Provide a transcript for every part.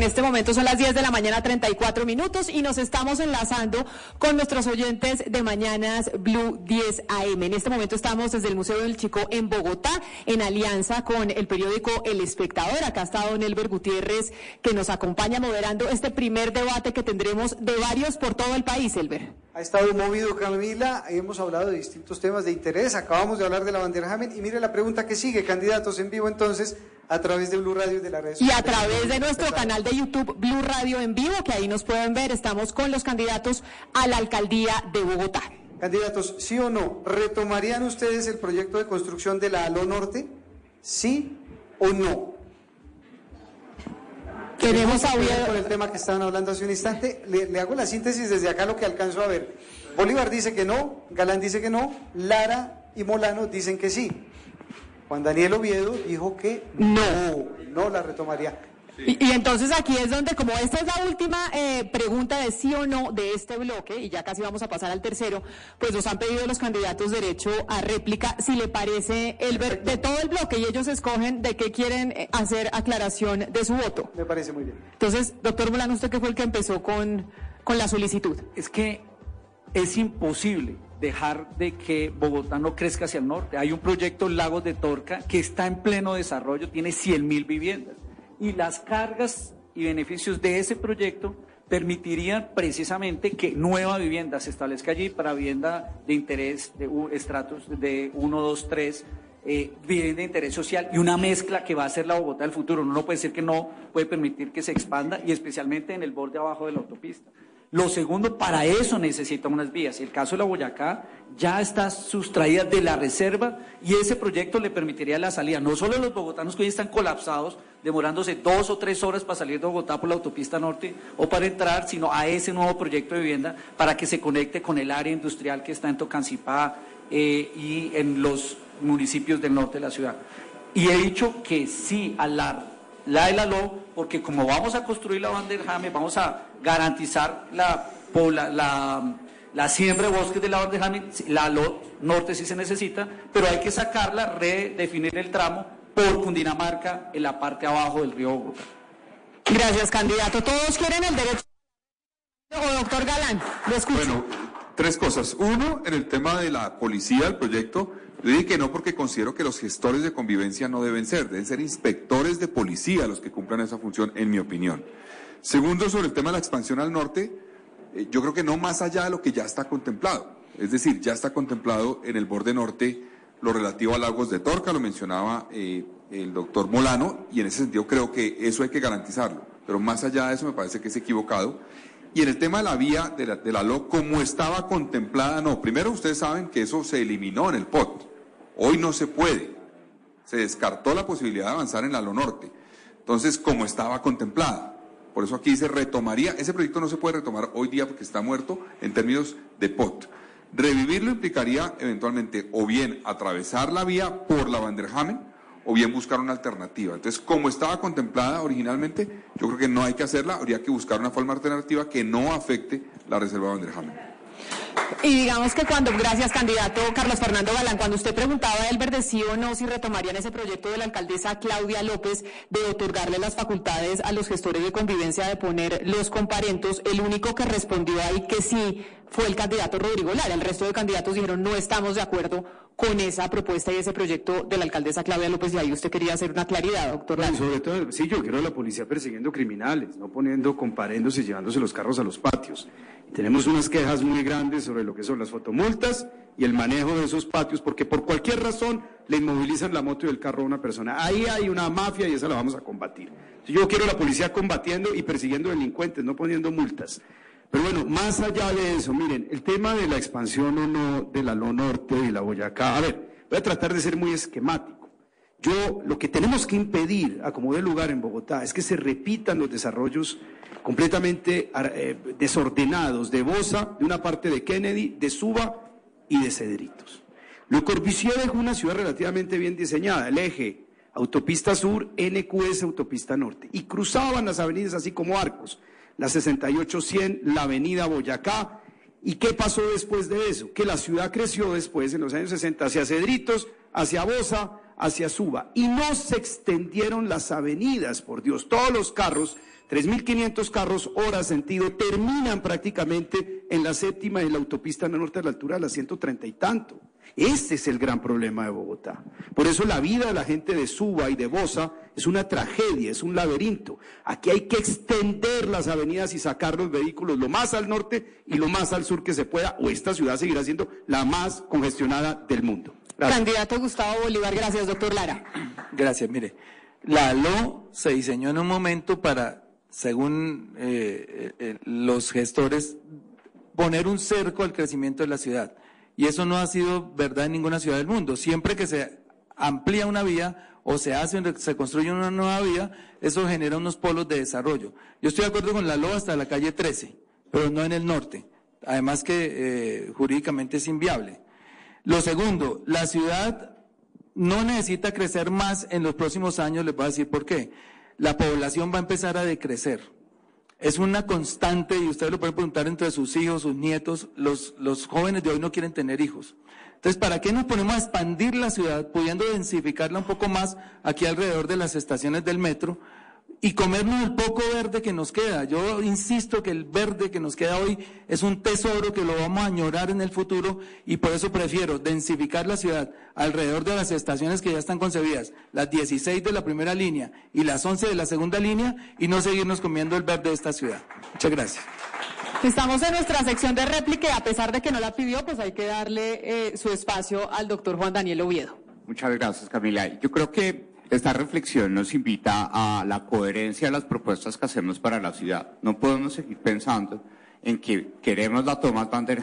En este momento son las 10 de la mañana 34 minutos y nos estamos enlazando con nuestros oyentes de Mañanas Blue 10 AM. En este momento estamos desde el Museo del Chico en Bogotá en alianza con el periódico El Espectador. Acá está don Elber Gutiérrez que nos acompaña moderando este primer debate que tendremos de varios por todo el país, Elber. Ha estado movido Camila, hemos hablado de distintos temas de interés, acabamos de hablar de la bandera Jamen y mire la pregunta que sigue, candidatos en vivo entonces a través de Blue Radio y de la red Y a través de nuestro canal de YouTube Blue Radio en vivo, que ahí nos pueden ver, estamos con los candidatos a la alcaldía de Bogotá. Candidatos, ¿sí o no? ¿Retomarían ustedes el proyecto de construcción de la ALO Norte? ¿Sí o no? Queremos saber con el tema que estaban hablando hace un instante. Le, le, hago la síntesis desde acá lo que alcanzo a ver. Bolívar dice que no, Galán dice que no, Lara y Molano dicen que sí. Juan Daniel Oviedo dijo que no, no la retomaría. Y, entonces aquí es donde, como esta es la última eh, pregunta de sí o no de este bloque, y ya casi vamos a pasar al tercero, pues nos han pedido los candidatos derecho a réplica, si le parece el ver, de todo el bloque, y ellos escogen de qué quieren eh, hacer aclaración de su voto. Me parece muy bien. Entonces, doctor Molano, usted que fue el que empezó con, con la solicitud. Es que es imposible dejar de que Bogotá no crezca hacia el norte. Hay un proyecto Lagos de Torca que está en pleno desarrollo, tiene 100 mil viviendas y las cargas y beneficios de ese proyecto permitirían precisamente que nueva vivienda se establezca allí para vivienda de interés de estratos de 1, 2, 3, vivienda de interés social y una mezcla que va a ser la Bogotá del futuro. Uno no puede decir que no puede permitir que se expanda y especialmente en el borde abajo de la autopista. Lo segundo, para eso necesita unas vías. El caso de la Boyacá ya está sustraída de la reserva y ese proyecto le permitiría la salida, no solo a los bogotanos que hoy están colapsados, demorándose dos o tres horas para salir de Bogotá por la autopista norte o para entrar, sino a ese nuevo proyecto de vivienda para que se conecte con el área industrial que está en Tocancipá eh, y en los municipios del norte de la ciudad. Y he dicho que sí a la, la de la LO, porque como vamos a construir la banda del Jame, vamos a garantizar la, la, la, siembra de bosques de la Jame, la norte sí se necesita, pero hay que sacarla, redefinir el tramo por Cundinamarca en la parte abajo del río Bogotá. Gracias, candidato. Todos quieren el derecho. O doctor Galán, lo escucho. Bueno, tres cosas. Uno, en el tema de la policía, el proyecto, yo dije que no porque considero que los gestores de convivencia no deben ser, deben ser inspectores de policía los que cumplan esa función, en mi opinión. Segundo, sobre el tema de la expansión al norte, eh, yo creo que no más allá de lo que ya está contemplado. Es decir, ya está contemplado en el borde norte lo relativo a lagos de Torca, lo mencionaba eh, el doctor Molano, y en ese sentido creo que eso hay que garantizarlo. Pero más allá de eso me parece que es equivocado. Y en el tema de la vía de la, de la como estaba contemplada, no. Primero, ustedes saben que eso se eliminó en el POT. Hoy no se puede. Se descartó la posibilidad de avanzar en la LO Norte. Entonces, como estaba contemplada. Por eso aquí se retomaría. Ese proyecto no se puede retomar hoy día porque está muerto en términos de POT. Revivirlo implicaría eventualmente o bien atravesar la vía por la Vanderhamen o bien buscar una alternativa. Entonces, como estaba contemplada originalmente, yo creo que no hay que hacerla, habría que buscar una forma alternativa que no afecte la reserva Vanderhamen. Y digamos que cuando, gracias candidato Carlos Fernando Galán, cuando usted preguntaba a Elber de sí o no si retomarían ese proyecto de la alcaldesa Claudia López de otorgarle las facultades a los gestores de convivencia de poner los comparentos, el único que respondió ahí que sí fue el candidato Rodrigo Lara. El resto de candidatos dijeron no estamos de acuerdo con esa propuesta y ese proyecto de la alcaldesa Claudia López. Y ahí usted quería hacer una claridad, doctor Lara. sobre todo, sí, yo quiero a la policía persiguiendo criminales, no poniendo comparendos y llevándose los carros a los patios. Tenemos unas quejas muy grandes sobre lo que son las fotomultas y el manejo de esos patios, porque por cualquier razón le inmovilizan la moto y el carro a una persona. Ahí hay una mafia y esa la vamos a combatir. Yo quiero a la policía combatiendo y persiguiendo delincuentes, no poniendo multas. Pero bueno, más allá de eso, miren, el tema de la expansión o no de la Lo Norte y la Boyacá, a ver, voy a tratar de ser muy esquemático. Yo, lo que tenemos que impedir, a como de lugar en Bogotá, es que se repitan los desarrollos completamente eh, desordenados de Bosa, de una parte de Kennedy, de Suba y de Cedritos. Le Corbusier dejó una ciudad relativamente bien diseñada, el eje Autopista Sur, NQS Autopista Norte, y cruzaban las avenidas así como arcos, la 68-100, la avenida Boyacá. ¿Y qué pasó después de eso? Que la ciudad creció después, en los años 60, hacia Cedritos, hacia Bosa, hacia Suba, y no se extendieron las avenidas, por Dios, todos los carros 3.500 carros hora sentido terminan prácticamente en la séptima y en la autopista norte a la altura de las 130 y tanto. Este es el gran problema de Bogotá. Por eso la vida de la gente de Suba y de Bosa es una tragedia, es un laberinto. Aquí hay que extender las avenidas y sacar los vehículos lo más al norte y lo más al sur que se pueda, o esta ciudad seguirá siendo la más congestionada del mundo. Candidato Gustavo Bolívar, gracias, doctor Lara. Gracias, mire. La ALO se diseñó en un momento para según eh, eh, los gestores, poner un cerco al crecimiento de la ciudad. Y eso no ha sido verdad en ninguna ciudad del mundo. Siempre que se amplía una vía o se hace, se construye una nueva vía, eso genera unos polos de desarrollo. Yo estoy de acuerdo con la LOA hasta la calle 13, pero no en el norte. Además que eh, jurídicamente es inviable. Lo segundo, la ciudad no necesita crecer más en los próximos años, les voy a decir por qué la población va a empezar a decrecer. Es una constante, y ustedes lo pueden preguntar entre sus hijos, sus nietos, los, los jóvenes de hoy no quieren tener hijos. Entonces, ¿para qué nos ponemos a expandir la ciudad, pudiendo densificarla un poco más aquí alrededor de las estaciones del metro? Y comernos el poco verde que nos queda. Yo insisto que el verde que nos queda hoy es un tesoro que lo vamos a añorar en el futuro y por eso prefiero densificar la ciudad alrededor de las estaciones que ya están concebidas, las 16 de la primera línea y las 11 de la segunda línea y no seguirnos comiendo el verde de esta ciudad. Muchas gracias. Estamos en nuestra sección de réplica a pesar de que no la pidió, pues hay que darle eh, su espacio al doctor Juan Daniel Oviedo. Muchas gracias, Camila. Yo creo que esta reflexión nos invita a la coherencia de las propuestas que hacemos para la ciudad. No podemos seguir pensando en que queremos la Thomas van der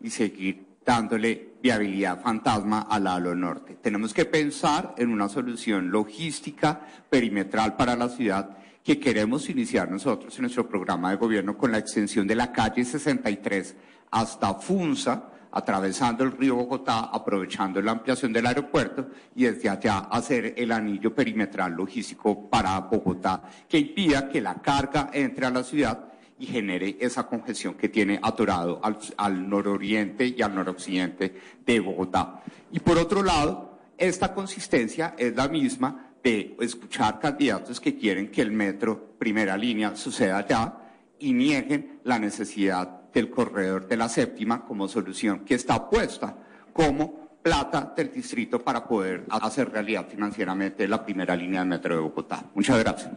y seguir dándole viabilidad fantasma a la Alo Norte. Tenemos que pensar en una solución logística perimetral para la ciudad que queremos iniciar nosotros en nuestro programa de gobierno con la extensión de la calle 63 hasta Funza, atravesando el río Bogotá, aprovechando la ampliación del aeropuerto y desde allá hacer el anillo perimetral logístico para Bogotá, que impida que la carga entre a la ciudad y genere esa congestión que tiene atorado al, nororiente y al noroccidente de Bogotá. Y por otro lado, esta consistencia es la misma de escuchar candidatos que quieren que el metro primera línea suceda allá y nieguen la necesidad del corredor de la séptima como solución que está puesta como plata del distrito para poder hacer realidad financieramente la primera línea del metro de Bogotá. Muchas gracias.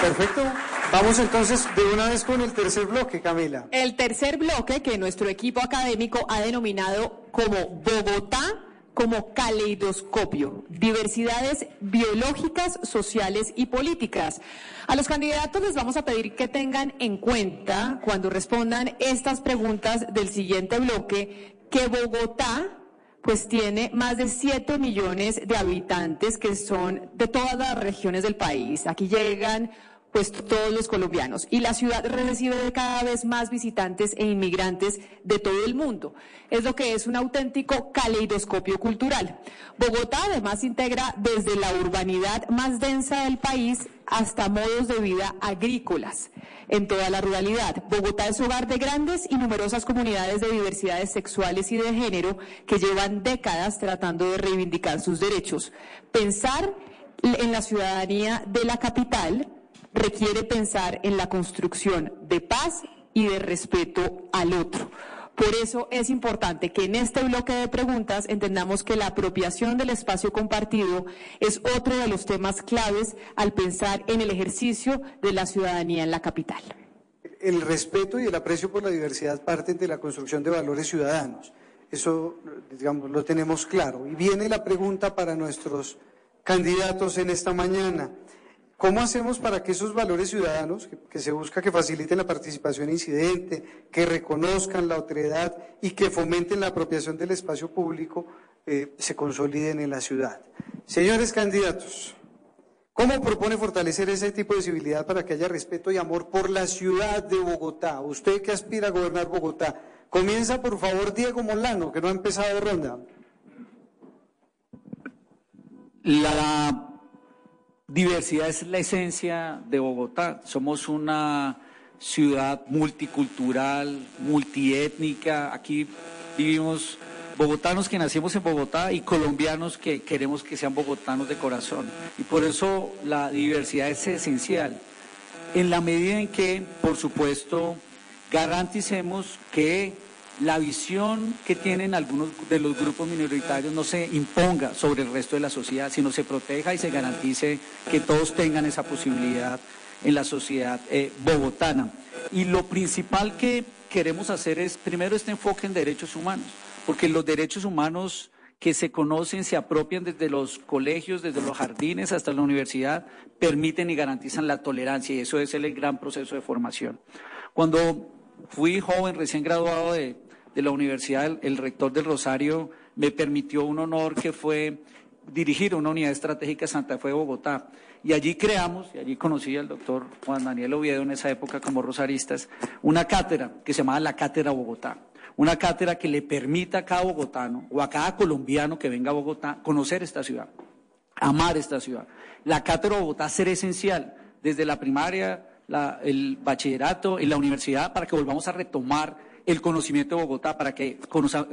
Perfecto. Vamos entonces de una vez con el tercer bloque, Camila. El tercer bloque que nuestro equipo académico ha denominado como Bogotá como caleidoscopio, diversidades biológicas, sociales y políticas. A los candidatos les vamos a pedir que tengan en cuenta, cuando respondan estas preguntas del siguiente bloque, que Bogotá pues tiene más de 7 millones de habitantes que son de todas las regiones del país. Aquí llegan pues todos los colombianos. Y la ciudad recibe cada vez más visitantes e inmigrantes de todo el mundo. Es lo que es un auténtico caleidoscopio cultural. Bogotá además integra desde la urbanidad más densa del país hasta modos de vida agrícolas en toda la ruralidad. Bogotá es hogar de grandes y numerosas comunidades de diversidades sexuales y de género que llevan décadas tratando de reivindicar sus derechos. Pensar en la ciudadanía de la capital requiere pensar en la construcción de paz y de respeto al otro. Por eso es importante que en este bloque de preguntas entendamos que la apropiación del espacio compartido es otro de los temas claves al pensar en el ejercicio de la ciudadanía en la capital. El respeto y el aprecio por la diversidad parten de la construcción de valores ciudadanos. Eso, digamos, lo tenemos claro. Y viene la pregunta para nuestros candidatos en esta mañana. ¿Cómo hacemos para que esos valores ciudadanos, que, se busca que faciliten la participación incidente, que reconozcan la otredad y que fomenten la apropiación del espacio público, eh, se consoliden en la ciudad? Señores candidatos, ¿cómo propone fortalecer ese tipo de civilidad para que haya respeto y amor por la ciudad de Bogotá? Usted que aspira a gobernar Bogotá, Comienza, por favor, Diego Molano, que no ha empezado ronda. La diversidad es la esencia de Bogotá. Somos una ciudad multicultural, multiétnica. Aquí vivimos bogotanos que nacimos en Bogotá y colombianos que queremos que sean bogotanos de corazón. Y por eso la diversidad es esencial. En la medida en que, por supuesto, garanticemos que la visión que tienen algunos de los grupos minoritarios no se imponga sobre el resto de la sociedad, sino se proteja y se garantice que todos tengan esa posibilidad en la sociedad eh, bogotana. Y lo principal que queremos hacer es, primero, este enfoque en derechos humanos porque los derechos humanos que se conocen, se apropian desde los colegios, desde los jardines hasta la universidad, permiten y garantizan la tolerancia y eso es el gran proceso de formación. Cuando fui joven, recién graduado de, la universidad, el, rector del Rosario me permitió un honor que fue dirigir una unidad estratégica Santa Fe de Bogotá. Y allí creamos, y allí conocí al doctor Juan Daniel Oviedo en esa época como rosaristas, una cátedra que se llamaba la Cátedra Bogotá una cátedra que le permita a cada bogotano o a cada colombiano que venga a Bogotá conocer esta ciudad, amar esta ciudad. La cátedra de Bogotá será esencial desde la primaria, el bachillerato, en la universidad, para que volvamos a retomar el conocimiento de Bogotá, para que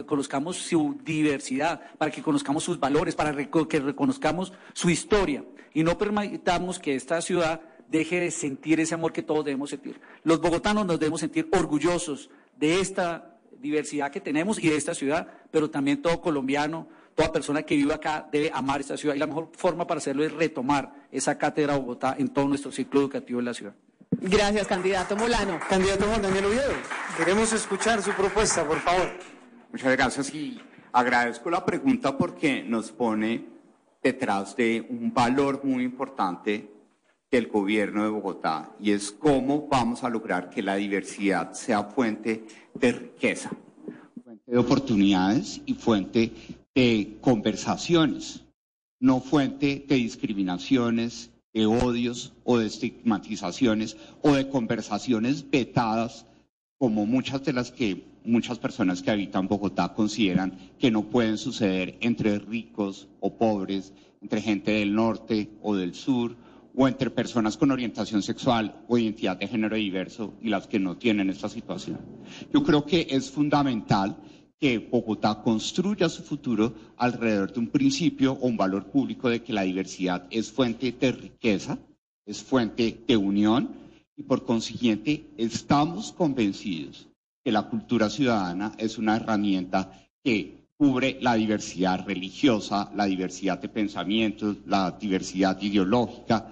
conozcamos su diversidad, para que conozcamos sus valores, para que reconozcamos su historia y no permitamos que esta ciudad deje de sentir ese amor que todos debemos sentir. Los bogotanos nos debemos sentir orgullosos de esta diversidad que tenemos y de esta ciudad, pero también todo colombiano, toda persona que vive acá debe amar esta ciudad y la mejor forma para hacerlo es retomar esa cátedra Bogotá en todo nuestro ciclo educativo en la ciudad. Gracias, candidato Molano. Candidato Juan Daniel Oviedo, queremos escuchar su propuesta, por favor. Muchas gracias y agradezco la pregunta porque nos pone detrás de un valor muy importante del gobierno de Bogotá y es cómo vamos a lograr que la diversidad sea fuente de riqueza, fuente de oportunidades y fuente de conversaciones, no fuente de discriminaciones, de odios o de estigmatizaciones o de conversaciones vetadas como muchas de las que muchas personas que habitan Bogotá consideran que no pueden suceder entre ricos o pobres, entre gente del norte o del sur o entre personas con orientación sexual o identidad de género diverso y las que no tienen esta situación. Yo creo que es fundamental que Bogotá construya su futuro alrededor de un principio o un valor público de que la diversidad es fuente de riqueza, es fuente de unión y por consiguiente estamos convencidos que la cultura ciudadana es una herramienta que cubre la diversidad religiosa, la diversidad de pensamientos, la diversidad ideológica,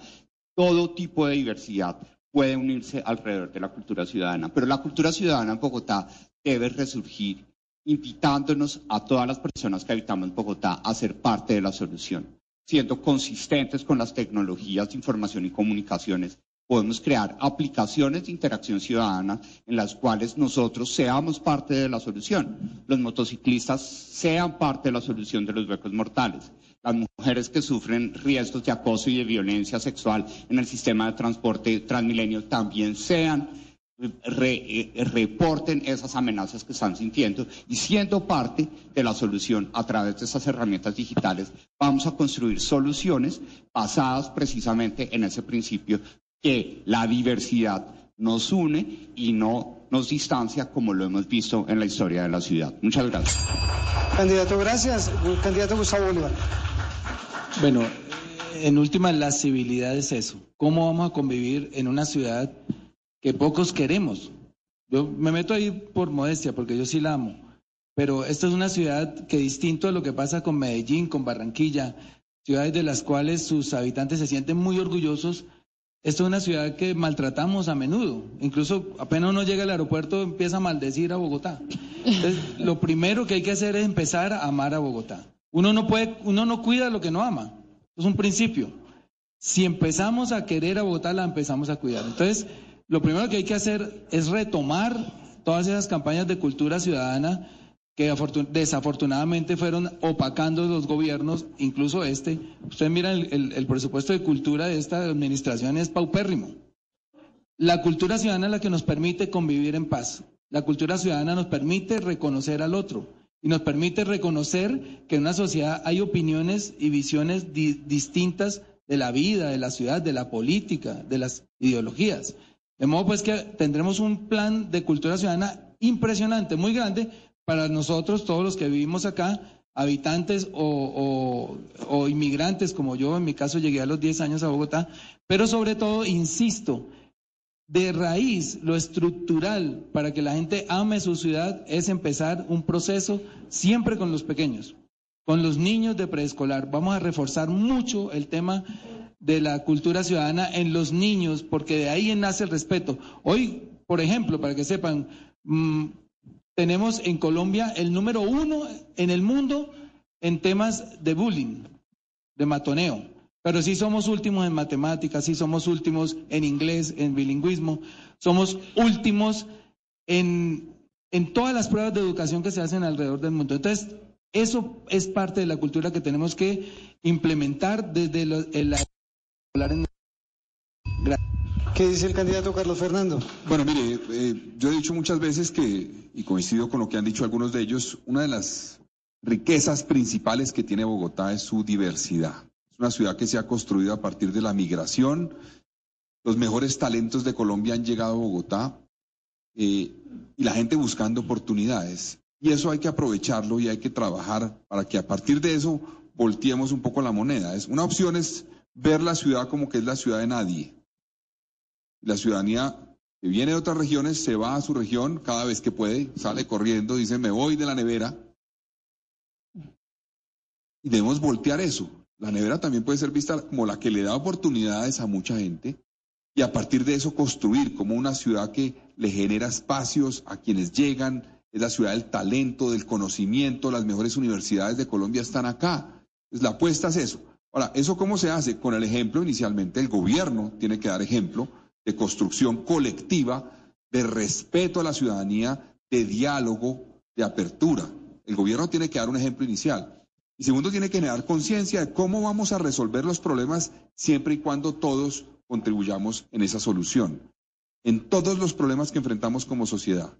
todo tipo de diversidad puede unirse alrededor de la cultura ciudadana. Pero la cultura ciudadana en Bogotá debe resurgir invitándonos a todas las personas que habitamos en Bogotá a ser parte de la solución, siendo consistentes con las tecnologías de información y comunicaciones podemos crear aplicaciones de interacción ciudadana en las cuales nosotros seamos parte de la solución. Los motociclistas sean parte de la solución de los huecos mortales. Las mujeres que sufren riesgos de acoso y de violencia sexual en el sistema de transporte transmilenio también sean eh, reporten esas amenazas que están sintiendo y siendo parte de la solución a través de esas herramientas digitales, vamos a construir soluciones basadas precisamente en ese principio que la diversidad nos une y no nos distancia como lo hemos visto en la historia de la ciudad. Muchas gracias. Candidato, gracias. Candidato Gustavo Bolívar. Bueno, en última, la civilidad es eso. ¿Cómo vamos a convivir en una ciudad que pocos queremos? Yo me meto ahí por modestia, porque yo sí la amo. Pero esta es una ciudad que distinto a lo que pasa con Medellín, con Barranquilla, ciudades de las cuales sus habitantes se sienten muy orgullosos esto es una ciudad que maltratamos a menudo. Incluso apenas uno llega al aeropuerto empieza a maldecir a Bogotá. Entonces, lo primero que hay que hacer es empezar a amar a Bogotá. Uno no puede, uno no cuida lo que no ama. Es un principio. Si empezamos a querer a Bogotá, la empezamos a cuidar. Entonces, lo primero que hay que hacer es retomar todas esas campañas de cultura ciudadana que desafortunadamente fueron opacando los gobiernos, incluso este. Ustedes miran el, presupuesto de cultura de esta administración es paupérrimo. La cultura ciudadana es la que nos permite convivir en paz. La cultura ciudadana nos permite reconocer al otro y nos permite reconocer que en una sociedad hay opiniones y visiones distintas de la vida, de la ciudad, de la política, de las ideologías. De modo pues que tendremos un plan de cultura ciudadana impresionante, muy grande para nosotros, todos los que vivimos acá, habitantes o, o, inmigrantes como yo, en mi caso llegué a los 10 años a Bogotá, pero sobre todo, insisto, de raíz, lo estructural para que la gente ame su ciudad es empezar un proceso siempre con los pequeños, con los niños de preescolar. Vamos a reforzar mucho el tema de la cultura ciudadana en los niños, porque de ahí nace el respeto. Hoy, por ejemplo, para que sepan, mm, tenemos en Colombia el número uno en el mundo en temas de bullying, de matoneo. Pero sí somos últimos en matemáticas, sí somos últimos en inglés, en bilingüismo, somos últimos en, en todas las pruebas de educación que se hacen alrededor del mundo. Entonces, eso es parte de la cultura que tenemos que implementar desde el... ¿Qué dice el candidato Carlos Fernando? Bueno, mire, eh, yo he dicho muchas veces que, y coincido con lo que han dicho algunos de ellos, una de las riquezas principales que tiene Bogotá es su diversidad. Es una ciudad que se ha construido a partir de la migración. Los mejores talentos de Colombia han llegado a Bogotá eh, y la gente buscando oportunidades. Y eso hay que aprovecharlo y hay que trabajar para que a partir de eso volteemos un poco la moneda. Es, una opción es ver la ciudad como que es la ciudad de nadie. La ciudadanía que viene de otras regiones se va a su región cada vez que puede, sale corriendo, dice me voy de la nevera. Y debemos voltear eso. La nevera también puede ser vista como la que le da oportunidades a mucha gente y a partir de eso construir como una ciudad que le genera espacios a quienes llegan, es la ciudad del talento, del conocimiento, las mejores universidades de Colombia están acá. Pues la apuesta es eso. Ahora, ¿eso cómo se hace? Con el ejemplo inicialmente, el gobierno tiene que dar ejemplo de construcción colectiva, de respeto a la ciudadanía, de diálogo, de apertura. El gobierno tiene que dar un ejemplo inicial. Y segundo, tiene que generar conciencia de cómo vamos a resolver los problemas siempre y cuando todos contribuyamos en esa solución. En todos los problemas que enfrentamos como sociedad,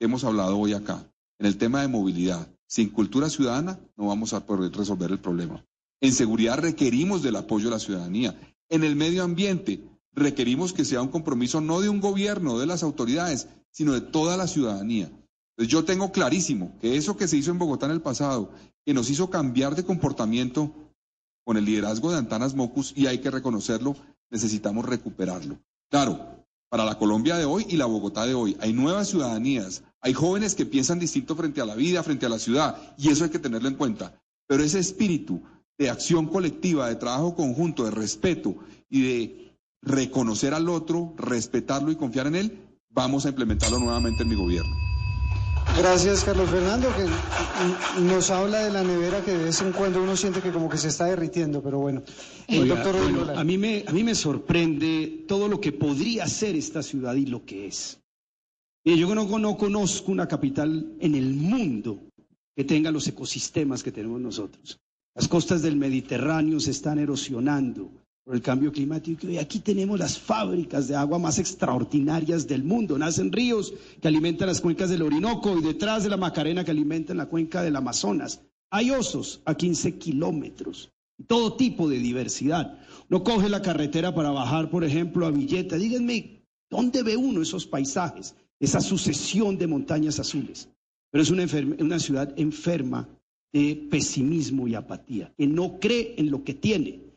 hemos hablado hoy acá, en el tema de movilidad, sin cultura ciudadana no vamos a poder resolver el problema. En seguridad requerimos del apoyo de la ciudadanía. En el medio ambiente requerimos que sea un compromiso no de un gobierno, de las autoridades, sino de toda la ciudadanía. Yo tengo clarísimo que eso que se hizo en Bogotá en el pasado que nos hizo cambiar de comportamiento con el liderazgo de Antanas Mocus, y hay que reconocerlo, necesitamos recuperarlo. Claro, para la Colombia de hoy y la Bogotá de hoy hay nuevas ciudadanías, hay jóvenes que piensan distinto frente a la vida, frente a la ciudad, y eso hay que tenerlo en cuenta. Pero ese espíritu de acción colectiva, de trabajo conjunto, de respeto y de reconocer al otro, respetarlo y confiar en él, vamos a implementarlo nuevamente en mi gobierno. Gracias, Carlos Fernando, que nos habla de la nevera que de vez en cuando uno siente que como que se está derritiendo, pero bueno. doctor a, mí me, a mí me sorprende todo lo que podría ser esta ciudad y lo que es. Yo no, no conozco una capital en el mundo que tenga los ecosistemas que tenemos nosotros. Las costas del Mediterráneo se están erosionando por el cambio climático. Y aquí tenemos las fábricas de agua más extraordinarias del mundo. Nacen ríos que alimentan las cuencas del Orinoco y detrás de la Macarena que alimentan la cuenca del Amazonas. Hay osos a 15 kilómetros. Todo tipo de diversidad. No coge la carretera para bajar, por ejemplo, a Villeta. Díganme, ¿dónde ve uno esos paisajes? Esa sucesión de montañas azules. Pero es una, una ciudad enferma de pesimismo y apatía, que no cree en lo que tiene,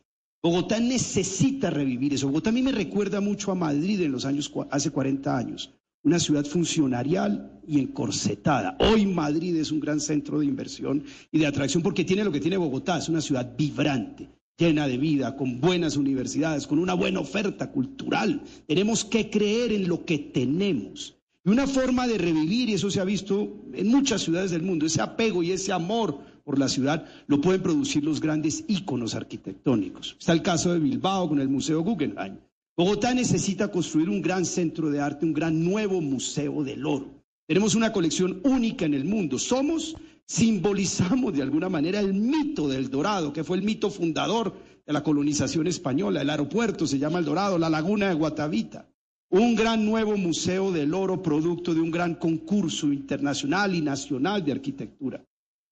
Bogotá necesita revivir eso. Bogotá a mí me recuerda mucho a Madrid en los años, hace 40 años. Una ciudad funcionarial y encorsetada. Hoy Madrid es un gran centro de inversión y de atracción porque tiene lo que tiene Bogotá. Es una ciudad vibrante, llena de vida, con buenas universidades, con una buena oferta cultural. Tenemos que creer en lo que tenemos. Y una forma de revivir, y eso se ha visto en muchas ciudades del mundo, ese apego y ese amor por la ciudad, lo pueden producir los grandes íconos arquitectónicos. Está el caso de Bilbao con el Museo Guggenheim. Bogotá necesita construir un gran centro de arte, un gran nuevo museo del oro. Tenemos una colección única en el mundo. Somos, simbolizamos de alguna manera el mito del Dorado, que fue el mito fundador de la colonización española. El aeropuerto se llama El Dorado, la laguna de Guatavita. Un gran nuevo museo del oro producto de un gran concurso internacional y nacional de arquitectura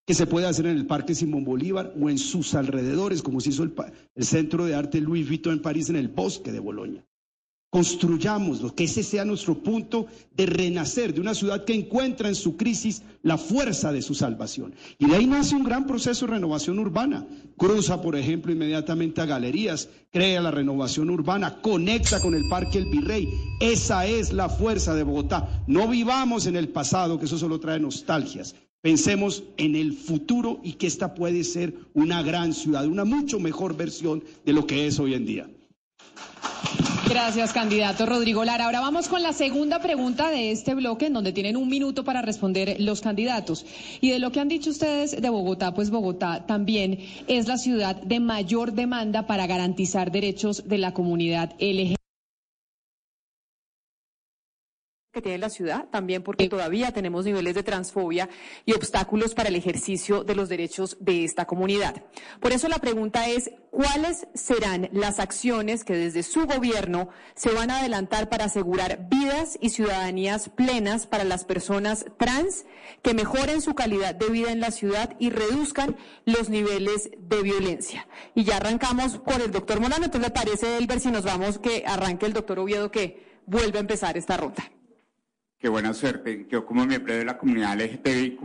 que se puede hacer en el Parque Simón Bolívar o en sus alrededores, como se hizo el, el Centro de Arte Louis Vuitton en París, en el bosque de Bolonia. Construyámoslo, que ese sea nuestro punto de renacer de una ciudad que encuentra en su crisis la fuerza de su salvación. Y de ahí nace un gran proceso de renovación urbana. Cruza, por ejemplo, inmediatamente a galerías, crea la renovación urbana, conecta con el Parque El Virrey. Esa es la fuerza de Bogotá. No vivamos en el pasado, que eso solo trae nostalgias. Pensemos en el futuro y que esta puede ser una gran ciudad, una mucho mejor versión de lo que es hoy en día. Gracias, candidato Rodrigo Lara. Ahora vamos con la segunda pregunta de este bloque, en donde tienen un minuto para responder los candidatos. Y de lo que han dicho ustedes de Bogotá, pues Bogotá también es la ciudad de mayor demanda para garantizar derechos de la comunidad LGBT. Que tiene la ciudad, también porque todavía tenemos niveles de transfobia y obstáculos para el ejercicio de los derechos de esta comunidad. Por eso la pregunta es, ¿cuáles serán las acciones que desde su gobierno se van a adelantar para asegurar vidas y ciudadanías plenas para las personas trans que mejoren su calidad de vida en la ciudad y reduzcan los niveles de violencia? Y ya arrancamos con el doctor Molano, entonces le parece, Elber, si nos vamos, que arranque el doctor Oviedo que vuelve a empezar esta ruta. Qué buena suerte. Yo como miembro de la comunidad LGTBIQ+,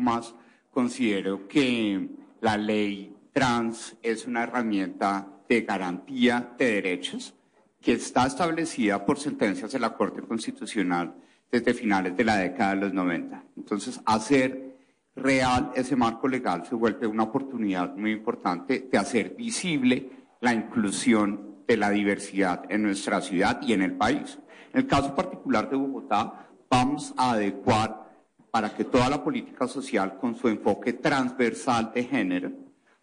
considero que la ley trans es una herramienta de garantía de derechos que está establecida por sentencias de la Corte Constitucional desde finales de la década de los 90. Entonces, hacer real ese marco legal se vuelve una oportunidad muy importante de hacer visible la inclusión de la diversidad en nuestra ciudad y en el país. En el caso particular de Bogotá, vamos a adecuar para que toda la política social con su enfoque transversal de género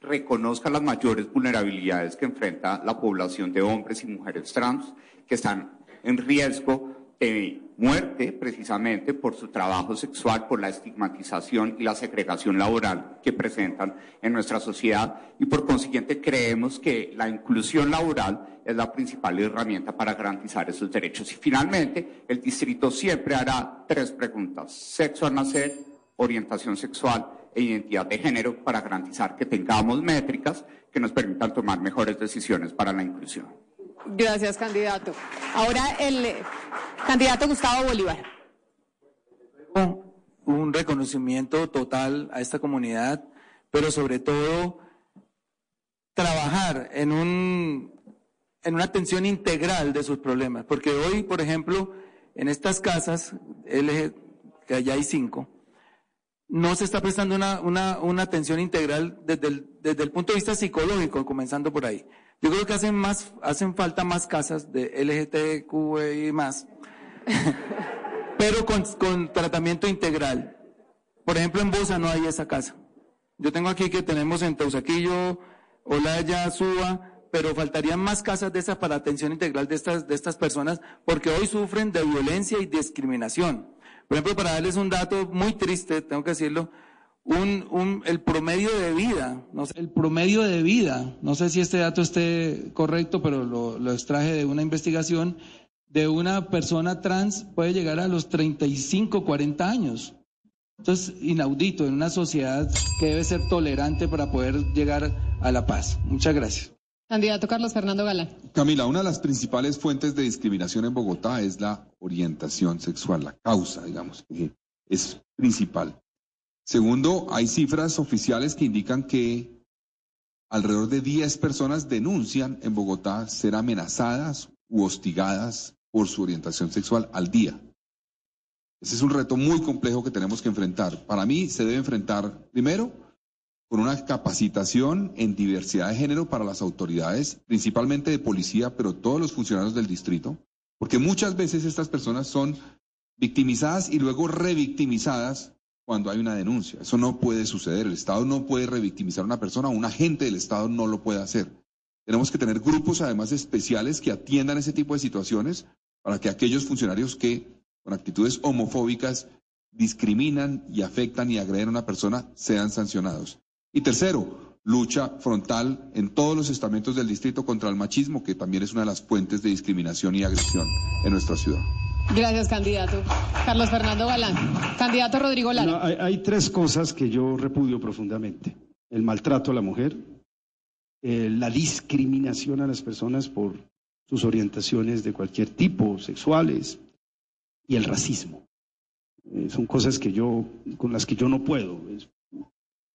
reconozca las mayores vulnerabilidades que enfrenta la población de hombres y mujeres trans que están en riesgo de muerte precisamente por su trabajo sexual, por la estigmatización y la segregación laboral que presentan en nuestra sociedad y por consiguiente creemos que la inclusión laboral es la principal herramienta para garantizar esos derechos. Y finalmente, el distrito siempre hará tres preguntas, sexo al nacer, orientación sexual e identidad de género para garantizar que tengamos métricas que nos permitan tomar mejores decisiones para la inclusión. Gracias, candidato. Ahora el eh, candidato Gustavo Bolívar. Un reconocimiento total a esta comunidad, pero sobre todo trabajar en, un, en una atención integral de sus problemas. Porque hoy, por ejemplo, en estas casas, que allá hay cinco, no se está prestando una, una, una atención integral desde el, desde el punto de vista psicológico, comenzando por ahí. Yo creo que hacen más, hacen falta más casas de LGTQ y más, pero con, con, tratamiento integral. Por ejemplo, en Bosa no hay esa casa. Yo tengo aquí que tenemos en Tausaquillo, Olaya, Suba, pero faltarían más casas de esas para atención integral de estas, de estas personas, porque hoy sufren de violencia y discriminación. Por ejemplo, para darles un dato muy triste, tengo que decirlo, un, un, el promedio de vida, no sé, el promedio de vida, no sé si este dato esté correcto, pero lo, lo extraje de una investigación, de una persona trans puede llegar a los 35, 40 años. Entonces, inaudito en una sociedad que debe ser tolerante para poder llegar a la paz. Muchas gracias. Candidato Carlos Fernando Galán. Camila, una de las principales fuentes de discriminación en Bogotá es la orientación sexual, la causa, digamos, que es principal. Segundo, hay cifras oficiales que indican que alrededor de 10 personas denuncian en Bogotá ser amenazadas u hostigadas por su orientación sexual al día. Ese es un reto muy complejo que tenemos que enfrentar. Para mí se debe enfrentar primero con una capacitación en diversidad de género para las autoridades, principalmente de policía, pero todos los funcionarios del distrito, porque muchas veces estas personas son victimizadas y luego revictimizadas cuando hay una denuncia. Eso no puede suceder. El Estado no puede revictimizar a una persona, un agente del Estado no lo puede hacer. Tenemos que tener grupos además especiales que atiendan ese tipo de situaciones para que aquellos funcionarios que con actitudes homofóbicas discriminan y afectan y agreden a una persona sean sancionados. Y tercero, lucha frontal en todos los estamentos del distrito contra el machismo, que también es una de las fuentes de discriminación y agresión en nuestra ciudad. Gracias, candidato. Carlos Fernando Galán. Candidato Rodrigo Lara. No, hay, hay tres cosas que yo repudio profundamente. El maltrato a la mujer, eh, la discriminación a las personas por sus orientaciones de cualquier tipo, sexuales, y el racismo. Eh, son cosas que yo, con las que yo no puedo. Es-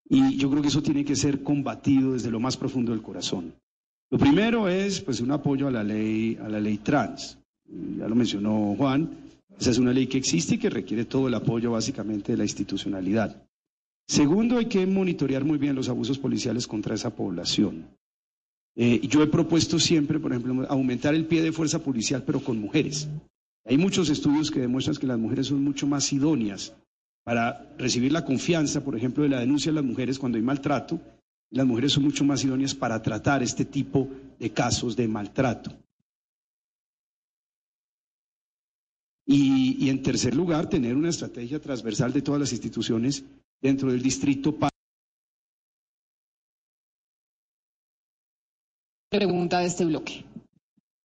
Y yo creo que eso tiene que ser combatido desde lo más profundo del corazón. Lo primero es pues un apoyo a la ley, a la ley trans. Eh, Ya lo mencionó Juan. Esa es una ley que existe y que requiere todo el apoyo básicamente de la institucionalidad. Segundo, hay que monitorear muy bien los abusos policiales contra esa población. Eh, yo he propuesto siempre, por ejemplo, aumentar el pie de fuerza policial, pero con mujeres. Hay muchos estudios que demuestran que las mujeres son mucho más idóneas para recibir la confianza, por ejemplo, de la denuncia de las mujeres cuando hay maltrato. Las mujeres son mucho más idóneas para tratar este tipo de casos de maltrato. Y, y en tercer lugar, tener una estrategia transversal de todas las instituciones dentro del distrito para Pregunta de este bloque.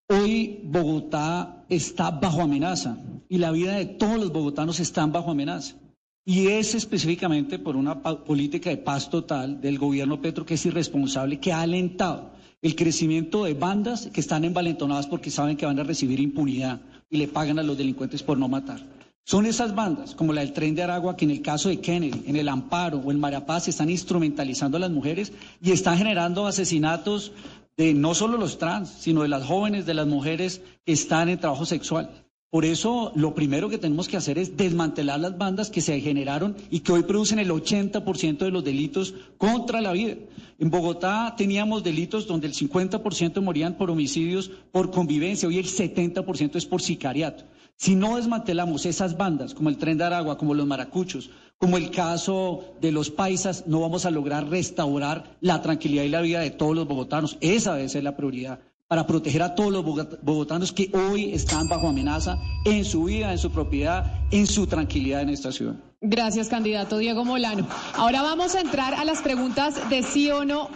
Hoy Bogotá está bajo amenaza y la vida de todos los bogotanos están bajo amenaza. Y es específicamente por una política de paz total del gobierno Petro que es irresponsable, que ha alentado el crecimiento de bandas que están envalentonadas porque saben que van a recibir impunidad y le pagan a los delincuentes por no matar. Son esas bandas, como la del tren de Aragua, que en el caso de Kennedy, en el Amparo o en Marapaz están instrumentalizando a las mujeres y están generando asesinatos de no solo los trans, sino de las jóvenes, de las mujeres que están en trabajo sexual. Por eso lo primero que tenemos que hacer es desmantelar las bandas que se generaron y que hoy producen el 80% de los delitos contra la vida. En Bogotá teníamos delitos donde el 50% morían por homicidios por convivencia, hoy el 70% es por sicariato. Si no desmantelamos esas bandas, como el Tren de Aragua, como los maracuchos, como el caso de los paisas, no vamos a lograr restaurar la tranquilidad y la vida de todos los bogotanos. Esa debe ser la prioridad para proteger a todos los bogot- bogotanos que hoy están bajo amenaza en su vida, en su propiedad, en su tranquilidad en esta ciudad. Gracias, candidato Diego Molano. Ahora vamos a entrar a las preguntas de sí o no.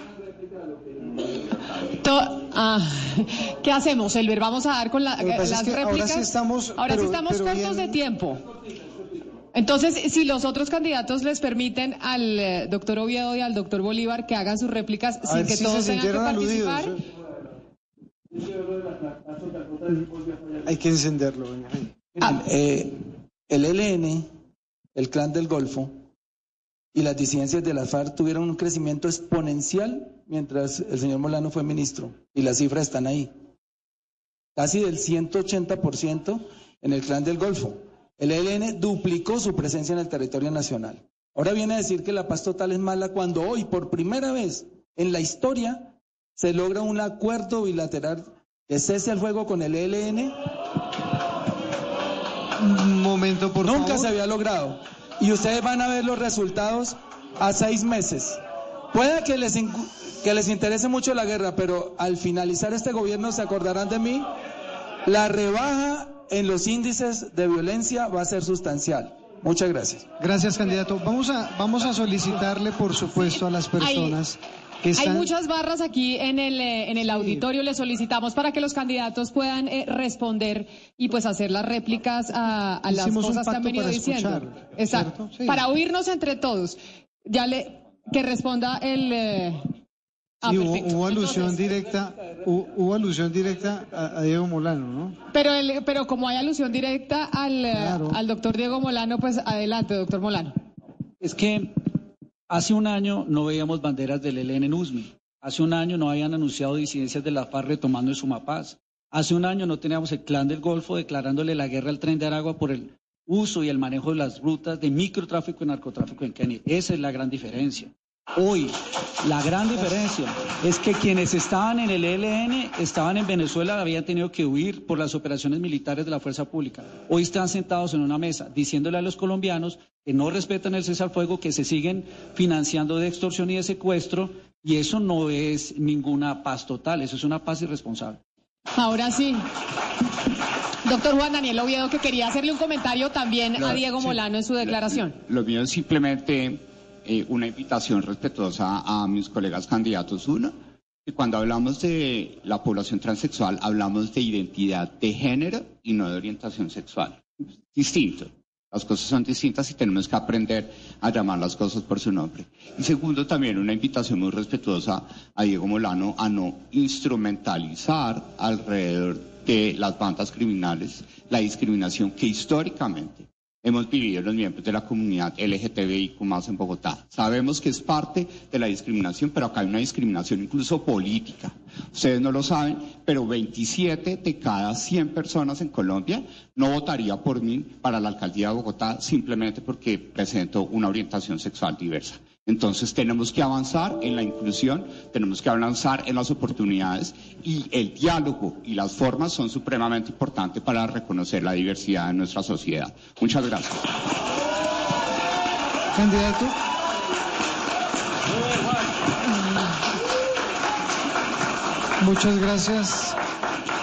To- ah, ¿Qué hacemos, Elber? Vamos a dar con la- es las ahora réplicas. sí estamos- Ahora sí estamos cortos bien- de tiempo. Entonces, si los otros candidatos les permiten al eh, doctor Oviedo y al doctor Bolívar que hagan sus réplicas A sin ver que si todos se tengan que aludidos. participar. Hay que encenderlo. doña. Ah, Eh, el ELN, el Clan del Golfo y las disidencias de la FARC tuvieron un crecimiento exponencial mientras el señor Molano fue ministro y las cifras están ahí. Casi del 180% en el Clan del Golfo. El ELN duplicó su presencia en el territorio nacional. Ahora viene a decir que la paz total es mala cuando hoy, por primera vez en la historia, se logra un acuerdo bilateral de cese al fuego con el ELN Un momento, por Nunca favor. se había logrado. Y ustedes van a ver los resultados a seis meses. Puede que les, que les interese mucho la guerra, pero al finalizar este gobierno se acordarán de mí. La rebaja en los índices de violencia va a ser sustancial. Muchas gracias. Gracias, candidato. Vamos a, vamos a solicitarle, por supuesto, a las personas que Hay están... muchas barras aquí en el, eh, en el auditorio. Le solicitamos para que los candidatos puedan eh, responder y pues hacer las réplicas a, a las Hicimos cosas que han venido para diciendo. Exacto. Para oírnos entre todos. Ya le que responda el. eh, ah, Sí, hubo, perfecto. hubo alusión Entonces, directa, hubo, hubo alusión directa a, a Diego Molano, ¿no? Pero, el, pero como hay alusión directa al, eh, Claro. al doctor Diego Molano, pues adelante, doctor Molano. Es que hace un año no veíamos banderas del ELN en USME. Hace un año no habían anunciado disidencias de la FARC retomando en Sumapaz. Hace un año no teníamos el clan del Golfo declarándole la guerra al tren de Aragua por el uso y el manejo de las rutas de microtráfico y narcotráfico en Kenia. Esa es la gran diferencia. Hoy, la gran diferencia es que quienes estaban en el ELN estaban en Venezuela, habían tenido que huir por las operaciones militares de la fuerza pública. Hoy están sentados en una mesa diciéndole a los colombianos que no respetan el cese al fuego, que se siguen financiando de extorsión y de secuestro, y eso no es ninguna paz total, eso es una paz irresponsable. Ahora sí. Doctor Juan Daniel Oviedo, que quería hacerle un comentario también a Diego Molano en su declaración. Lo mío es simplemente eh, una invitación respetuosa a mis colegas candidatos. Uno, que cuando hablamos de la población transexual, hablamos de identidad de género y no de orientación sexual. distinto. Las cosas son distintas y tenemos que aprender a llamar las cosas por su nombre. Y segundo, también una invitación muy respetuosa a Diego Molano a no instrumentalizar alrededor de las bandas criminales la discriminación que históricamente hemos vivido los miembros de la comunidad LGTBIQ más en Bogotá. Sabemos que es parte de la discriminación, pero acá hay una discriminación incluso política. Ustedes no lo saben, pero 27 de cada 100 personas en Colombia no votaría por mí para la alcaldía de Bogotá simplemente porque presento una orientación sexual diversa. Entonces tenemos que avanzar en la inclusión, tenemos que avanzar en las oportunidades y el diálogo y las formas son supremamente importantes para reconocer la diversidad de nuestra sociedad. Muchas gracias. Candidato. Muchas gracias,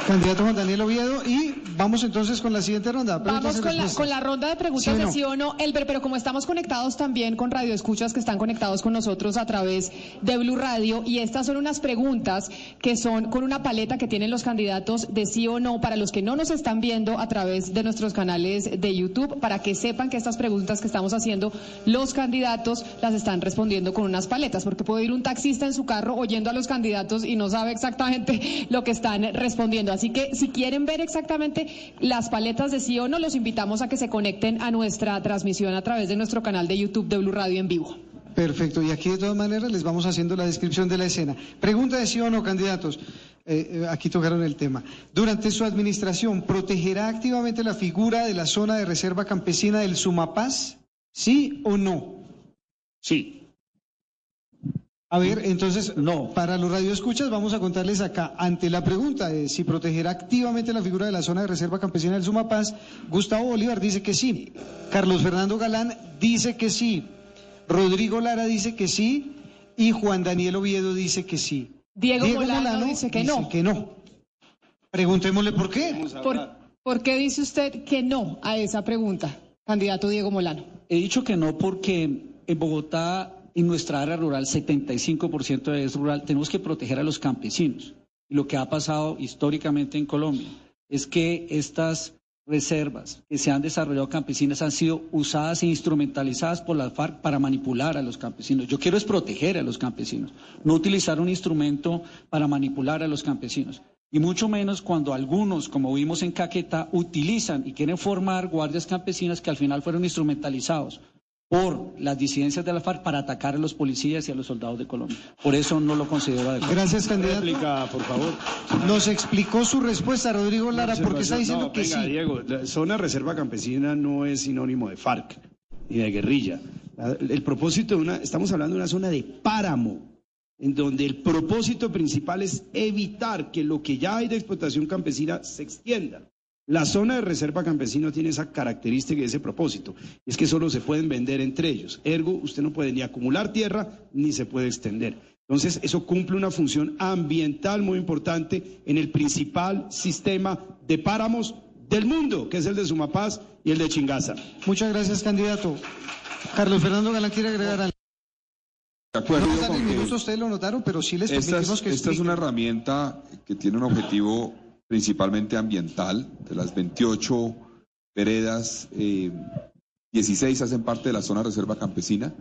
candidato Juan Daniel Oviedo. Y vamos entonces con la siguiente ronda. Vamos con la, con la ronda de preguntas ¿Sí o de no? sí o no, Elber, pero como estamos conectados también con Radio Escuchas que están conectados con nosotros a través de Blue Radio y estas son unas preguntas que son con una paleta que tienen los candidatos de sí o no para los que no nos están viendo a través de nuestros canales de YouTube para que sepan que estas preguntas que estamos haciendo los candidatos las están respondiendo con unas paletas porque puede ir un taxista en su carro oyendo a los candidatos y no sabe exactamente lo que están respondiendo. Así que si quieren ver exactamente las paletas de sí o no, los invitamos a que se conecten a nuestra transmisión a través de nuestro canal de YouTube de Blue Radio en vivo. Perfecto, y aquí de todas maneras les vamos haciendo la descripción de la escena. Pregunta de sí o no, candidatos. Eh, eh, aquí tocaron el tema. Durante su administración, ¿protegerá activamente la figura de la zona de reserva campesina del Sumapaz? ¿Sí o no? Sí. A ver, entonces, no. Para los radioescuchas vamos a contarles acá, ante la pregunta de si protegerá activamente la figura de la zona de reserva campesina del Sumapaz, Gustavo Bolívar dice que sí, Carlos Fernando Galán dice que sí, Rodrigo Lara dice que sí y Juan Daniel Oviedo dice que sí. Diego Molano dice que no. que no. Preguntémosle por qué. ¿Por, por qué dice usted que no a esa pregunta, candidato Diego Molano? He dicho que no porque en Bogotá, en nuestra área rural, 75% es rural, tenemos que proteger a los campesinos. Y lo que ha pasado históricamente en Colombia es que estas reservas que se han desarrollado campesinas han sido usadas e instrumentalizadas por las FARC para manipular a los campesinos. Yo quiero es proteger a los campesinos, no utilizar un instrumento para manipular a los campesinos. Y mucho menos cuando algunos, como vimos en Caquetá, utilizan y quieren formar guardias campesinas que al final fueron instrumentalizados por las disidencias de la FARC para atacar a los policías y a los soldados de Colombia. Por eso no lo considero adecuado. Gracias, candidato. Réplica, por favor. Nos explicó su respuesta, Rodrigo Lara, porque está diciendo No, que venga, sí. Diego, la zona reserva campesina no es sinónimo de FARC ni de guerrilla. La- El propósito de una, estamos hablando de una zona de páramo, en donde el propósito principal es evitar que lo que ya hay de explotación campesina se extienda. La zona de reserva campesina tiene esa característica y ese propósito, es que solo se pueden vender entre ellos. Ergo, usted no puede ni acumular tierra ni se puede extender. Entonces, eso cumple una función ambiental muy importante en el principal sistema de páramos del mundo, que es el de Sumapaz y el de Chingaza. Muchas gracias, candidato. Carlos Fernando Galán quiere agregar algo. De acuerdo No con que- minuto, ustedes lo notaron, pero sí les Esta es, que esta es una herramienta que tiene un objetivo principalmente ambiental. De las 28 veredas, eh, 16 hacen parte de la zona reserva campesina.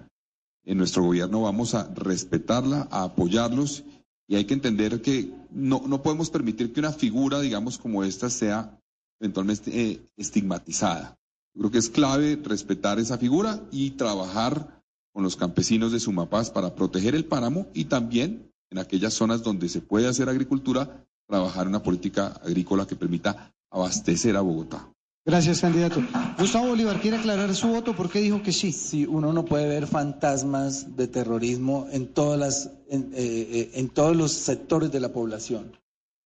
En nuestro gobierno vamos a respetarla, a apoyarlos y hay que entender que no, no podemos permitir que una figura, digamos, como esta sea eventualmente eh, estigmatizada. Yo creo que es clave respetar esa figura y trabajar con los campesinos de Sumapaz para proteger el páramo y también en aquellas zonas donde se puede hacer agricultura, trabajar una política agrícola que permita abastecer a Bogotá. Gracias, candidato. Gustavo Bolívar quiere aclarar su voto. ¿Por qué dijo que sí? Sí, uno no puede ver fantasmas de terrorismo en todas las, en, eh, eh, en todos los sectores de la población.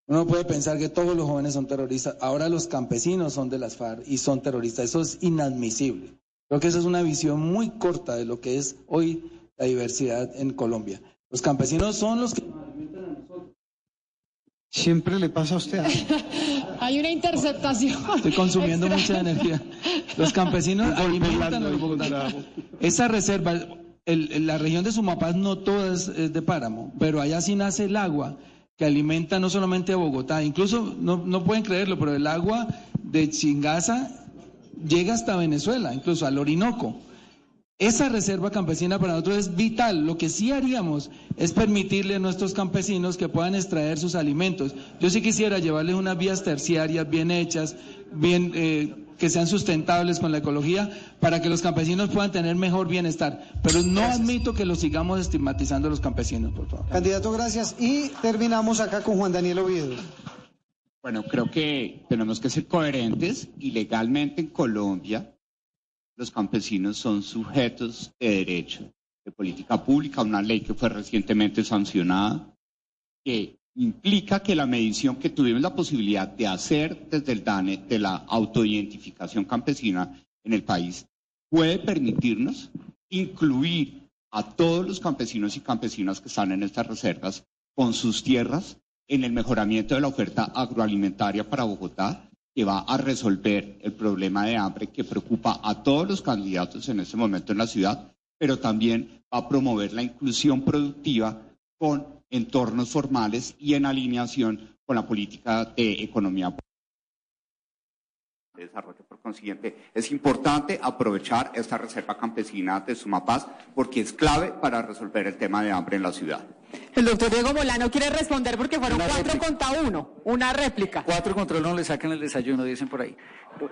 Uno no puede pensar que todos los jóvenes son terroristas. Ahora los campesinos son de las FARC y son terroristas. Eso es inadmisible. Creo que esa es una visión muy corta de lo que es hoy la diversidad en Colombia. Los campesinos son los que Siempre le pasa a usted. Hay una interceptación. Estoy consumiendo mucha energía. Los campesinos alimentan. Esa reserva, el- el- la región de Sumapaz no toda es, es de páramo, pero allá sí nace el agua que alimenta no solamente a Bogotá, incluso no, no pueden creerlo, pero el agua de Chingaza llega hasta Venezuela, incluso al Orinoco. Esa reserva campesina para nosotros es vital. Lo que sí haríamos es permitirle a nuestros campesinos que puedan extraer sus alimentos. Yo sí quisiera llevarles unas vías terciarias bien hechas, bien eh, que sean sustentables con la ecología, para que los campesinos puedan tener mejor bienestar. Pero no admito que lo sigamos estigmatizando a los campesinos, por favor. Candidato, gracias. Y terminamos acá con Juan Daniel Oviedo. Bueno, creo que tenemos que ser coherentes y legalmente en Colombia los campesinos son sujetos de derecho de política pública, una ley que fue recientemente sancionada, que implica que la medición que tuvimos la posibilidad de hacer desde el DANE de la autoidentificación campesina en el país puede permitirnos incluir a todos los campesinos y campesinas que están en estas reservas con sus tierras en el mejoramiento de la oferta agroalimentaria para Bogotá que va a resolver el problema de hambre que preocupa a todos los candidatos en este momento en la ciudad, pero también va a promover la inclusión productiva con entornos formales y en alineación con la política de economía de desarrollo. Por consiguiente, es importante aprovechar esta reserva campesina de Sumapaz porque es clave para resolver el tema de hambre en la ciudad. El doctor Diego Molano quiere responder porque fueron Una cuatro réplica. contra uno. Una réplica. Cuatro contra uno le sacan el desayuno, dicen por ahí.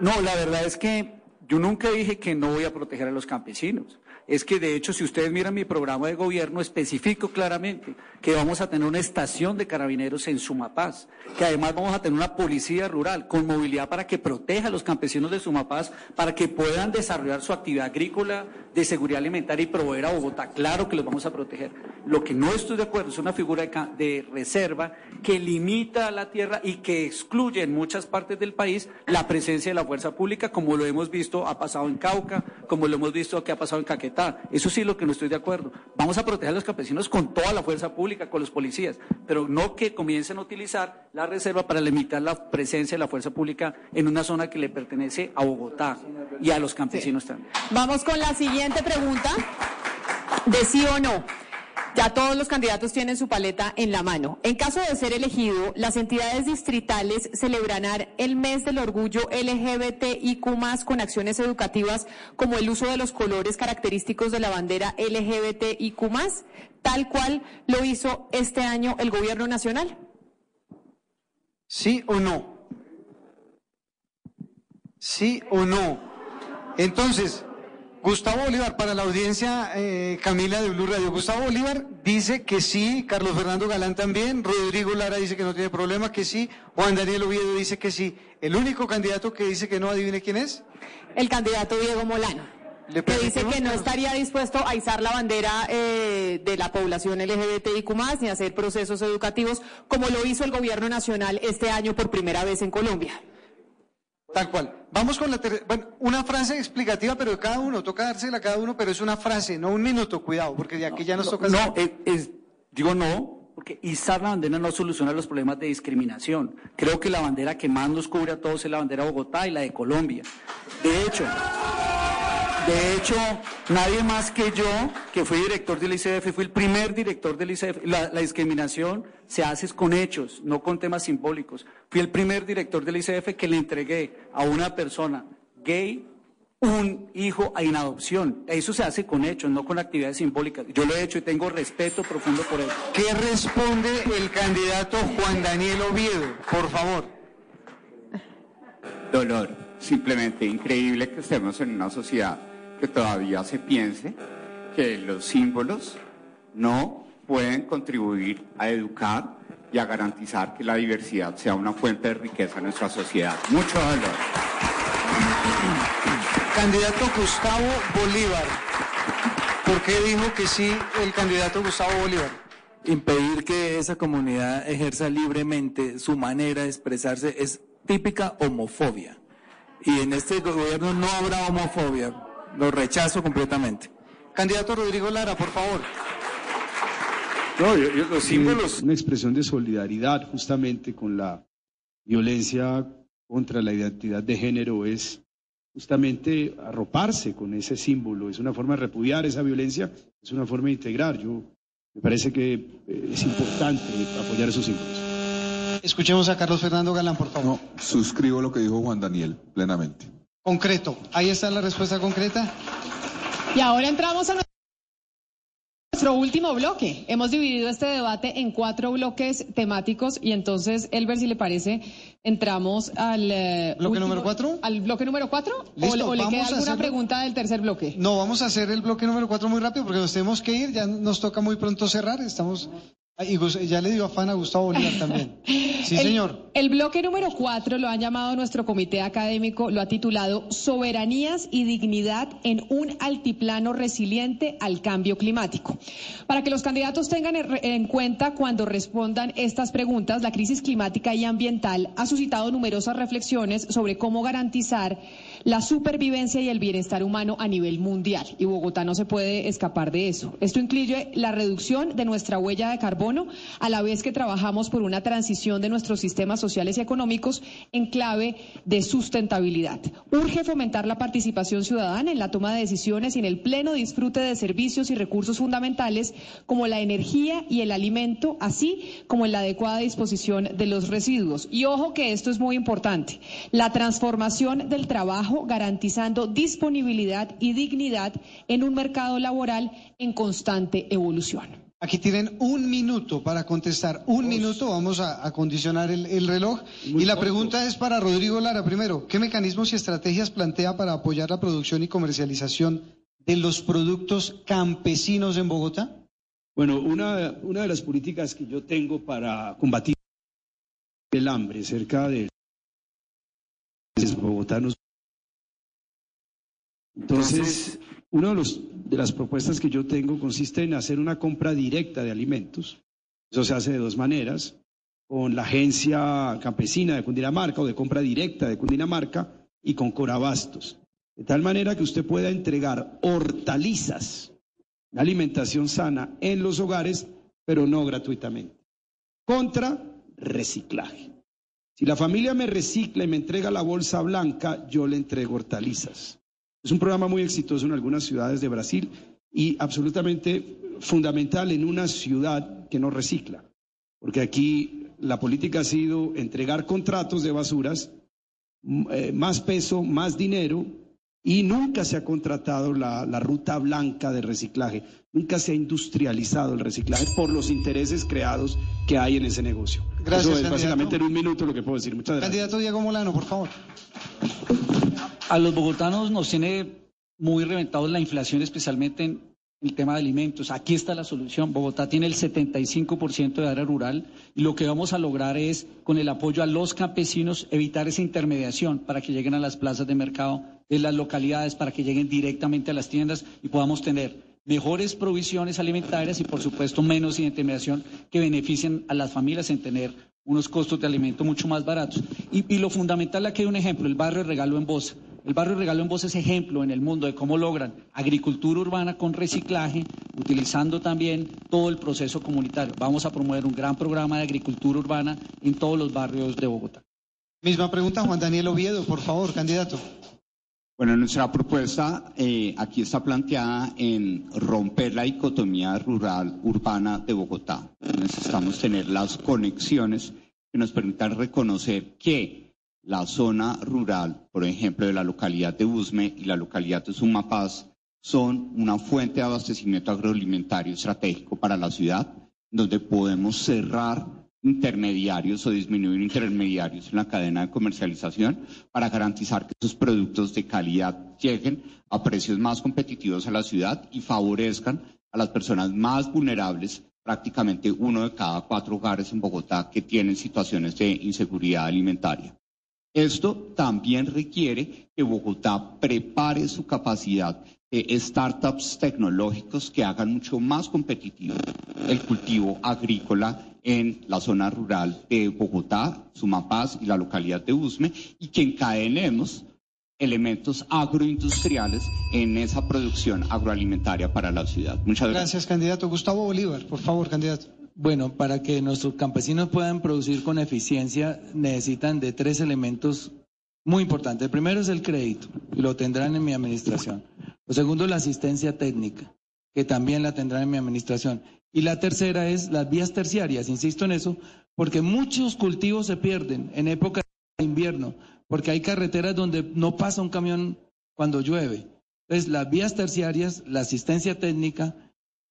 No, la verdad es que yo nunca dije que no voy a proteger a los campesinos. Es que de hecho, si ustedes miran mi programa de gobierno, especifico claramente que vamos a tener una estación de carabineros en Sumapaz, que además vamos a tener una policía rural con movilidad para que proteja a los campesinos de Sumapaz, para que puedan desarrollar su actividad agrícola, de seguridad alimentaria y proveer a Bogotá. Claro que los vamos a proteger. Lo que no estoy de acuerdo es una figura de, reserva que limita a la tierra y que excluye en muchas partes del país la presencia de la fuerza pública, como lo hemos visto ha pasado en Cauca, como lo hemos visto que ha pasado en Caquetá. Eso sí es lo que no estoy de acuerdo. Vamos a proteger a los campesinos con toda la fuerza pública, con los policías, pero no que comiencen a utilizar la reserva para limitar la presencia de la fuerza pública en una zona que le pertenece a Bogotá y a los campesinos también. Vamos con la siguiente pregunta de sí o no. Ya todos los candidatos tienen su paleta en la mano. En caso de ser elegido, las entidades distritales celebrarán el mes del orgullo LGBTIQ con acciones educativas como el uso de los colores característicos de la bandera LGBTIQ tal cual lo hizo este año el gobierno nacional. ¿Sí o no? ¿Sí o no? Entonces, Gustavo Bolívar, para la audiencia, eh, Camila de Blue Radio, Gustavo Bolívar dice que sí, Carlos Fernando Galán también, Rodrigo Lara dice que no tiene problema, que sí, Juan Daniel Oviedo dice que sí. El único candidato que dice que no, adivine quién es. El candidato Diego Molano. ¿Le que dice que no estaría dispuesto a izar la bandera eh, de la población LGBTIQ ni hacer procesos educativos como lo hizo el gobierno nacional este año por primera vez en Colombia. Tal cual. Vamos con la ter- bueno, una frase explicativa, pero de cada uno, toca dársela a cada uno, pero es una frase, no un minuto, cuidado, porque de aquí ya nos toca... No, es- es- digo no, porque izar la bandera no soluciona los problemas de discriminación. Creo que la bandera que más nos cubre a todos es la bandera de Bogotá y la de Colombia. De hecho, de hecho, nadie más que yo, que fui director del ICF, fui el primer director del ICF. La, la discriminación se hace con hechos, no con temas simbólicos. Fui el primer director del ICF que le entregué a una persona gay un hijo en adopción. Eso se hace con hechos, no con actividades simbólicas. Yo lo he hecho y tengo respeto profundo por eso. ¿Qué responde el candidato Juan Daniel Oviedo? Por favor. Dolor, simplemente increíble que estemos en una sociedad que todavía se piense que los símbolos no pueden contribuir a educar y a garantizar que la diversidad sea una fuente de riqueza en nuestra sociedad. Mucho dolor. Candidato Gustavo Bolívar. ¿Por qué dijo que sí el candidato Gustavo Bolívar? Impedir que esa comunidad ejerza libremente su manera de expresarse es típica homofobia. Y en este gobierno no habrá homofobia. Lo rechazo completamente. Candidato Rodrigo Lara, por favor. No, yo- yo- los símbolos. Una expresión de solidaridad justamente con la violencia contra la identidad de género es justamente arroparse con ese símbolo, es una forma de repudiar esa violencia, es una forma de integrar. Yo me parece que eh, es importante apoyar esos símbolos. Escuchemos a Carlos Fernando Galán, por favor. Suscribo lo que dijo Juan Daniel plenamente. Concreto. Ahí está la respuesta concreta. Y ahora entramos a nuestro último bloque. Hemos dividido este debate en cuatro bloques temáticos y entonces, Elber, si le parece, entramos al... eh, ¿Bloque último- número cuatro? ¿Al bloque número cuatro? ¿O, Listo, le- o le queda alguna hacerlo. pregunta del tercer bloque? No, vamos a hacer el bloque número cuatro muy rápido porque nos tenemos que ir. Ya nos toca muy pronto cerrar. Estamos. Ah, Y ya le dio afán a Gustavo Bolívar también. Sí, El- señor. El bloque número cuatro lo han llamado nuestro comité académico, lo ha titulado Soberanías y Dignidad en un altiplano resiliente al cambio climático. Para que los candidatos tengan en en cuenta cuando respondan estas preguntas, la crisis climática y ambiental ha suscitado numerosas reflexiones sobre cómo garantizar la supervivencia y el bienestar humano a nivel mundial. Y Bogotá no se puede escapar de eso. Esto incluye la reducción de nuestra huella de carbono, a la vez que trabajamos por una transición de nuestros sistemas sociales y económicos en clave de sustentabilidad. Urge fomentar la participación ciudadana en la toma de decisiones y en el pleno disfrute de servicios y recursos fundamentales como la energía y el alimento, así como en la adecuada disposición de los residuos. Y ojo que esto es muy importante. La transformación del trabajo garantizando disponibilidad y dignidad en un mercado laboral en constante evolución. Aquí tienen un minuto para contestar. Un minuto. Vamos a acondicionar el, el reloj. y la pregunta es para Rodrigo Lara. Primero, ¿qué mecanismos y estrategias plantea para apoyar la producción y comercialización de los productos campesinos en Bogotá? Bueno, una, una de las políticas que yo tengo para combatir el hambre cerca de los bogotanos. Entonces, una de, las propuestas que yo tengo consiste en hacer una compra directa de alimentos. Eso se hace de dos maneras, con la agencia campesina de Cundinamarca o de compra directa de Cundinamarca y con Corabastos. De tal manera que usted pueda entregar hortalizas, una alimentación sana en los hogares, pero no gratuitamente. Contra reciclaje. Si la familia me recicla y me entrega la bolsa blanca, yo le entrego hortalizas. Es un programa muy exitoso en algunas ciudades de Brasil y absolutamente fundamental en una ciudad que no recicla. Porque aquí la política ha sido entregar contratos de basuras, m- eh, más peso, más dinero, y nunca se ha contratado la, la ruta blanca de reciclaje, nunca se ha industrializado el reciclaje por los intereses creados que hay en ese negocio. Gracias, Eso es candidato. básicamente en un minuto lo que puedo decir. Muchas gracias. Candidato Diego Molano, por favor. A los bogotanos nos tiene muy reventados la inflación, especialmente en el tema de alimentos. Aquí está la solución. Bogotá tiene el 75% de área rural y lo que vamos a lograr es, con el apoyo a los campesinos, evitar esa intermediación para que lleguen a las plazas de mercado de las localidades, para que lleguen directamente a las tiendas y podamos tener mejores provisiones alimentarias y, por supuesto, menos intermediación que beneficien a las familias en tener unos costos de alimento mucho más baratos. Y, lo fundamental, aquí hay un ejemplo, el barrio Regalo en Bosa. El barrio Regalo en Bosa es ejemplo en el mundo de cómo logran agricultura urbana con reciclaje, utilizando también todo el proceso comunitario. Vamos a promover un gran programa de agricultura urbana en todos los barrios de Bogotá. Misma pregunta, Juan Daniel Oviedo, por favor, candidato. Bueno, nuestra propuesta eh, aquí está planteada en romper la dicotomía rural-urbana de Bogotá. Necesitamos tener las conexiones que nos permitan reconocer que la zona rural, por ejemplo, de la localidad de Usme y la localidad de Sumapaz, son una fuente de abastecimiento agroalimentario estratégico para la ciudad, donde podemos cerrar intermediarios o disminuir intermediarios en la cadena de comercialización para garantizar que esos productos de calidad lleguen a precios más competitivos a la ciudad y favorezcan a las personas más vulnerables, prácticamente uno de cada cuatro hogares en Bogotá que tienen situaciones de inseguridad alimentaria. Esto también requiere que Bogotá prepare su capacidad de startups tecnológicos que hagan mucho más competitivo el cultivo agrícola en la zona rural de Bogotá, Sumapaz y la localidad de Usme y que encadenemos elementos agroindustriales en esa producción agroalimentaria para la ciudad. Muchas gracias. Gracias, candidato. Gustavo Bolívar, por favor, candidato. Bueno, para que nuestros campesinos puedan producir con eficiencia, necesitan de tres elementos muy importantes. El primero es el crédito, lo tendrán en mi administración. Lo segundo la asistencia técnica, que también la tendrán en mi administración. Y la tercera es las vías terciarias, insisto en eso, porque muchos cultivos se pierden en época de invierno porque hay carreteras donde no pasa un camión cuando llueve. Entonces, las vías terciarias, la asistencia técnica,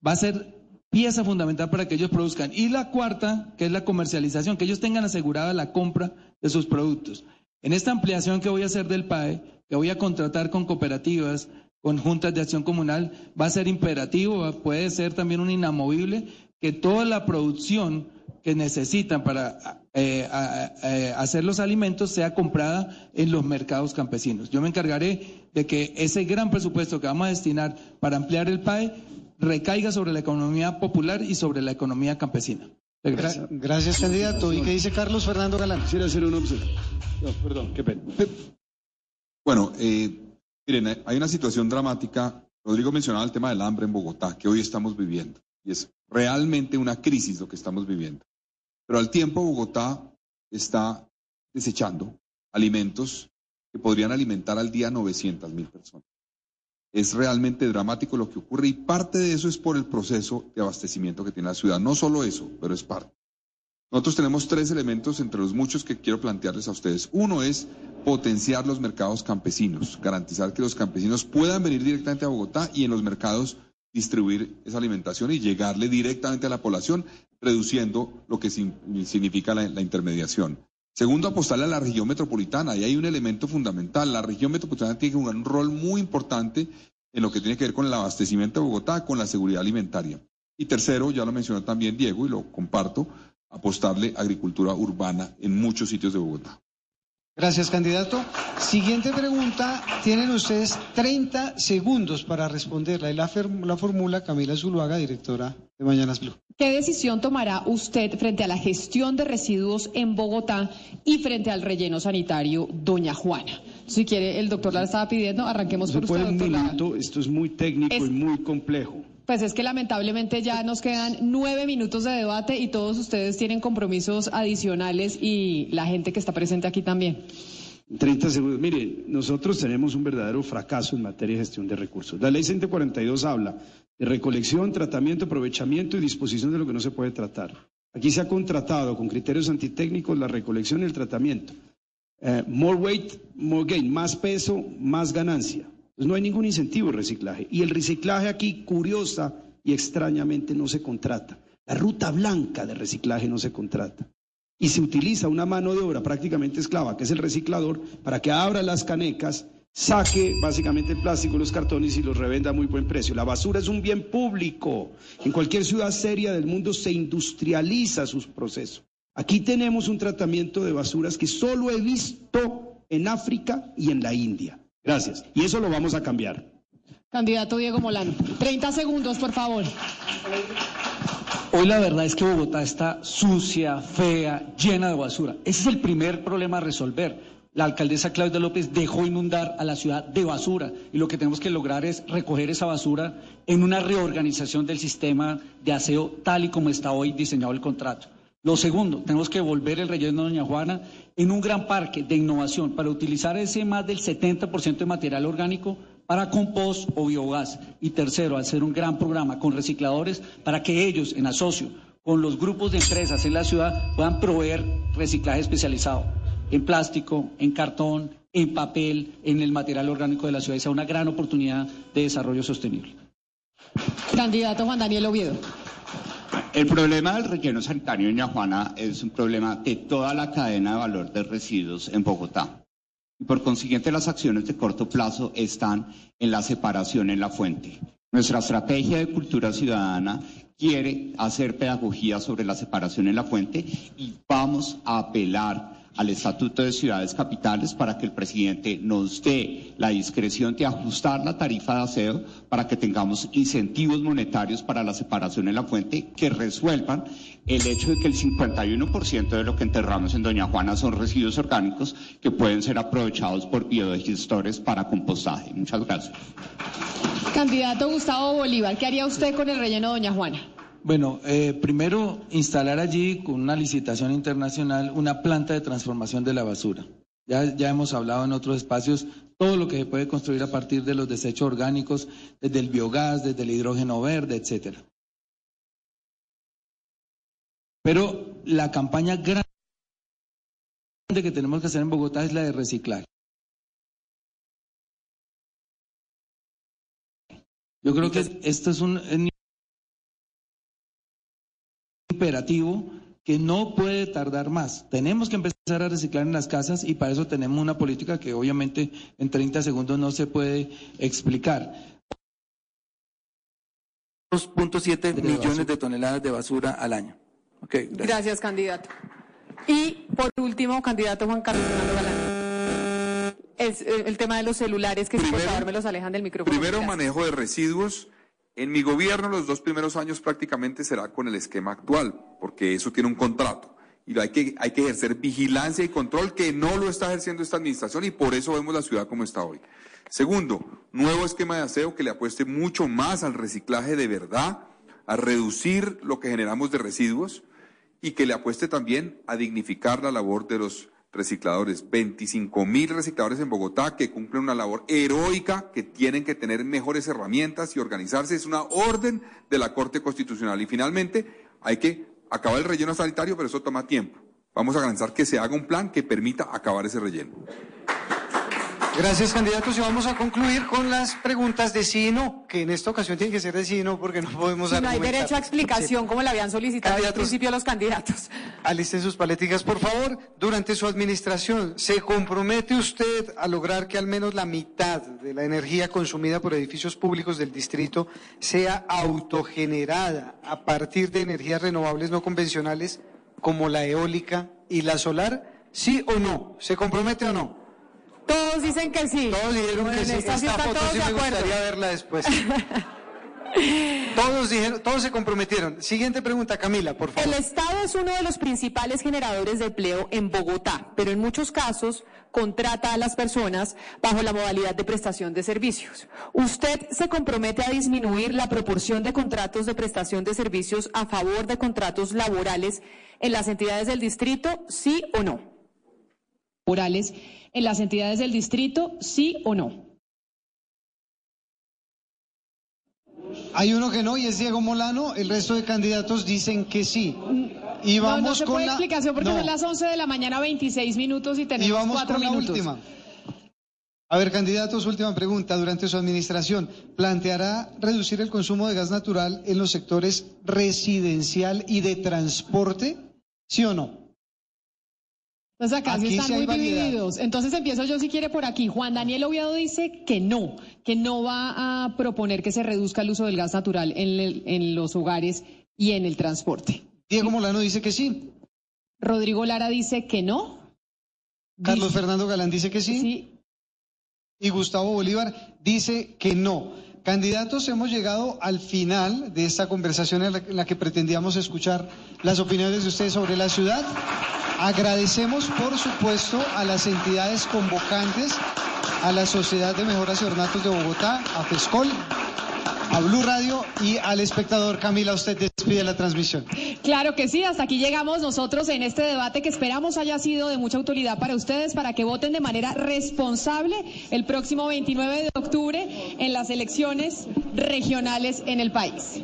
va a ser pieza fundamental para que ellos produzcan. Y la cuarta, que es la comercialización, que ellos tengan asegurada la compra de sus productos. En esta ampliación que voy a hacer del PAE, que voy a contratar con cooperativas, con juntas de acción comunal, va a ser imperativo, puede ser también un inamovible, que toda la producción que necesitan para eh, eh, hacer los alimentos sea comprada en los mercados campesinos. Yo me encargaré de que ese gran presupuesto que vamos a destinar para ampliar el PAE recaiga sobre la economía popular y sobre la economía campesina. Gracias. Gracias, candidato. ¿Y qué dice Carlos Fernando Galán? Quisiera hacer una observación. No, perdón, qué pena. Bueno, eh, miren, hay una situación dramática. Rodrigo mencionaba el tema del hambre en Bogotá, que hoy estamos viviendo. Y es realmente una crisis lo que estamos viviendo. Pero al tiempo Bogotá está desechando alimentos que podrían alimentar al día 900 mil personas. Es realmente dramático lo que ocurre y parte de eso es por el proceso de abastecimiento que tiene la ciudad. No solo eso, pero es parte. Nosotros tenemos tres elementos entre los muchos que quiero plantearles a ustedes. Uno es potenciar los mercados campesinos, garantizar que los campesinos puedan venir directamente a Bogotá y en los mercados distribuir esa alimentación y llegarle directamente a la población, reduciendo lo que significa la, la intermediación. Segundo, apostarle a la región metropolitana. Y hay un elemento fundamental. La región metropolitana tiene que jugar un rol muy importante en lo que tiene que ver con el abastecimiento de Bogotá, con la seguridad alimentaria. Y tercero, ya lo mencionó también Diego y lo comparto, apostarle a agricultura urbana en muchos sitios de Bogotá. Gracias, candidato. Siguiente pregunta. Tienen ustedes 30 segundos para responderla. Y la, la formula Camila Zuluaga, directora de Mañanas Blue. ¿Qué decisión tomará usted frente a la gestión de residuos en Bogotá y frente al relleno sanitario Doña Juana? Si quiere, el doctor la estaba pidiendo, arranquemos por usted, doctor. Un minuto, esto es muy técnico y muy complejo. Pues es que lamentablemente ya nos quedan nueve minutos de debate y todos ustedes tienen compromisos adicionales y la gente que está presente aquí también. 30 segundos. Mire, nosotros tenemos un verdadero fracaso en materia de gestión de recursos. La ley 142 habla de recolección, tratamiento, aprovechamiento y disposición de lo que no se puede tratar. Aquí se ha contratado con criterios antitécnicos la recolección y el tratamiento. Eh, more weight, more gain, más peso, más ganancia. No hay ningún incentivo de reciclaje. Y el reciclaje aquí, curiosa y extrañamente, no se contrata. La ruta blanca de reciclaje no se contrata. Y se utiliza una mano de obra prácticamente esclava, que es el reciclador, para que abra las canecas saque básicamente el plástico, los cartones y los revenda a muy buen precio. La basura es un bien público. En cualquier ciudad seria del mundo se industrializa sus procesos. Aquí tenemos un tratamiento de basuras que solo he visto en África y en la India. Gracias. Y eso lo vamos a cambiar. Candidato Diego Molano. 30 segundos, por favor. Hoy la verdad es que Bogotá está sucia, fea, llena de basura. Ese es el primer problema a resolver la alcaldesa Claudia López dejó inundar a la ciudad de basura y lo que tenemos que lograr es recoger esa basura en una reorganización del sistema de aseo tal y como está hoy diseñado el contrato. Lo segundo, tenemos que volver el relleno de Doña Juana en un gran parque de innovación para utilizar ese más del 70% de material orgánico para compost o biogás. Y tercero, hacer un gran programa con recicladores para que ellos, en asocio con los grupos de empresas en la ciudad, puedan proveer reciclaje especializado en plástico, en cartón, en papel, en el material orgánico de la ciudad. Esa una gran oportunidad de desarrollo sostenible. Candidato Juan Daniel Oviedo. El problema del relleno sanitario en Yajuana es un problema de toda la cadena de valor de residuos en Bogotá. Y por consiguiente, las acciones de corto plazo están en la separación en la fuente. Nuestra estrategia de cultura ciudadana quiere hacer pedagogía sobre la separación en la fuente y vamos a apelar al Estatuto de Ciudades Capitales para que el presidente nos dé la discreción de ajustar la tarifa de aseo para que tengamos incentivos monetarios para la separación en la fuente que resuelvan el hecho de que el 51% de lo que enterramos en Doña Juana son residuos orgánicos que pueden ser aprovechados por biodigestores para compostaje. Muchas gracias. Candidato Gustavo Bolívar, ¿qué haría usted con el relleno Doña Juana? Bueno, eh, primero instalar allí con una licitación internacional una planta de transformación de la basura. Ya, ya hemos hablado en otros espacios todo lo que se puede construir a partir de los desechos orgánicos, desde el biogás, desde el hidrógeno verde, etcétera. Pero la campaña grande que tenemos que hacer en Bogotá es la de reciclar. Yo creo que esto es un imperativo que no puede tardar más. Tenemos que empezar a reciclar en las casas y para eso tenemos una política que obviamente en 30 segundos no se puede explicar. 2.7 millones de toneladas de basura al año. Okay, gracias. gracias. candidato. Y por último, candidato Juan Carlos Fernando Galán. Es eh, el tema de los celulares que primero, por favor me los alejan del micrófono. Primero, manejo de residuos. En mi gobierno los dos primeros años prácticamente será con el esquema actual, porque eso tiene un contrato. Y hay que, hay que ejercer vigilancia y control que no lo está ejerciendo esta administración y por eso vemos la ciudad como está hoy. Segundo, nuevo esquema de aseo que le apueste mucho más al reciclaje de verdad, a reducir lo que generamos de residuos y que le apueste también a dignificar la labor de los recicladores. 25 mil recicladores en Bogotá que cumplen una labor heroica, que tienen que tener mejores herramientas y organizarse. Es una orden de la Corte Constitucional. Y finalmente, hay que acabar el relleno sanitario, pero eso toma tiempo. Vamos a garantizar que se haga un plan que permita acabar ese relleno. Gracias, candidatos. Y vamos a concluir con las preguntas de sí y no, que en esta ocasión tienen que ser de sí y no, porque no podemos si No hay derecho a explicación, como le habían solicitado al principio los candidatos. Alisten sus paleticas, por favor. Durante su administración, ¿se compromete usted a lograr que al menos la mitad de la energía consumida por edificios públicos del distrito sea autogenerada a partir de energías renovables no convencionales como la eólica y la solar? ¿Sí o no? ¿Se compromete o no? Todos dicen que sí. Todos dijeron que sí. Esta, foto sí me gustaría verla después. Todos dijeron, todos se comprometieron. Siguiente pregunta, Camila, por favor. El Estado es uno de los principales generadores de empleo en Bogotá, pero en muchos casos contrata a las personas bajo la modalidad de prestación de servicios. ¿Usted se compromete a disminuir la proporción de contratos de prestación de servicios a favor de contratos laborales en las entidades del distrito, sí o no? Laborales en las entidades del distrito, sí o no? Hay uno que no y es Diego Molano, el resto de candidatos dicen que sí. Y vamos no, no se con puede la explicación porque no. son las 11 de la mañana, 26 minutos y tenemos y vamos cuatro con la minutos. última. A ver, candidatos, última pregunta. Durante su administración, ¿planteará reducir el consumo de gas natural en los sectores residencial y de transporte? ¿Sí o no? Entonces acá sí Aquí están sí muy variedad. divididos. Entonces empiezo yo si quiere por aquí. Juan Daniel Oviedo dice que no, que no va a proponer que se reduzca el uso del gas natural en, el- en los hogares y en el transporte. Diego Molano dice que sí. Rodrigo Lara dice que no. Carlos Fernando Galán dice que sí. Sí. Y Gustavo Bolívar dice que no. Candidatos, hemos llegado al final de esta conversación en la, que pretendíamos escuchar las opiniones de ustedes sobre la ciudad. Agradecemos, por supuesto, a las entidades convocantes, a la Sociedad de Mejoras y Ornatos de Bogotá, a FESCOL, a Blue Radio y al espectador. Camila, usted despide la transmisión. Claro que sí, hasta aquí llegamos nosotros en este debate que esperamos haya sido de mucha utilidad para ustedes, para que voten de manera responsable el próximo 29 de octubre en las elecciones regionales en el país.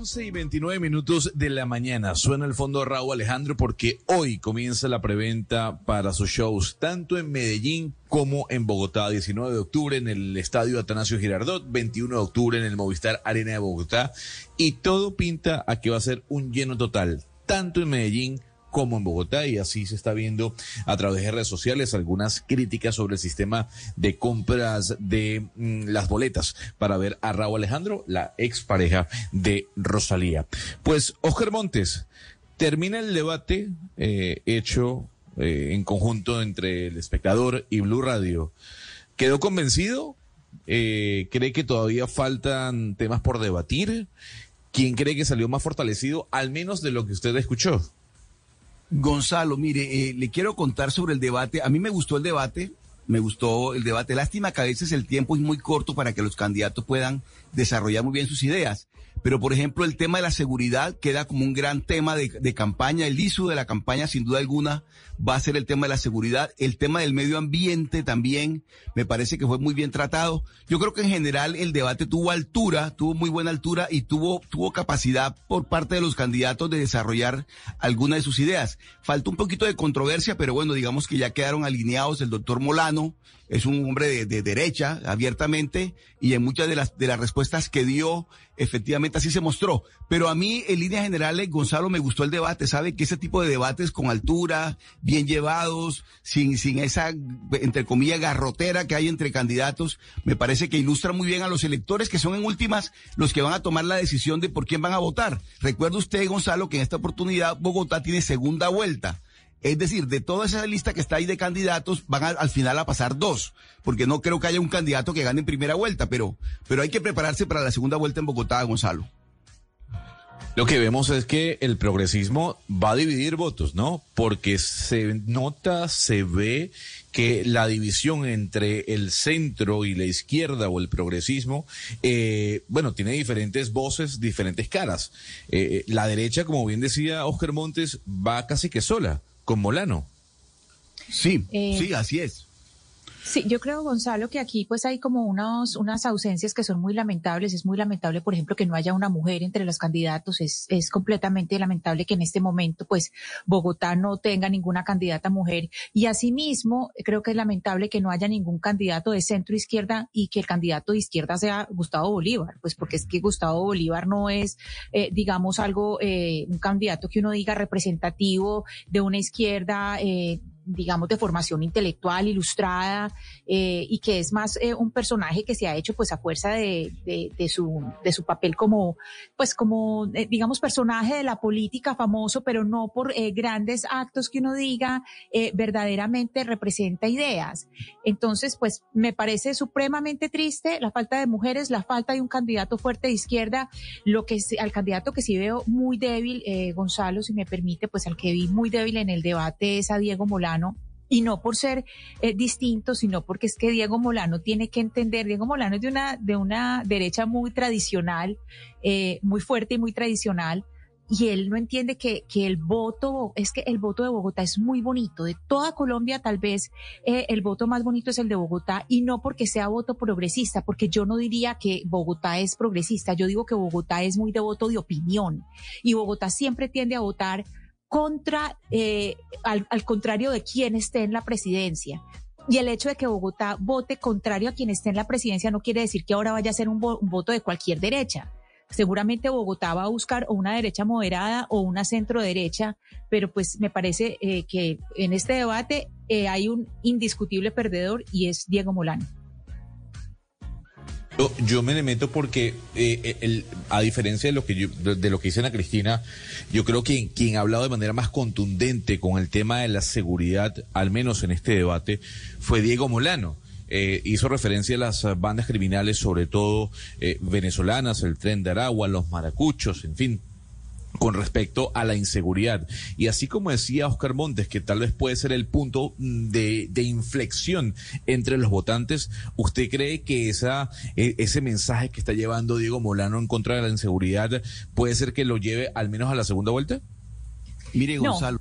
11 y 29 minutos de la mañana. Suena el fondo Raúl Alejandro porque hoy comienza la preventa para sus shows, tanto en Medellín como en Bogotá. 19 de octubre en el Estadio Atanasio Girardot, 21 de octubre en el Movistar Arena de Bogotá. Y todo pinta a que va a ser un lleno total, tanto en Medellín como en Bogotá y así se está viendo a través de redes sociales algunas críticas sobre el sistema de compras de mm, las boletas para ver a Raúl Alejandro, la expareja de Rosalía. Pues Oscar Montes, termina el debate eh, hecho eh, en conjunto entre el espectador y Blue Radio. ¿Quedó convencido? Eh, ¿Cree que todavía faltan temas por debatir? ¿Quién cree que salió más fortalecido, al menos de lo que usted escuchó? Gonzalo, mire, eh, le quiero contar sobre el debate. A mí me gustó el debate, me gustó el debate. Lástima que a veces el tiempo es muy corto para que los candidatos puedan desarrollar muy bien sus ideas. Pero, por ejemplo, el tema de la seguridad queda como un gran tema de, de campaña. El ISU de la campaña, sin duda alguna, va a ser el tema de la seguridad. El tema del medio ambiente también me parece que fue muy bien tratado. Yo creo que en general el debate tuvo altura, tuvo muy buena altura y tuvo, tuvo capacidad por parte de los candidatos de desarrollar alguna de sus ideas. Falta un poquito de controversia, pero bueno, digamos que ya quedaron alineados el doctor Molano, es un hombre de, de, derecha, abiertamente, y en muchas de las, de las respuestas que dio, efectivamente así se mostró. Pero a mí, en líneas generales, Gonzalo, me gustó el debate. Sabe que ese tipo de debates con altura, bien llevados, sin, sin esa, entre comillas, garrotera que hay entre candidatos, me parece que ilustra muy bien a los electores que son en últimas los que van a tomar la decisión de por quién van a votar. Recuerda usted, Gonzalo, que en esta oportunidad Bogotá tiene segunda vuelta. Es decir, de toda esa lista que está ahí de candidatos, van al final a pasar dos, porque no creo que haya un candidato que gane en primera vuelta, pero, pero hay que prepararse para la segunda vuelta en Bogotá, Gonzalo. Lo que vemos es que el progresismo va a dividir votos, ¿no? Porque se nota, se ve que la división entre el centro y la izquierda o el progresismo, eh, bueno, tiene diferentes voces, diferentes caras. Eh, la derecha, como bien decía Oscar Montes, va casi que sola con Molano. Sí, Eh, sí, así es. Sí, yo creo, Gonzalo, que aquí pues hay como unos, unas ausencias que son muy lamentables. Es muy lamentable, por ejemplo, que no haya una mujer entre los candidatos. Es, es completamente lamentable que en este momento pues Bogotá no tenga ninguna candidata mujer. Y asimismo, creo que es lamentable que no haya ningún candidato de centro izquierda y que el candidato de izquierda sea Gustavo Bolívar, pues porque es que Gustavo Bolívar no es, eh, digamos, algo, eh, un candidato que uno diga representativo de una izquierda, eh, digamos, de formación intelectual, ilustrada, eh, y que es más eh, un personaje que se ha hecho pues a fuerza de, de, de su, de su papel como, pues como, eh, digamos, personaje de la política famoso, pero no por eh, grandes actos que uno diga, eh, verdaderamente representa ideas. Entonces, pues me parece supremamente triste la falta de mujeres, la falta de un candidato fuerte de izquierda, lo que al candidato que sí veo muy débil, eh, Gonzalo, si me permite, pues al que vi muy débil en el debate es a Diego Molano y no por ser eh, distinto, sino porque es que Diego Molano tiene que entender, Diego Molano es de una, de una derecha muy tradicional, eh, muy fuerte y muy tradicional, y él no entiende que, que el voto, es que el voto de Bogotá es muy bonito, de toda Colombia tal vez eh, el voto más bonito es el de Bogotá, y no porque sea voto progresista, porque yo no diría que Bogotá es progresista, yo digo que Bogotá es muy de voto de opinión, y Bogotá siempre tiende a votar contra, eh, al, al contrario de quien esté en la presidencia. Y el hecho de que Bogotá vote contrario a quien esté en la presidencia no quiere decir que ahora vaya a ser un, vo- un voto de cualquier derecha. Seguramente Bogotá va a buscar o una derecha moderada o una centro derecha, pero pues me parece eh, que en este debate eh, hay un indiscutible perdedor y es Diego Molano. Yo, yo me le meto porque, eh, el- a diferencia de lo que yo, de, lo que dice Ana Cristina, yo creo que quien ha hablado de manera más contundente con el tema de la seguridad, al menos en este debate, fue Diego Molano. Eh, hizo referencia a las eh, bandas criminales, sobre todo eh, venezolanas, el tren de Aragua, los maracuchos, en fin, con respecto a la inseguridad. Y así como decía Oscar Montes, que tal vez puede ser el punto mm, de, de inflexión entre los votantes, ¿usted cree que esa, eh, ese mensaje que está llevando Diego Molano en contra de la inseguridad puede ser que lo lleve al menos a la segunda vuelta? Mire, No. Gonzalo.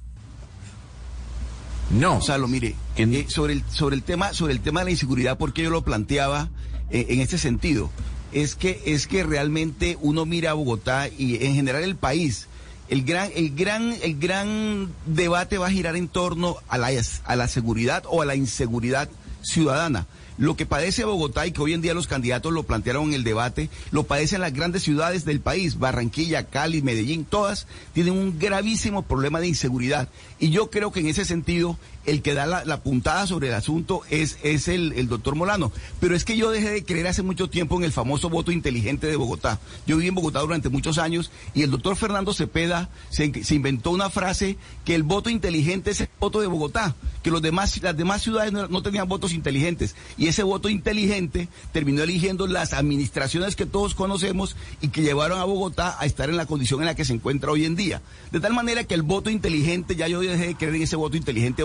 No. Gonzalo, mire, eh, sobre, el, sobre, el tema, sobre el tema de la inseguridad, porque yo lo planteaba eh, en este sentido, es que, es que realmente uno mira a Bogotá y en general el país, el gran, el gran, el gran debate va a girar en torno a la, a la seguridad o a la inseguridad ciudadana. Lo que padece Bogotá y que hoy en día los candidatos lo plantearon en el debate, lo padecen las grandes ciudades del país, Barranquilla, Cali, Medellín, todas tienen un gravísimo problema de inseguridad. Y yo creo que en ese sentido, el que da la, puntada sobre el asunto es, es el, doctor Molano. Pero es que yo dejé de creer hace mucho tiempo en el famoso voto inteligente de Bogotá. Yo viví en Bogotá durante muchos años y el doctor Fernando Cepeda se, inventó una frase que el voto inteligente es el voto de Bogotá, que los demás, las demás ciudades no, tenían votos inteligentes. Y ese voto inteligente terminó eligiendo las administraciones que todos conocemos y que llevaron a Bogotá a estar en la condición en la que se encuentra hoy en día. De tal manera que el voto inteligente, ya yo dejé de creer en ese voto inteligente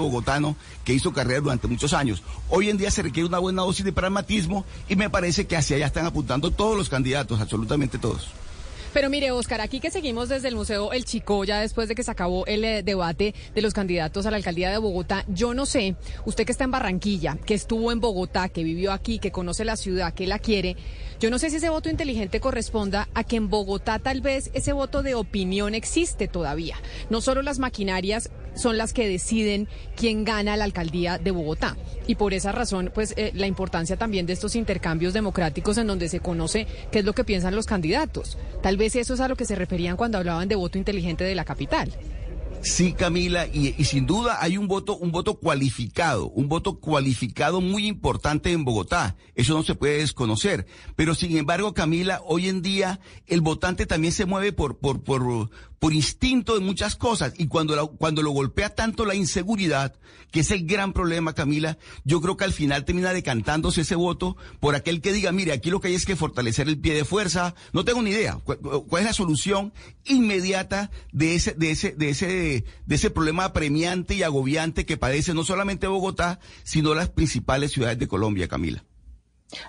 que hizo carrera durante muchos años. Hoy en día se requiere una buena dosis de pragmatismo y me parece que hacia allá están apuntando todos los candidatos, absolutamente todos. Pero mire, Oscar, aquí que seguimos desde el Museo El Chico, ya después de que se acabó el eh, debate de los candidatos a la alcaldía de Bogotá, yo no sé, usted que está en Barranquilla, que estuvo en Bogotá, que vivió aquí, que conoce la ciudad, que la quiere, yo no sé si ese voto inteligente corresponda a que en Bogotá tal vez ese voto de opinión existe todavía. No solo las maquinarias son las que deciden quién gana la alcaldía de Bogotá. Y por esa razón, pues eh, la importancia también de estos intercambios democráticos en donde se conoce qué es lo que piensan los candidatos. Tal vez eso es a lo que se referían cuando hablaban de voto inteligente de la capital. Sí, Camila, y, sin duda hay un voto, un voto cualificado, un voto cualificado muy importante en Bogotá. Eso no se puede desconocer. Pero sin embargo, Camila, hoy en día el votante también se mueve por, por, por, por instinto de muchas cosas. Y cuando, cuando lo golpea tanto la inseguridad, que es el gran problema, Camila, yo creo que al final termina decantándose ese voto por aquel que diga, mire, aquí lo que hay es que fortalecer el pie de fuerza. No tengo ni idea cuál, cuál es la solución inmediata de ese, de ese, de ese, de ese problema apremiante y agobiante que padece no solamente Bogotá, sino las principales ciudades de Colombia, Camila.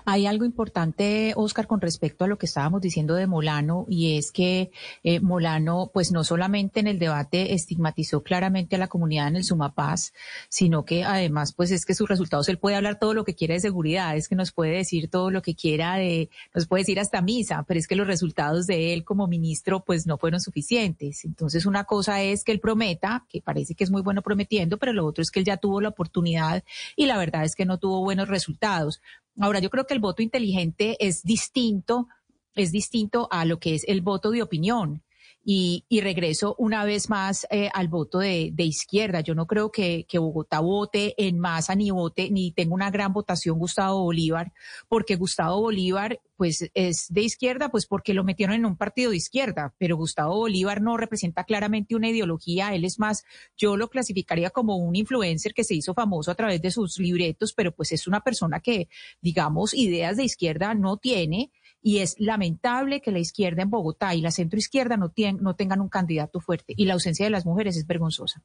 Hay algo importante, Oscar, con respecto a lo que estábamos diciendo de Molano, y es que eh, Molano, pues no solamente en el debate estigmatizó claramente a la comunidad en el Sumapaz, sino que además, pues es que sus resultados, él puede hablar todo lo que quiera de seguridad, es que nos puede decir todo lo que quiera de, nos puede decir hasta misa, pero es que los resultados de él como ministro, pues no fueron suficientes. Entonces, una cosa es que él prometa, que parece que es muy bueno prometiendo, pero lo otro es que él ya tuvo la oportunidad y la verdad es que no tuvo buenos resultados. Ahora, yo creo que el voto inteligente es distinto, es distinto a lo que es el voto de opinión. Y, y regreso una vez más eh, al voto de, de, izquierda. Yo no creo que, que, Bogotá vote en masa ni vote, ni tenga una gran votación Gustavo Bolívar, porque Gustavo Bolívar, pues es de izquierda, pues porque lo metieron en un partido de izquierda, pero Gustavo Bolívar no representa claramente una ideología, él es más, yo lo clasificaría como un influencer que se hizo famoso a través de sus libretos, pero pues es una persona que, digamos, ideas de izquierda no tiene y es lamentable que la izquierda en Bogotá y la centroizquierda no, tienen, no tengan un candidato fuerte y la ausencia de las mujeres es vergonzosa.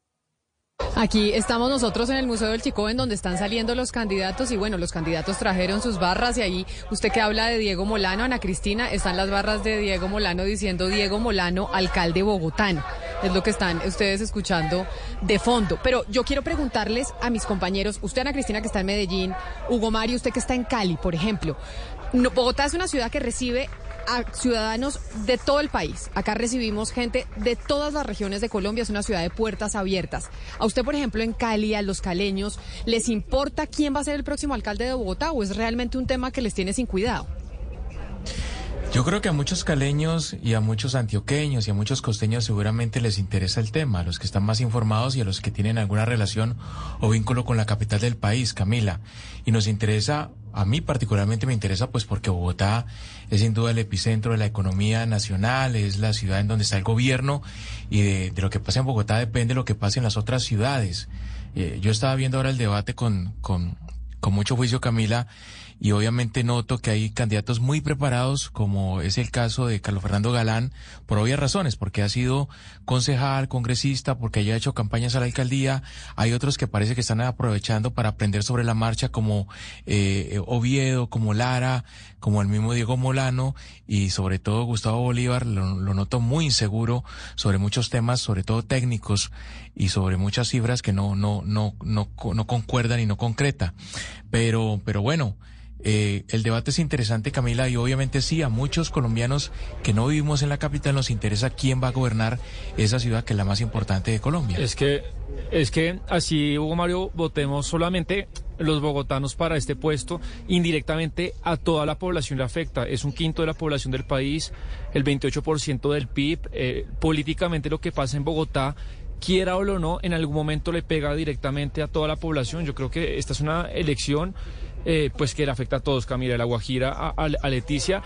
Aquí estamos nosotros en el Museo del Chico, en donde están saliendo los candidatos y bueno, los candidatos trajeron sus barras y ahí usted que habla de Diego Molano, Ana Cristina, están las barras de Diego Molano diciendo Diego Molano, alcalde bogotano. Es lo que están ustedes escuchando de fondo. Pero yo quiero preguntarles a mis compañeros, usted Ana Cristina que está en Medellín, Hugo Mario, usted que está en Cali, por ejemplo. Bogotá es una ciudad que recibe a ciudadanos de todo el país. Acá recibimos gente de todas las regiones de Colombia, es una ciudad de puertas abiertas. A usted, por ejemplo, en Cali, a los caleños, ¿les importa quién va a ser el próximo alcalde de Bogotá o es realmente un tema que les tiene sin cuidado? Yo creo que a muchos caleños y a muchos antioqueños y a muchos costeños seguramente les interesa el tema, a los que están más informados y a los que tienen alguna relación o vínculo con la capital del país, Camila. Y nos interesa, a mí particularmente me interesa pues porque Bogotá es sin duda el epicentro de la economía nacional, es la ciudad en donde está el gobierno y de, de lo que pasa en Bogotá depende lo que pase en las otras ciudades. Eh, yo estaba viendo ahora el debate con, con, con mucho juicio, Camila, y obviamente noto que hay candidatos muy preparados, como es el caso de Carlos Fernando Galán, por obvias razones, porque ha sido concejal, congresista, porque haya hecho campañas a la alcaldía. Hay otros que parece que están aprovechando para aprender sobre la marcha, como eh, Oviedo, como Lara, como el mismo Diego Molano y sobre todo Gustavo Bolívar, lo, lo noto muy inseguro sobre muchos temas, sobre todo técnicos y sobre muchas cifras que no, no, no, no, no concuerdan y no concreta. Pero, pero bueno, eh, el debate es interesante, Camila, y obviamente sí, a muchos colombianos que no vivimos en la capital nos interesa quién va a gobernar esa ciudad que es la más importante de Colombia. Es que, es que así, Hugo Mario, votemos solamente los bogotanos para este puesto, indirectamente a toda la población le afecta. Es un quinto de la población del país, el 28% del PIB. Eh, políticamente lo que pasa en Bogotá quiera o no, en algún momento le pega directamente a toda la población. Yo creo que esta es una elección eh, pues que le afecta a todos, Camila, la Guajira, a, Leticia.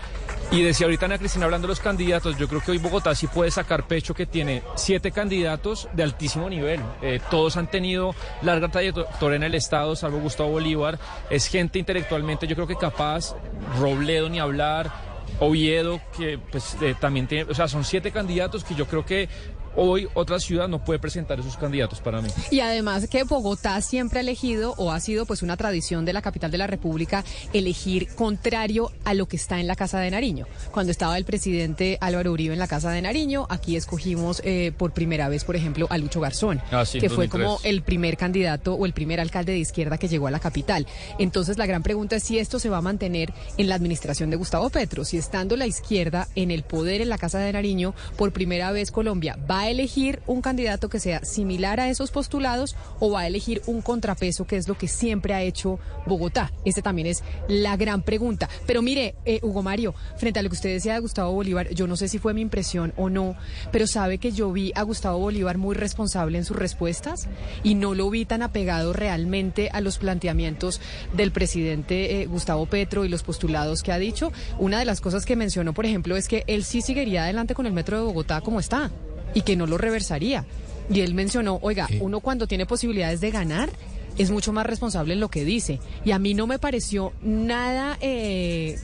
Y decía ahorita Ana Cristina hablando de los candidatos, yo creo que hoy Bogotá sí puede sacar pecho que tiene siete candidatos de altísimo nivel. Eh, todos han tenido larga trayectoria en el Estado, salvo Gustavo Bolívar. Es gente intelectualmente, yo creo que capaz, Robledo ni hablar, Oviedo, que pues eh, también tiene, o sea, son siete candidatos que yo creo que Hoy otra ciudad no puede presentar esos candidatos para mí. Y además que Bogotá siempre ha elegido o ha sido pues una tradición de la capital de la República elegir contrario a lo que está en la Casa de Nariño. Cuando estaba el presidente Álvaro Uribe en la Casa de Nariño, aquí escogimos eh, por primera vez, por ejemplo, a Lucho Garzón, Ah, sí, que fue 2003. como el primer candidato o el primer alcalde de izquierda que llegó a la capital. Entonces la gran pregunta es si esto se va a mantener en la administración de Gustavo Petro, si estando la izquierda en el poder en la Casa de Nariño, por primera vez Colombia va a elegir un candidato que sea similar a esos postulados o va a elegir un contrapeso, que es lo que siempre ha hecho Bogotá. Esta también es la gran pregunta. Pero mire, eh, Hugo Mario, frente a lo que usted decía de Gustavo Bolívar, yo no sé si fue mi impresión o no, pero sabe que yo vi a Gustavo Bolívar muy responsable en sus respuestas y no lo vi tan apegado realmente a los planteamientos del presidente eh, Gustavo Petro y los postulados que ha dicho. Una de las cosas que mencionó, por ejemplo, es que él sí seguiría adelante con el metro de Bogotá como está y que no lo reversaría. Y él mencionó, oiga, uno cuando tiene posibilidades de ganar es mucho más responsable en lo que dice. Y a mí no me pareció nada, eh,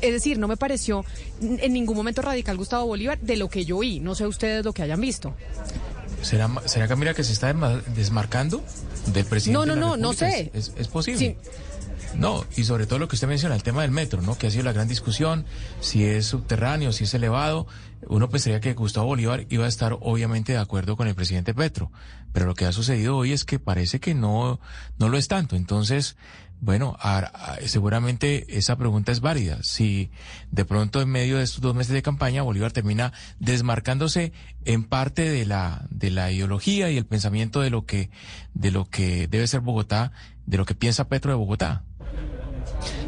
es decir, no me pareció en ningún momento radical Gustavo Bolívar de lo que yo oí. No sé ustedes lo que hayan visto. ¿Será, ¿Será Camila que se está desma- desmarcando del presidente? No, no, de la no, no sé. Es, es- es posible. Sí. No, y sobre todo lo que usted menciona, el tema del metro, ¿no? Que ha sido la gran discusión, si es subterráneo, si es elevado. Uno pensaría que Gustavo Bolívar iba a estar obviamente de acuerdo con el presidente Petro, pero lo que ha sucedido hoy es que parece que no, no lo es tanto. Entonces, bueno, seguramente esa pregunta es válida. Si de pronto en medio de estos dos meses de campaña Bolívar termina desmarcándose en parte de la, de la ideología y el pensamiento de lo que, de lo que debe ser Bogotá, de lo que piensa Petro de Bogotá.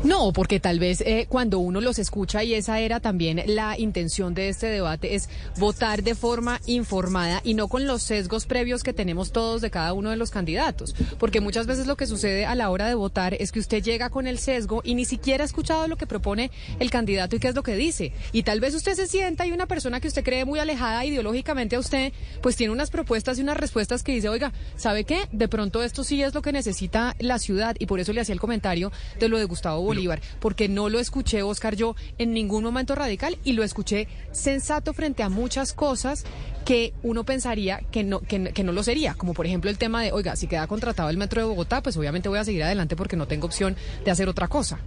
No, porque tal vez eh, cuando uno los escucha, y esa era también la intención de este debate, es votar de forma informada y no con los sesgos previos que tenemos todos de cada uno de los candidatos. Porque muchas veces lo que sucede a la hora de votar es que usted llega con el sesgo y ni siquiera ha escuchado lo que propone el candidato y qué es lo que dice. Y tal vez usted se sienta y una persona que usted cree muy alejada ideológicamente a usted, pues tiene unas propuestas y unas respuestas que dice, oiga, ¿sabe qué? De pronto esto sí es lo que necesita la ciudad y por eso le hacía el comentario de lo de Gustavo Bolívar, porque no lo escuché, Oscar, yo en ningún momento radical y lo escuché sensato frente a muchas cosas que uno pensaría que no, que no lo sería, como por ejemplo el tema de, oiga, si queda contratado el metro de Bogotá, pues obviamente voy a seguir adelante porque no tengo opción de hacer otra cosa.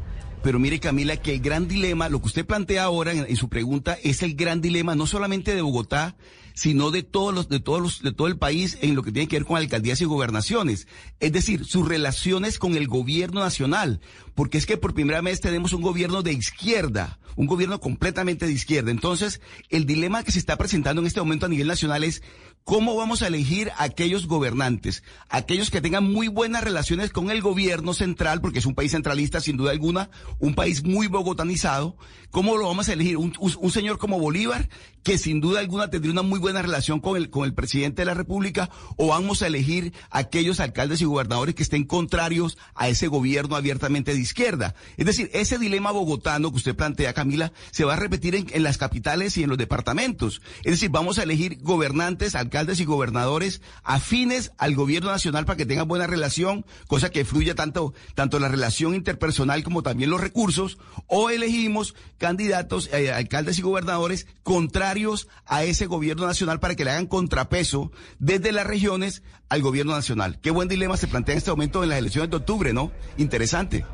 Pero mire, Camila, que el gran dilema, lo que usted plantea ahora en, en su pregunta, es el gran dilema no solamente de Bogotá, sino de todos los, de todos los, de todo el país en lo que tiene que ver con alcaldías y gobernaciones. Es decir, sus relaciones con el gobierno nacional. Porque es que por primera vez tenemos un gobierno de izquierda, un gobierno completamente de izquierda. Entonces, el dilema que se está presentando en este momento a nivel nacional es cómo vamos a elegir a aquellos gobernantes, aquellos que tengan muy buenas relaciones con el gobierno central, porque es un país centralista sin duda alguna, un país muy bogotanizado. ¿Cómo lo vamos a elegir? Un, señor como Bolívar, que sin duda alguna tendría una muy buena relación con el, con el presidente de la República, o vamos a elegir aquellos alcaldes y gobernadores que estén contrarios a ese gobierno abiertamente izquierda. Es decir, ese dilema bogotano que usted plantea, Camila, se va a repetir en, las capitales y en los departamentos. Es decir, vamos a elegir gobernantes, alcaldes y gobernadores afines al gobierno nacional para que tengan buena relación, cosa que fluya tanto, tanto la relación interpersonal como también los recursos, o elegimos candidatos, eh, alcaldes y gobernadores contrarios a ese gobierno nacional para que le hagan contrapeso desde las regiones al gobierno nacional. Qué buen dilema se plantea en este momento en las elecciones de octubre, ¿no? Interesante.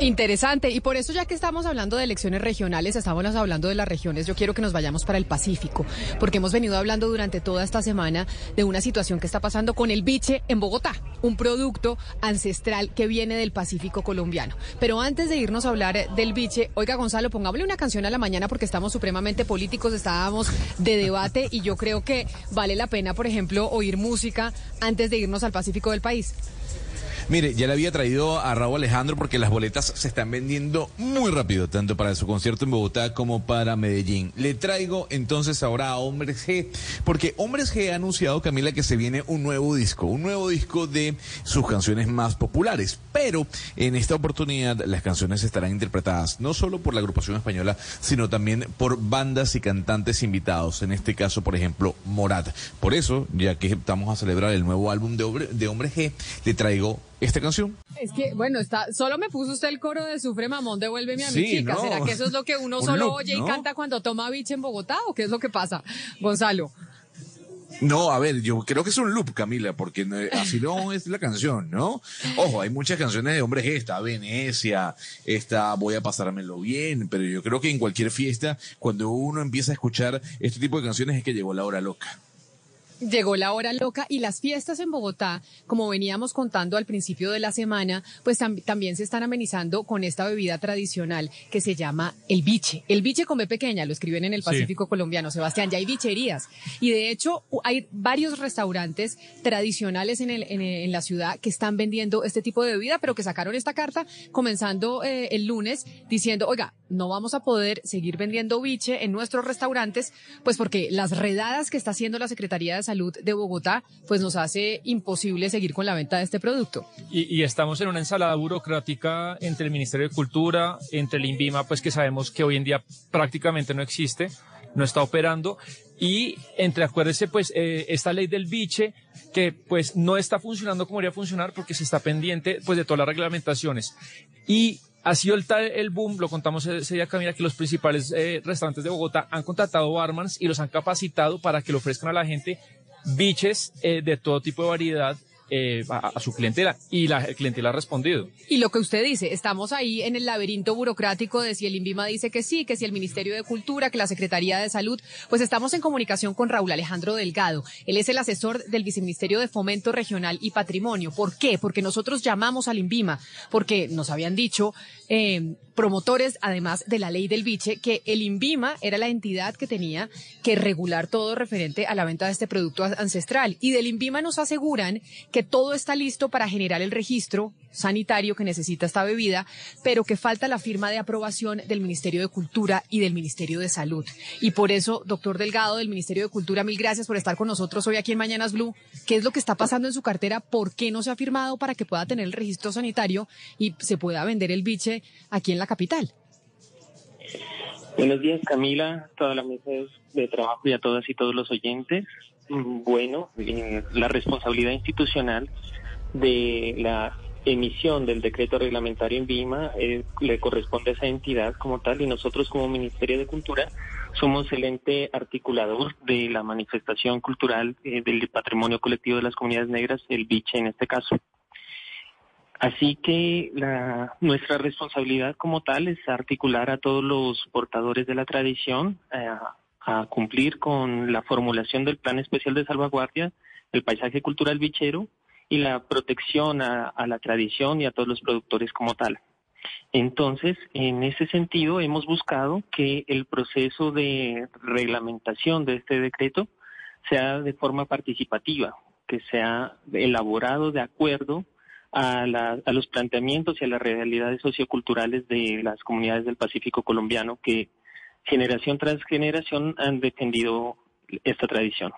Interesante, y por eso ya que estamos hablando de elecciones regionales, estamos hablando de las regiones, yo quiero que nos vayamos para el Pacífico, porque hemos venido hablando durante toda esta semana de una situación que está pasando con el biche en Bogotá, un producto ancestral que viene del Pacífico colombiano. Pero antes de irnos a hablar del biche, oiga Gonzalo, pongámosle una canción a la mañana porque estamos supremamente políticos, estábamos de debate y yo creo que vale la pena, por ejemplo, oír música antes de irnos al Pacífico del país. Mire, ya le había traído a Raúl Alejandro porque las boletas se están vendiendo muy rápido, tanto para su concierto en Bogotá como para Medellín. Le traigo entonces ahora a Hombres G, porque Hombres G ha anunciado, Camila, que se viene un nuevo disco, un nuevo disco de sus canciones más populares. Pero en esta oportunidad las canciones estarán interpretadas no solo por la agrupación española, sino también por bandas y cantantes invitados. En este caso, por ejemplo, Morat. Por eso, ya que estamos a celebrar el nuevo álbum de, de Hombres G, le traigo esta canción. Es que, bueno, está, solo me puso usted el coro de Sufre Mamón, devuélveme a mi Sí, chica. no. ¿Será que eso es lo que uno Un solo look, oye y canta cuando toma biche en Bogotá o qué es lo que pasa? Gonzalo. No, a ver, yo creo que es un loop, Camila, porque no- así no es la canción, ¿no? Ojo, hay muchas canciones de hombres, esta, Venecia, esta, voy a pasármelo bien, pero yo creo que en cualquier fiesta, cuando uno empieza a escuchar este tipo de canciones es que llegó la hora loca. Llegó la hora loca y las fiestas en Bogotá, como veníamos contando al principio de la semana, pues tam- también se están amenizando con esta bebida tradicional que se llama el biche. El biche con B pequeña, lo escriben en el Sí. Pacífico colombiano, Sebastián, ya hay bicherías. Y de hecho hay varios restaurantes tradicionales en, el- en, el- en la ciudad que están vendiendo este tipo de bebida, pero que sacaron esta carta comenzando eh, el lunes diciendo, oiga, no vamos a poder seguir vendiendo biche en nuestros restaurantes, pues porque las redadas que está haciendo la Secretaría de Salud de Bogotá, pues nos hace imposible seguir con la venta de este producto. Y, estamos en una ensalada burocrática entre el Ministerio de Cultura, entre el INVIMA, pues que sabemos que hoy en día prácticamente no existe, no está operando, y entre, acuérdese, pues, eh, esta ley del biche, que pues no está funcionando como debería funcionar porque se está pendiente, pues, de todas las reglamentaciones. Y ha sido el, el boom, lo contamos ese día, Camila, que los principales eh, restaurantes de Bogotá han contratado barmans y los han capacitado para que le ofrezcan a la gente biches eh, de todo tipo de variedad eh, a, su clientela y la clientela ha respondido. Y lo que usted dice, estamos ahí en el laberinto burocrático de si el INVIMA dice que sí, que si el Ministerio de Cultura, que la Secretaría de Salud, pues estamos en comunicación con Raúl Alejandro Delgado. Él es el asesor del Viceministerio de Fomento Regional y Patrimonio. ¿Por qué? Porque nosotros llamamos al INVIMA, porque nos habían dicho eh, promotores, además de la ley del biche, que el INVIMA era la entidad que tenía que regular todo referente a la venta de este producto ancestral. Y del INVIMA nos aseguran que todo está listo para generar el registro sanitario que necesita esta bebida, pero que falta la firma de aprobación del Ministerio de Cultura y del Ministerio de Salud. Y por eso, doctor Delgado del Ministerio de Cultura, mil gracias por estar con nosotros hoy aquí en Mañanas Blue. ¿Qué es lo que está pasando en su cartera? ¿Por qué no se ha firmado para que pueda tener el registro sanitario y se pueda vender el biche aquí en la capital? Buenos días, Camila, toda la mesa de trabajo y a todas y todos los oyentes. Bueno, la responsabilidad institucional de la emisión del decreto reglamentario en Vima eh, le corresponde a esa entidad como tal y nosotros como Ministerio de Cultura somos el ente articulador de la manifestación cultural eh, del patrimonio colectivo de las comunidades negras, el biche en este caso. Así que la, nuestra responsabilidad como tal es articular a todos los portadores de la tradición eh, a cumplir con la formulación del Plan Especial de Salvaguardia, el paisaje cultural bichero y la protección a, la tradición y a todos los productores como tal. Entonces, en ese sentido, hemos buscado que el proceso de reglamentación de este decreto sea de forma participativa, que sea elaborado de acuerdo a, a los planteamientos y a las realidades socioculturales de las comunidades del Pacífico colombiano que generación tras generación han defendido esta tradición.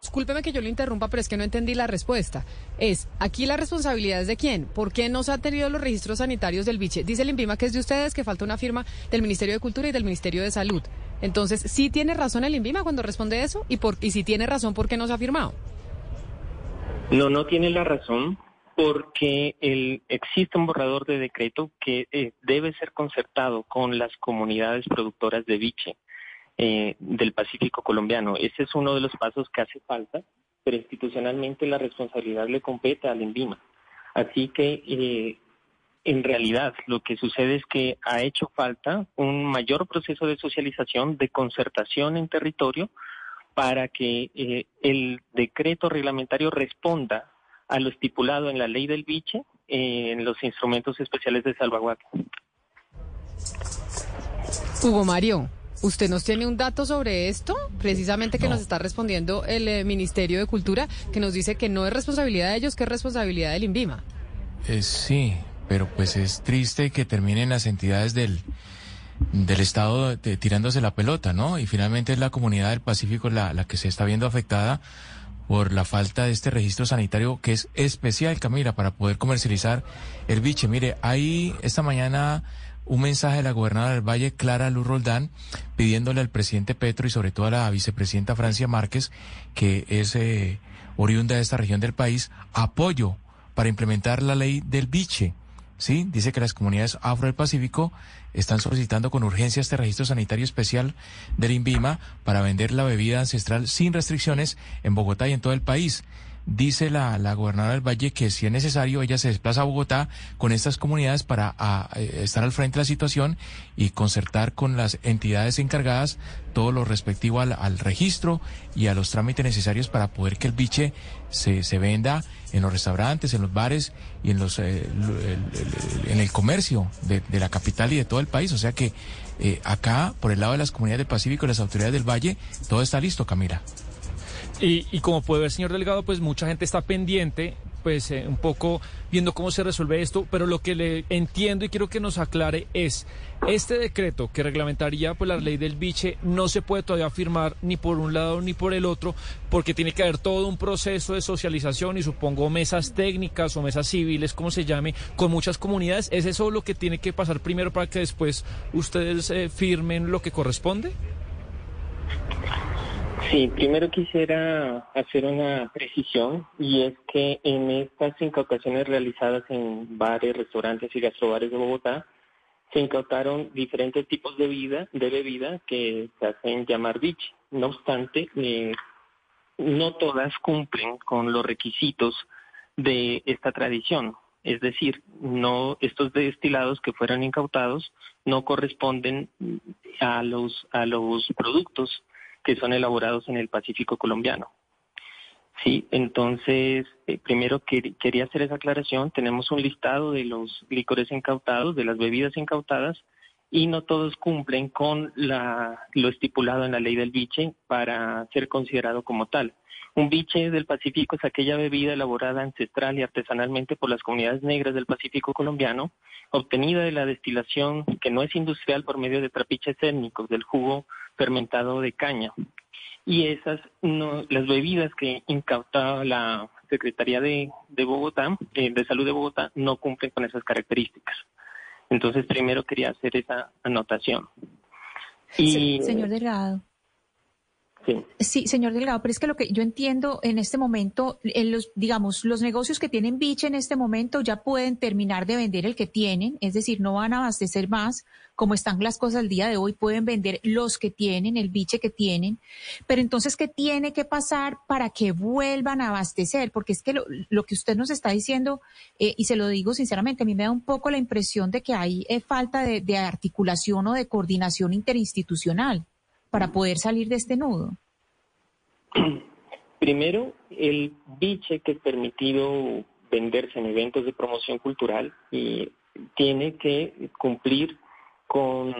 Discúlpeme que yo lo interrumpa, pero es que no entendí la respuesta. Es, aquí la responsabilidad es de quién. ¿Por qué no se han tenido los registros sanitarios del biche? Dice el INVIMA que es de ustedes, que falta una firma del Ministerio de Cultura y del Ministerio de Salud. Entonces, ¿sí tiene razón el INVIMA cuando responde eso? Y, por, y si tiene razón, ¿por qué no se ha firmado? No, no tiene la razón porque el, existe un borrador de decreto que eh, debe ser concertado con las comunidades productoras de biche eh, del Pacífico colombiano. Ese es uno de los pasos que hace falta, pero institucionalmente la responsabilidad le compete al INVIMA. Así que eh, en realidad lo que sucede es que ha hecho falta un mayor proceso de socialización, de concertación en territorio, para que eh, el decreto reglamentario responda a lo estipulado en la ley del biche, eh, en los instrumentos especiales de salvaguardia. Hugo Mario, ¿usted nos tiene un dato sobre esto? Precisamente que nos está respondiendo el eh, Ministerio de Cultura, que nos dice que no es responsabilidad de ellos, que es responsabilidad del INVIMA. Eh, sí, pero pues es triste que terminen las entidades del, del Estado de- tirándose la pelota, ¿no? Y finalmente es la comunidad del Pacífico la, la que se está viendo afectada por la falta de este registro sanitario que es especial, Camila, para poder comercializar el biche. Mire, hay esta mañana un mensaje de la gobernadora del Valle, Clara Luz Roldán, pidiéndole al presidente Petro y sobre todo a la vicepresidenta Francia Márquez, que es eh, oriunda de esta región del país, apoyo para implementar la ley del biche ¿sí? Dice que las comunidades afro del Pacífico están solicitando con urgencia este registro sanitario especial del INVIMA para vender la bebida ancestral sin restricciones en Bogotá y en todo el país. Dice la, la gobernadora del Valle que si es necesario ella se desplaza a Bogotá con estas comunidades para eh, estar al frente de la situación y concertar con las entidades encargadas todo lo respectivo al, al registro y a los trámites necesarios para poder que el biche se, se venda en los restaurantes, en los bares y en los eh, el- el- en el comercio de, de la capital y de todo el país. O sea que eh, acá, por el lado de las comunidades del Pacífico y las autoridades del Valle, todo está listo, Camila. Y, y como puede ver, señor delegado, pues mucha gente está pendiente, pues eh, un poco viendo cómo se resuelve esto, pero lo que le entiendo y quiero que nos aclare es, este decreto que reglamentaría pues la ley del biche no se puede todavía firmar ni por un lado ni por el otro, porque tiene que haber todo un proceso de socialización y supongo mesas técnicas o mesas civiles, como se llame, con muchas comunidades. ¿Es eso lo que tiene que pasar primero para que después ustedes eh, firmen lo que corresponde? Sí, primero quisiera hacer una precisión y es que en estas incautaciones realizadas en bares, restaurantes y gastrobares de Bogotá se incautaron diferentes tipos de vida, de bebida que se hacen llamar biche. No obstante, eh, no todas cumplen con los requisitos de esta tradición. Es decir, no estos destilados que fueron incautados no corresponden a los a los productos que son elaborados en el Pacífico colombiano. Sí, entonces, eh, primero quer- quería hacer esa aclaración. Tenemos un listado de los licores incautados, de las bebidas incautadas, y no todos cumplen con la, lo estipulado en la ley del biche para ser considerado como tal. Un biche del Pacífico es aquella bebida elaborada ancestral y artesanalmente por las comunidades negras del Pacífico colombiano, obtenida de la destilación que no es industrial por medio de trapiches étnicos del jugo fermentado de caña. Y esas, no, las bebidas que incautaba la Secretaría de, de Bogotá, eh, de Salud de Bogotá, no cumplen con esas características. Entonces, primero quería hacer esa anotación. Y, Señor Delgado. Sí. Señor Delgado, pero es que lo que yo entiendo en este momento, en los, digamos, los negocios que tienen biche en este momento ya pueden terminar de vender el que tienen, es decir, no van a abastecer más, como están las cosas el día de hoy, pueden vender los que tienen, el biche que tienen, pero entonces, ¿qué tiene que pasar para que vuelvan a abastecer? Porque es que lo, lo que usted nos está diciendo, eh, y se lo digo sinceramente, a mí me da un poco la impresión de que hay eh, falta de articulación o de coordinación interinstitucional para poder salir de este nudo. Primero, el biche que es permitido venderse en eventos de promoción cultural tiene que cumplir con,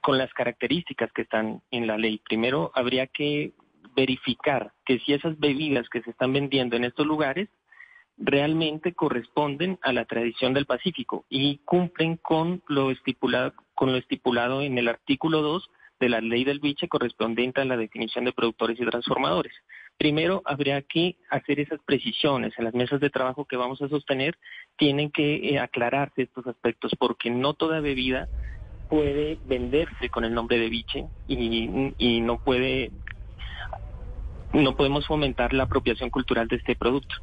con las características que están en la ley. Primero, habría que verificar que si esas bebidas que se están vendiendo en estos lugares realmente corresponden a la tradición del Pacífico y cumplen con lo estipulado, con lo estipulado en el artículo 2 de la ley del biche correspondiente a la definición de productores y transformadores. Primero, habría que hacer esas precisiones en las mesas de trabajo que vamos a sostener. Tienen que eh, aclararse estos aspectos porque no toda bebida puede venderse con el nombre de biche y, y no puede, no podemos fomentar la apropiación cultural de este producto.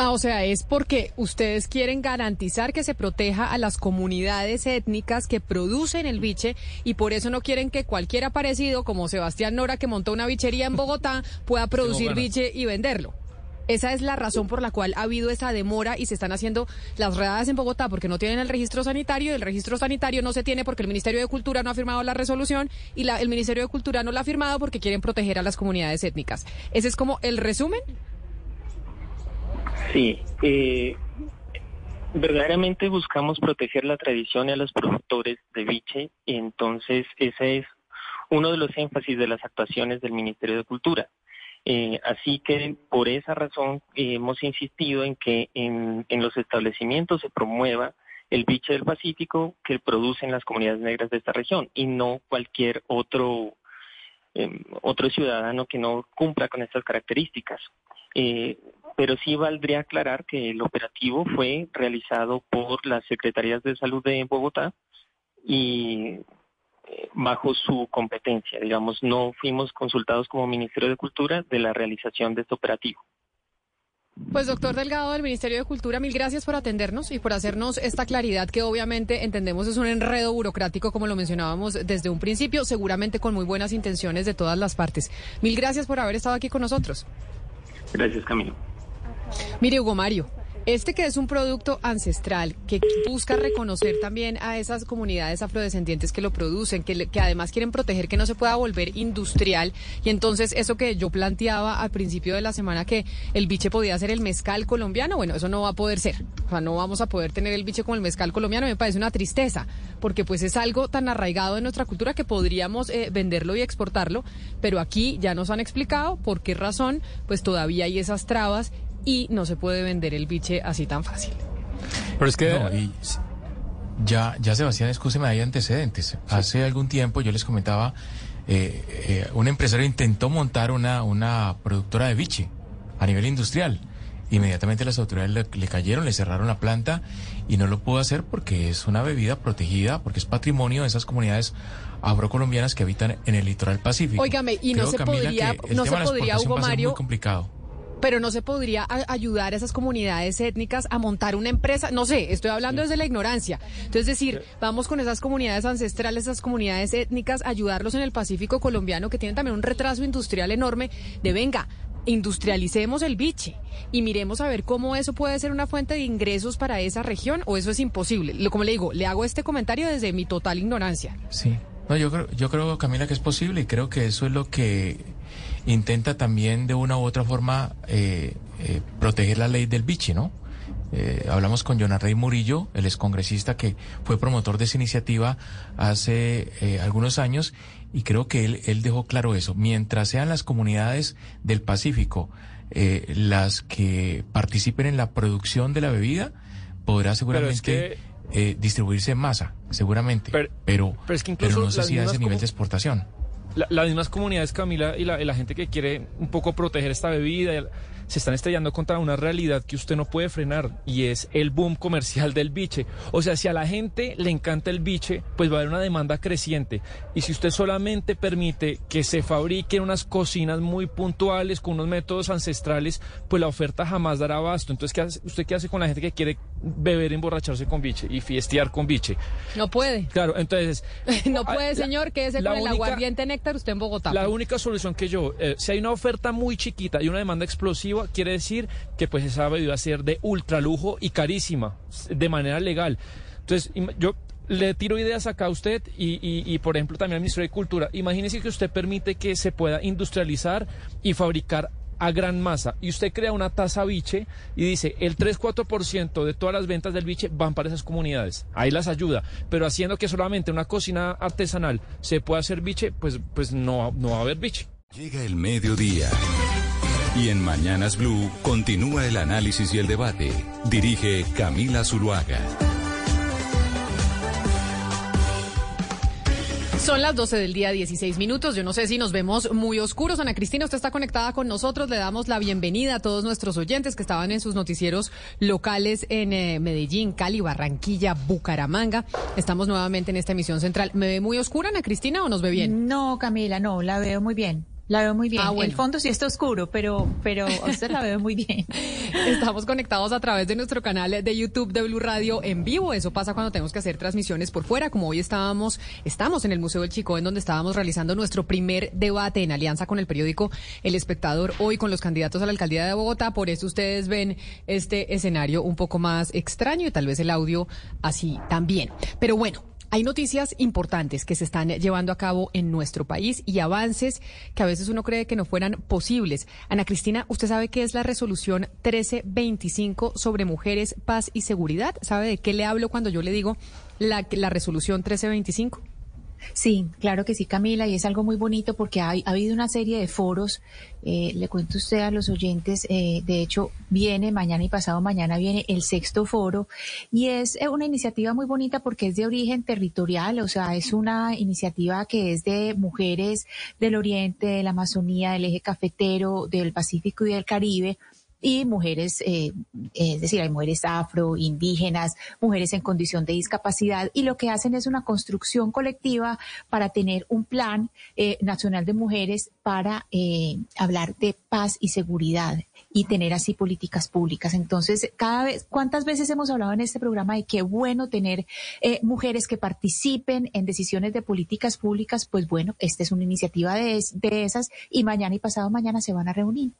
Ah, o sea, es porque ustedes quieren garantizar que se proteja a las comunidades étnicas que producen el biche y por eso no quieren que cualquier aparecido como Sebastián Nora que montó una bichería en Bogotá pueda producir biche y venderlo. Esa es la razón por la cual ha habido esa demora y se están haciendo las redadas en Bogotá porque no tienen el registro sanitario y el registro sanitario no se tiene porque el Ministerio de Cultura no ha firmado la resolución y la- el Ministerio de Cultura no la ha firmado porque quieren proteger a las comunidades étnicas. Ese es como el resumen. Sí, eh, verdaderamente buscamos proteger la tradición y a los productores de biche y entonces ese es uno de los énfasis de las actuaciones del Ministerio de Cultura. Eh, así que por esa razón eh, hemos insistido en que en, en los establecimientos se promueva el biche del Pacífico que producen las comunidades negras de esta región y no cualquier otro eh, otro ciudadano que no cumpla con estas características. Eh, pero sí valdría aclarar que el operativo fue realizado por las Secretarías de Salud de Bogotá y eh, bajo su competencia, digamos, no fuimos consultados como Ministerio de Cultura de la realización de este operativo. Pues doctor Delgado del Ministerio de Cultura, mil gracias por atendernos y por hacernos esta claridad que obviamente entendemos es un enredo burocrático como lo mencionábamos desde un principio, seguramente con muy buenas intenciones de todas las partes. Mil gracias por haber estado aquí con nosotros. Gracias, Camilo. Mire, Hugo Mario, este que es un producto ancestral, que busca reconocer también a esas comunidades afrodescendientes que lo producen, que, además quieren proteger que no se pueda volver industrial. Y entonces eso que yo planteaba al principio de la semana, que el biche podía ser el mezcal colombiano, bueno, eso no va a poder ser. O sea, no vamos a poder tener el biche como el mezcal colombiano, me parece una tristeza, porque pues es algo tan arraigado en nuestra cultura que podríamos eh, venderlo y exportarlo, pero aquí ya nos han explicado por qué razón, pues todavía hay esas trabas y no se puede vender el biche así tan fácil. Pero es que ya, ya Sebastián, escúcheme, hay antecedentes. Hace algún tiempo yo les comentaba, eh, eh, un empresario intentó montar una, una productora de biche a nivel industrial. Inmediatamente las autoridades le, le, cayeron, le cerraron la planta y no lo pudo hacer porque es una bebida protegida, porque es patrimonio de esas comunidades afrocolombianas que habitan en el litoral pacífico. Óigame, y no se podría, no se podría, Hugo Mario, muy complicado pero no se podría ayudar a esas comunidades étnicas a montar una empresa, no sé, estoy hablando desde la ignorancia. Entonces, decir, vamos con esas comunidades ancestrales, esas comunidades étnicas, ayudarlos en el Pacífico colombiano que tienen también un retraso industrial enorme, de venga, industrialicemos el biche y miremos a ver cómo eso puede ser una fuente de ingresos para esa región o eso es imposible. Como le digo, le hago este comentario desde mi total ignorancia. Sí. No, yo creo, yo creo, Camila, que es posible y creo que eso es lo que intenta también de una u otra forma eh, eh, proteger la ley del bichi, ¿no? Eh, hablamos con Jonas Rey Murillo, el excongresista que fue promotor de esa iniciativa hace eh, algunos años y creo que él, él dejó claro eso. Mientras sean las comunidades del Pacífico eh, las que participen en la producción de la bebida, podrá seguramente eh, distribuirse en masa, seguramente. Pero, pero, es que pero no sé si a ese nivel de exportación la, las mismas comunidades, Camila, y la, y la, gente que quiere un poco proteger esta bebida, se están estrellando contra una realidad que usted no puede frenar y es el boom comercial del biche. O sea, si a la gente le encanta el biche, pues va a haber una demanda creciente. Y si usted solamente permite que se fabriquen unas cocinas muy puntuales con unos métodos ancestrales, pues la oferta jamás dará abasto. Entonces, ¿qué hace, ¿usted qué hace con la gente que quiere beber, emborracharse con biche y fiestear con biche? No puede. Claro, entonces... no puede, señor, quédese con el aguardiente néctar usted en Bogotá. La única solución que yo, eh, si hay una oferta muy chiquita y una demanda explosiva, quiere decir que pues esa bebida va a ser de ultralujo y carísima, de manera legal. Entonces, yo le tiro ideas acá a usted y, por ejemplo, también al Ministerio de Cultura. Imagínese que usted permite que se pueda industrializar y fabricar a gran masa y usted crea una tasa biche y dice el 3-4% de todas las ventas del biche van para esas comunidades. Ahí las ayuda. Pero haciendo que solamente una cocina artesanal se pueda hacer biche, pues, pues no, no va a haber biche. Llega el mediodía. Y en Mañanas Blue continúa el análisis y el debate. Dirige Camila Zuluaga. Son las 12 del día, 16 minutos. Yo no sé si nos vemos muy oscuros. Ana Cristina, usted está conectada con nosotros. Le damos la bienvenida a todos nuestros oyentes que estaban en sus noticieros locales en eh, Medellín, Cali, Barranquilla, Bucaramanga. Estamos nuevamente en esta emisión central. ¿Me ve muy oscura, Ana Cristina, o nos ve bien? No, Camila, no, la veo muy bien. La veo muy bien. Ah, bueno. El fondo sí está oscuro, pero, pero usted la veo muy bien. Estamos conectados a través de nuestro canal de YouTube de Blue Radio en vivo. Eso pasa cuando tenemos que hacer transmisiones por fuera, como hoy estábamos, estamos en el Museo del Chico, en donde estábamos realizando nuestro primer debate en alianza con el periódico El Espectador, hoy con los candidatos a la alcaldía de Bogotá. Por eso ustedes ven este escenario un poco más extraño y tal vez el audio así también. Pero bueno, hay noticias importantes que se están llevando a cabo en nuestro país y avances que a veces uno cree que no fueran posibles. Ana Cristina, ¿usted sabe qué es la resolución 1325 sobre mujeres, paz y seguridad? ¿Sabe de qué le hablo cuando yo le digo la, la resolución 1325? Sí, claro que sí, Camila, y es algo muy bonito porque ha, ha habido una serie de foros, eh, le cuento usted a los oyentes, eh, de hecho viene mañana y pasado mañana viene el sexto foro y es eh, una iniciativa muy bonita porque es de origen territorial, o sea, es una iniciativa que es de mujeres del oriente, de la Amazonía, del eje cafetero, del Pacífico y del Caribe y mujeres, eh, es decir, hay mujeres afro, indígenas, mujeres en condición de discapacidad, y lo que hacen es una construcción colectiva para tener un plan eh, nacional de mujeres para eh, hablar de paz y seguridad. y tener así políticas públicas. Entonces, cada vez, ¿cuántas veces hemos hablado en este programa de qué bueno tener eh, mujeres que participen en decisiones de políticas públicas? Pues bueno, esta es una iniciativa de, de esas y mañana y pasado mañana se van a reunir.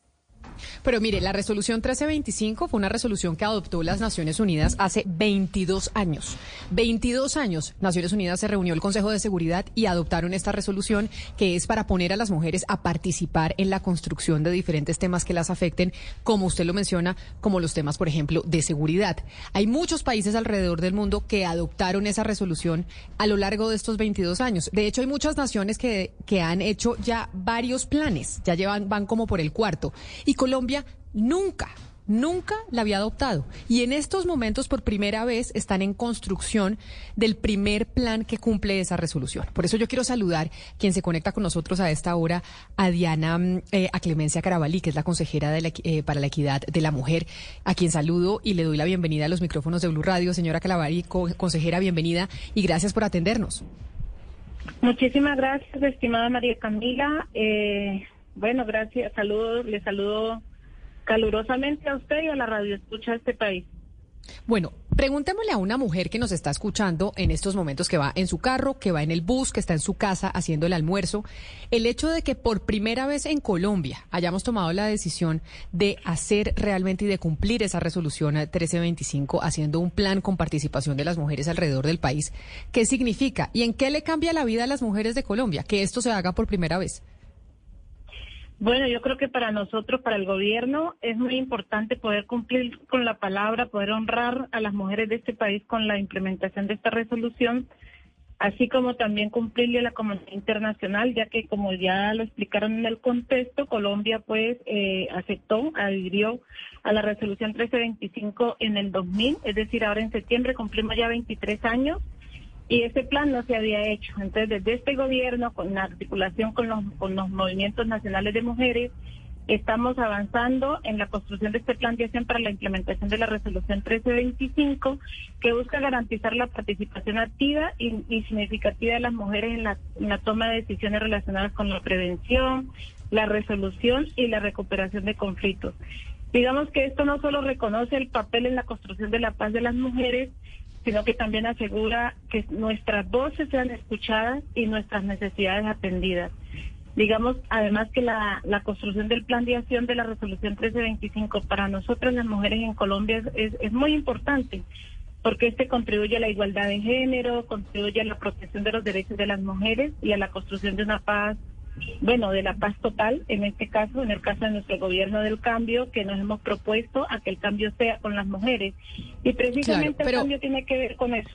Pero mire, la resolución 1325 fue una resolución que adoptó las Naciones Unidas hace 22 años. 22 años, Naciones Unidas se reunió el Consejo de Seguridad y adoptaron esta resolución que es para poner a las mujeres a participar en la construcción de diferentes temas que las afecten, como usted lo menciona, como los temas, por ejemplo, de seguridad. Hay muchos países alrededor del mundo que adoptaron esa resolución a lo largo de estos 22 años. De hecho, hay muchas naciones que, que han hecho ya varios planes, ya llevan, van como por el cuarto. Y Colombia nunca nunca la había adoptado. Y en estos momentos, por primera vez, están en construcción del primer plan que cumple esa resolución. Por eso yo quiero saludar quien se conecta con nosotros a esta hora, a Diana, mm, eh, a Clemencia Carabalí, que es la consejera de eh, para la equidad de la mujer, a quien saludo y le doy la bienvenida a los micrófonos de Blue Radio. Señora Carabalí, consejera, bienvenida y gracias por atendernos. Muchísimas gracias, estimada María Camila. Eh, bueno, gracias, saludos, le saludo calurosamente a usted y a la radio escucha de este país. Bueno, preguntémosle a una mujer que nos está escuchando en estos momentos, que va en su carro, que va en el bus, que está en su casa haciendo el almuerzo, el hecho de que por primera vez en Colombia hayamos tomado la decisión de hacer realmente y de cumplir esa resolución 1325, haciendo un plan con participación de las mujeres alrededor del país, ¿qué significa? ¿Y en qué le cambia la vida a las mujeres de Colombia que esto se haga por primera vez? Bueno, yo creo que para nosotros, para el gobierno, es muy importante poder cumplir con la palabra, poder honrar a las mujeres de este país con la implementación de esta resolución, así como también cumplirle a la comunidad internacional, ya que como ya lo explicaron en el contexto, Colombia pues eh, aceptó, adhirió a la resolución 1325 en el 2000, es decir, ahora en septiembre cumplimos ya 23 años y ese plan no se había hecho. Entonces, desde este gobierno, con la articulación con los, movimientos nacionales de mujeres, estamos avanzando en la construcción de este plan de acción para la implementación de la resolución 1325, que busca garantizar la participación activa y, significativa de las mujeres en la, en la toma de decisiones relacionadas con la prevención, la resolución y la recuperación de conflictos. Digamos que esto no solo reconoce el papel en la construcción de la paz de las mujeres, sino que también asegura que nuestras voces sean escuchadas y nuestras necesidades atendidas. Digamos, además que la, construcción del plan de acción de la resolución 1325 para nosotras las mujeres en Colombia es, es muy importante, porque este contribuye a la igualdad de género, contribuye a la protección de los derechos de las mujeres y a la construcción de una paz bueno, de la paz total, en este caso, en el caso de nuestro gobierno del cambio, que nos hemos propuesto a que el cambio sea con las mujeres. Y precisamente el cambio tiene que ver con eso.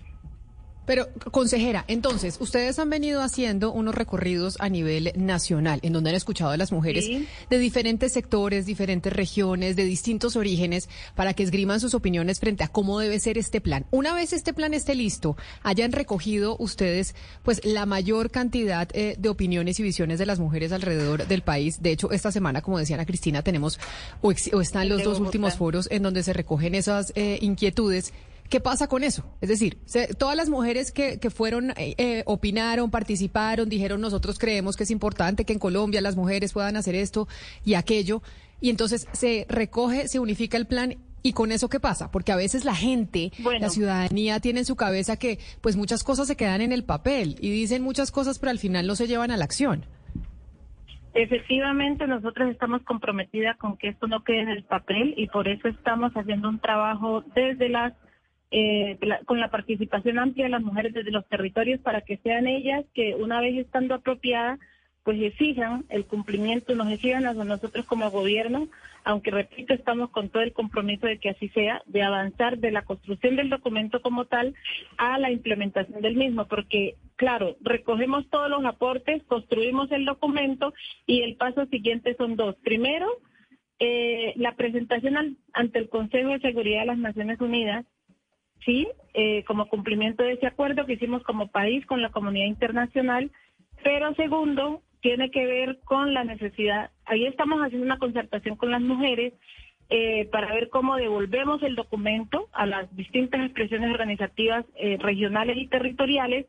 Pero, consejera, entonces, ustedes han venido haciendo unos recorridos a nivel nacional, en donde han escuchado a las mujeres de diferentes sectores, diferentes regiones, de distintos orígenes, para que esgriman sus opiniones frente a cómo debe ser este plan. Una vez este plan esté listo, hayan recogido ustedes, pues, la mayor cantidad eh, de opiniones y visiones de las mujeres alrededor del país. De hecho, esta semana, como decía Ana Cristina, tenemos, o, están los dos últimos foros en donde se recogen esas eh, inquietudes. ¿Qué pasa con eso? Es decir, todas las mujeres que, que fueron, eh, eh, opinaron, participaron, dijeron nosotros creemos que es importante que en Colombia las mujeres puedan hacer esto y aquello, y entonces se recoge, se unifica el plan ¿Y con eso qué pasa? Porque a veces la gente, la ciudadanía tiene en su cabeza que pues muchas cosas se quedan en el papel y dicen muchas cosas pero al final no se llevan a la acción. Efectivamente, nosotros estamos comprometidas con que esto no quede en el papel y por eso estamos haciendo un trabajo desde las eh, con la participación amplia de las mujeres desde los territorios para que sean ellas que una vez estando apropiadas, pues exijan el cumplimiento, nos exijan a nosotros como gobierno, aunque repito, estamos con todo el compromiso de que así sea, de avanzar de la construcción del documento como tal a la implementación del mismo, porque claro, recogemos todos los aportes, construimos el documento y el paso siguiente son dos. Primero, eh, la presentación ante el Consejo de Seguridad de las Naciones Unidas sí, eh, como cumplimiento de ese acuerdo que hicimos como país con la comunidad internacional, pero segundo, tiene que ver con la necesidad, ahí estamos haciendo una concertación con las mujeres eh, para ver cómo devolvemos el documento a las distintas expresiones organizativas eh, regionales y territoriales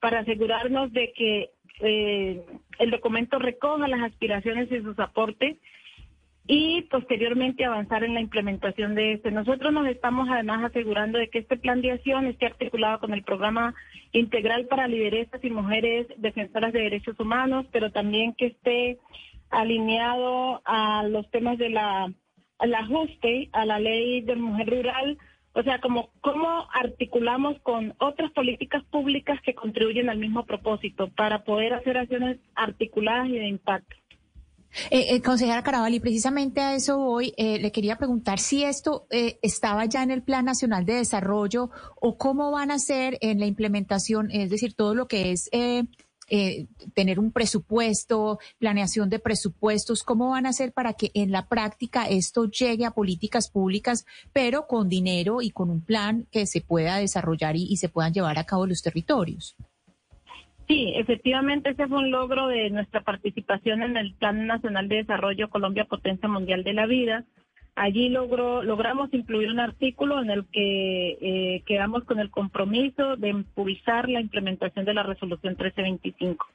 para asegurarnos de que el documento recoja las aspiraciones y sus aportes y posteriormente avanzar en la implementación de este. Nosotros nos estamos además asegurando de que este plan de acción esté articulado con el programa integral para lideresas y mujeres defensoras de derechos humanos, pero también que esté alineado a los temas de la ajuste a la ley de mujer rural, o sea, como cómo articulamos con otras políticas públicas que contribuyen al mismo propósito para poder hacer acciones articuladas y de impacto. Eh, eh, consejera Carabalí, precisamente a eso voy. Eh, le quería preguntar si esto eh, estaba ya en el Plan Nacional de Desarrollo o cómo van a ser en la implementación, es decir, todo lo que es eh, eh, tener un presupuesto, planeación de presupuestos, cómo van a hacer para que en la práctica esto llegue a políticas públicas, pero con dinero y con un plan que se pueda desarrollar y, y se puedan llevar a cabo los territorios. Sí, efectivamente ese fue un logro de nuestra participación en el Plan Nacional de Desarrollo Colombia Potencia Mundial de la Vida. Allí logró, logramos incluir un artículo en el que eh, quedamos con el compromiso de impulsar la implementación de la resolución 1325.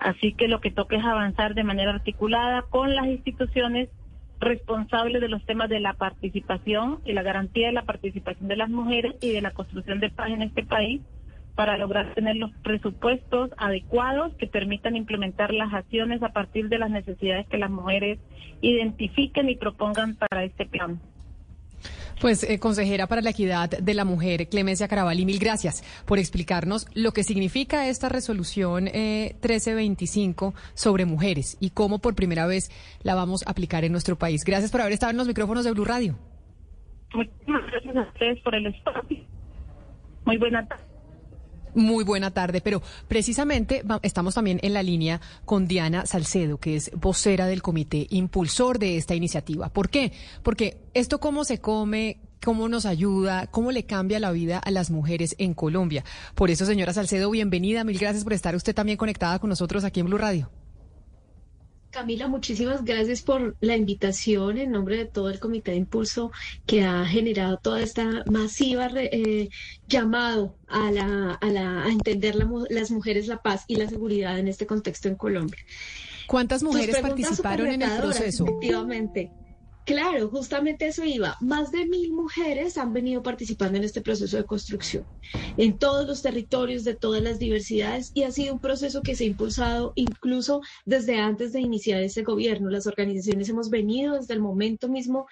Así que lo que toca es avanzar de manera articulada con las instituciones responsables de los temas de la participación y la garantía de la participación de las mujeres y de la construcción de paz en este país para lograr tener los presupuestos adecuados que permitan implementar las acciones a partir de las necesidades que las mujeres identifiquen y propongan para este plan. Pues, eh, consejera para la equidad de la mujer, Clemencia Carabalí, mil gracias por explicarnos lo que significa esta resolución eh, 1325 sobre mujeres y cómo por primera vez la vamos a aplicar en nuestro país. Gracias por haber estado en los micrófonos de Blue Radio. Muchísimas gracias a ustedes por el espacio. Muy buena tarde. Muy buena tarde, pero precisamente estamos también en la línea con Diana Salcedo, que es vocera del comité impulsor de esta iniciativa. ¿Por qué? Porque esto cómo se come, cómo nos ayuda, cómo le cambia la vida a las mujeres en Colombia. Por eso, señora Salcedo, bienvenida. Mil gracias por estar usted también conectada con nosotros aquí en Blue Radio. Camila, muchísimas gracias por la invitación en nombre de todo el Comité de Impulso que ha generado toda esta masiva re- eh, llamado a, la, a, la, a entender la las mujeres la paz y la seguridad en este contexto en Colombia. ¿Cuántas mujeres participaron en el proceso? Efectivamente. Claro, justamente eso iba. Más de mil mujeres han venido participando en este proceso de construcción, en todos los territorios de todas las diversidades, y ha sido un proceso que se ha impulsado incluso desde antes de iniciar ese gobierno. Las organizaciones hemos venido desde el momento mismo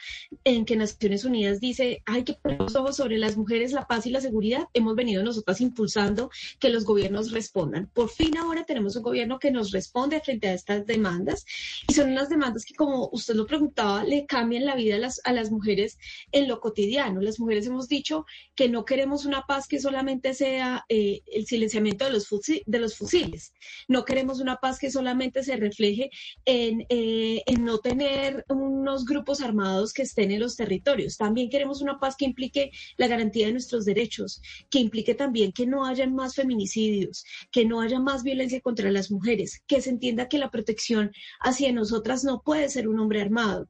en que Naciones Unidas dice hay que poner los ojos sobre las mujeres, la paz y la seguridad. Hemos venido nosotras impulsando que los gobiernos respondan. Por fin ahora tenemos un gobierno que nos responde frente a estas demandas y son unas demandas que, como usted lo preguntaba, le cambian la vida a las, mujeres en lo cotidiano. Las mujeres hemos dicho que no queremos una paz que solamente sea eh, el silenciamiento de los, de los fusiles. No queremos una paz que solamente se refleje en, eh, en no tener unos grupos armados que estén en los territorios. También queremos una paz que implique la garantía de nuestros derechos, que implique también que no haya más feminicidios, que no haya más violencia contra las mujeres, que se entienda que la protección hacia nosotras no puede ser un hombre armado.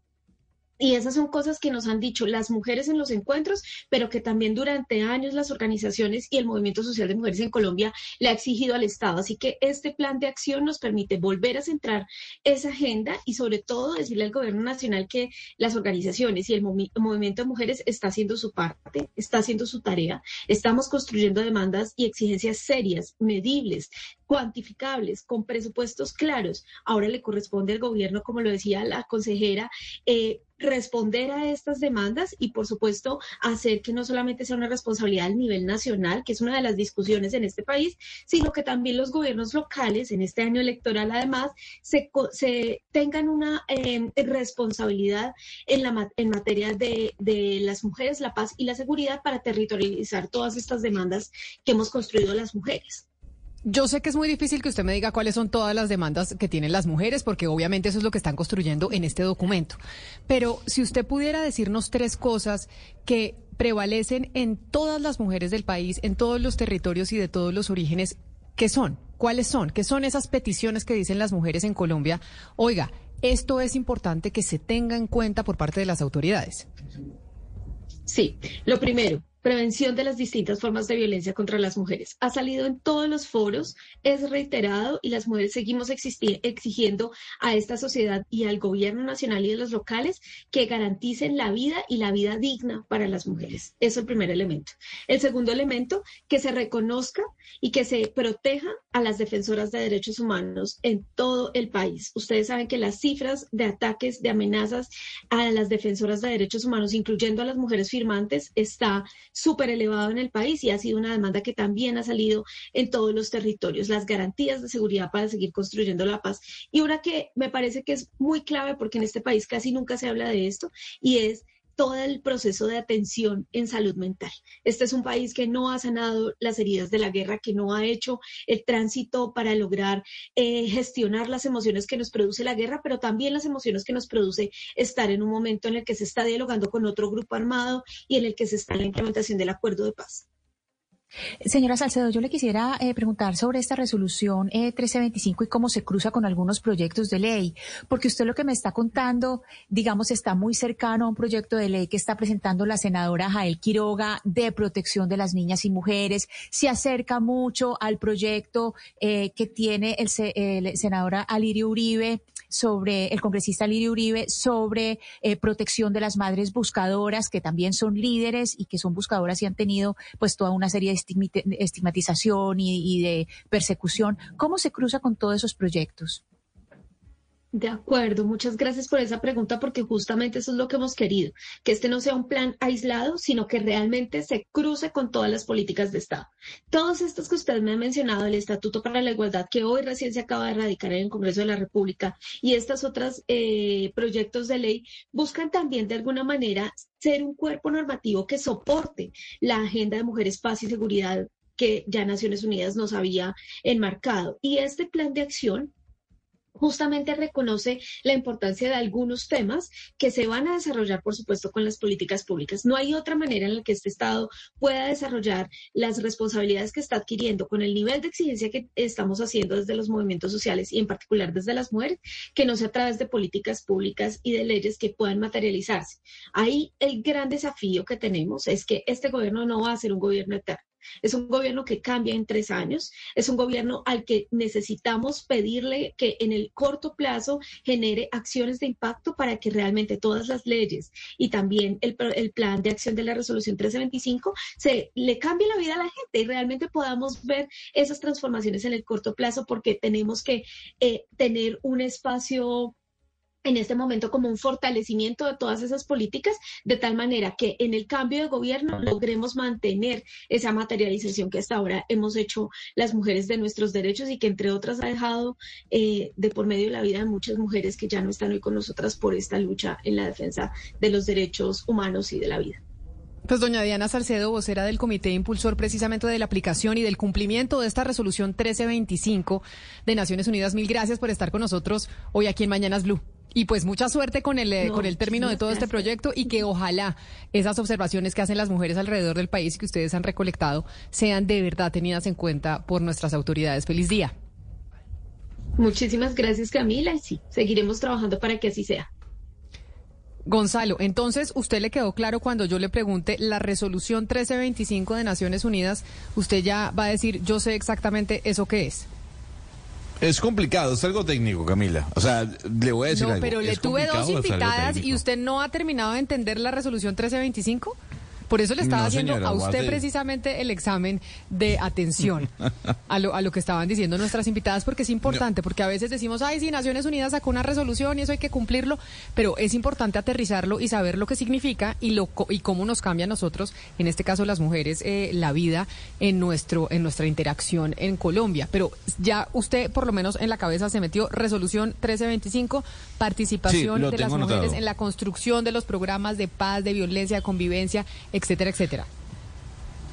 Y esas son cosas que nos han dicho las mujeres en los encuentros, pero que también durante años las organizaciones y el movimiento social de mujeres en Colombia le ha exigido al Estado. Así que este plan de acción nos permite volver a centrar esa agenda y sobre todo decirle al gobierno nacional que las organizaciones y el movi- movimiento de mujeres está haciendo su parte, está haciendo su tarea. Estamos construyendo demandas y exigencias serias, medibles, cuantificables, con presupuestos claros. Ahora le corresponde al gobierno, como lo decía la consejera, eh, responder a estas demandas y, por supuesto, hacer que no solamente sea una responsabilidad al nivel nacional, que es una de las discusiones en este país, sino que también los gobiernos locales, en este año electoral, además, se, tengan una eh, responsabilidad en materia de, de las mujeres, la paz y la seguridad para territorializar todas estas demandas que hemos construido las mujeres. Yo sé que es muy difícil que usted me diga cuáles son todas las demandas que tienen las mujeres, porque obviamente eso es lo que están construyendo en este documento. Pero si usted pudiera decirnos tres cosas que prevalecen en todas las mujeres del país, en todos los territorios y de todos los orígenes, ¿qué son? ¿Cuáles son? ¿Qué son esas peticiones que dicen las mujeres en Colombia? Oiga, esto es importante que se tenga en cuenta por parte de las autoridades. Sí, lo primero, prevención de las distintas formas de violencia contra las mujeres. Ha salido en todos los foros, es reiterado y las mujeres seguimos exigiendo a esta sociedad y al gobierno nacional y de los locales que garanticen la vida y la vida digna para las mujeres. Es el primer elemento. El segundo elemento, que se reconozca y que se proteja a las defensoras de derechos humanos en todo el país. Ustedes saben que las cifras de ataques, de amenazas a las defensoras de derechos humanos, incluyendo a las mujeres firmantes, está súper elevado en el país y ha sido una demanda que también ha salido en todos los territorios, las garantías de seguridad para seguir construyendo la paz. Y una que me parece que es muy clave porque en este país casi nunca se habla de esto y es todo el proceso de atención en salud mental. Este es un país que no ha sanado las heridas de la guerra, que no ha hecho el tránsito para lograr eh, gestionar las emociones que nos produce la guerra, pero también las emociones que nos produce estar en un momento en el que se está dialogando con otro grupo armado y en el que se está la implementación del acuerdo de paz. Señora Salcedo, yo le quisiera eh, preguntar sobre esta resolución 1325 eh, y cómo se cruza con algunos proyectos de ley, porque usted lo que me está contando, digamos, está muy cercano a un proyecto de ley que está presentando la senadora Jael Quiroga de protección de las niñas y mujeres, se acerca mucho al proyecto eh, que tiene el, el senadora Alirio Uribe sobre el congresista Lirio Uribe sobre eh, protección de las madres buscadoras, que también son líderes y que son buscadoras y han tenido pues toda una serie de estigmatización y de persecución. ¿Cómo se cruza con todos esos proyectos? De acuerdo, muchas gracias por esa pregunta porque justamente eso es lo que hemos querido, que este no sea un plan aislado, sino que realmente se cruce con todas las políticas de Estado. Todos estos que usted me ha mencionado, el Estatuto para la Igualdad, que hoy recién se acaba de erradicar en el Congreso de la República, y estos otros eh, proyectos de ley, buscan también de alguna manera ser un cuerpo normativo que soporte la agenda de mujeres, paz y seguridad que ya Naciones Unidas nos había enmarcado. Y este plan de acción justamente reconoce la importancia de algunos temas que se van a desarrollar, por supuesto, con las políticas públicas. No hay otra manera en la que este Estado pueda desarrollar las responsabilidades que está adquiriendo con el nivel de exigencia que estamos haciendo desde los movimientos sociales y en particular desde las mujeres, que no sea a través de políticas públicas y de leyes que puedan materializarse. Ahí el gran desafío que tenemos es que este gobierno no va a ser un gobierno eterno. Es un gobierno que cambia en tres años, es un gobierno al que necesitamos pedirle que en el corto plazo genere acciones de impacto para que realmente todas las leyes y también el, plan de acción de la resolución 1325 se le cambie la vida a la gente y realmente podamos ver esas transformaciones en el corto plazo porque tenemos que eh, tener un espacio en este momento como un fortalecimiento de todas esas políticas, de tal manera que en el cambio de gobierno logremos mantener esa materialización que hasta ahora hemos hecho las mujeres de nuestros derechos y que entre otras ha dejado eh, de por medio de la vida de muchas mujeres que ya no están hoy con nosotras por esta lucha en la defensa de los derechos humanos y de la vida. Pues doña Diana Salcedo, vocera del comité impulsor precisamente de la aplicación y del cumplimiento de esta resolución 1325 de Naciones Unidas, mil gracias por estar con nosotros hoy aquí en Mañanas Blue. Y pues mucha suerte con el, eh, con el término de todo este proyecto y que ojalá esas observaciones que hacen las mujeres alrededor del país y que ustedes han recolectado sean de verdad tenidas en cuenta por nuestras autoridades. Feliz día. Muchísimas gracias Camila y sí, seguiremos trabajando para que así sea. Gonzalo, entonces, ¿usted le quedó claro cuando yo le pregunte la resolución 1325 de Naciones Unidas? Usted ya va a decir, yo sé exactamente eso qué es. Es complicado, es algo técnico, Camila. O sea, le voy a decir no, pero le tuve dos invitadas y usted no ha terminado de entender la resolución 1325. Por eso le estaba haciendo a usted precisamente el examen de atención a lo, a lo que estaban diciendo nuestras invitadas, porque es importante, porque a veces decimos, ay, sí, Naciones Unidas sacó una resolución y eso hay que cumplirlo, pero es importante aterrizarlo y saber lo que significa y, lo, y cómo nos cambia a nosotros, en este caso las mujeres, eh, la vida en, nuestro, en nuestra interacción en Colombia. Pero ya usted, por lo menos en la cabeza, se metió resolución 1325, participación de las mujeres en la construcción de los programas de paz, de violencia, de convivencia, etcétera, etcétera.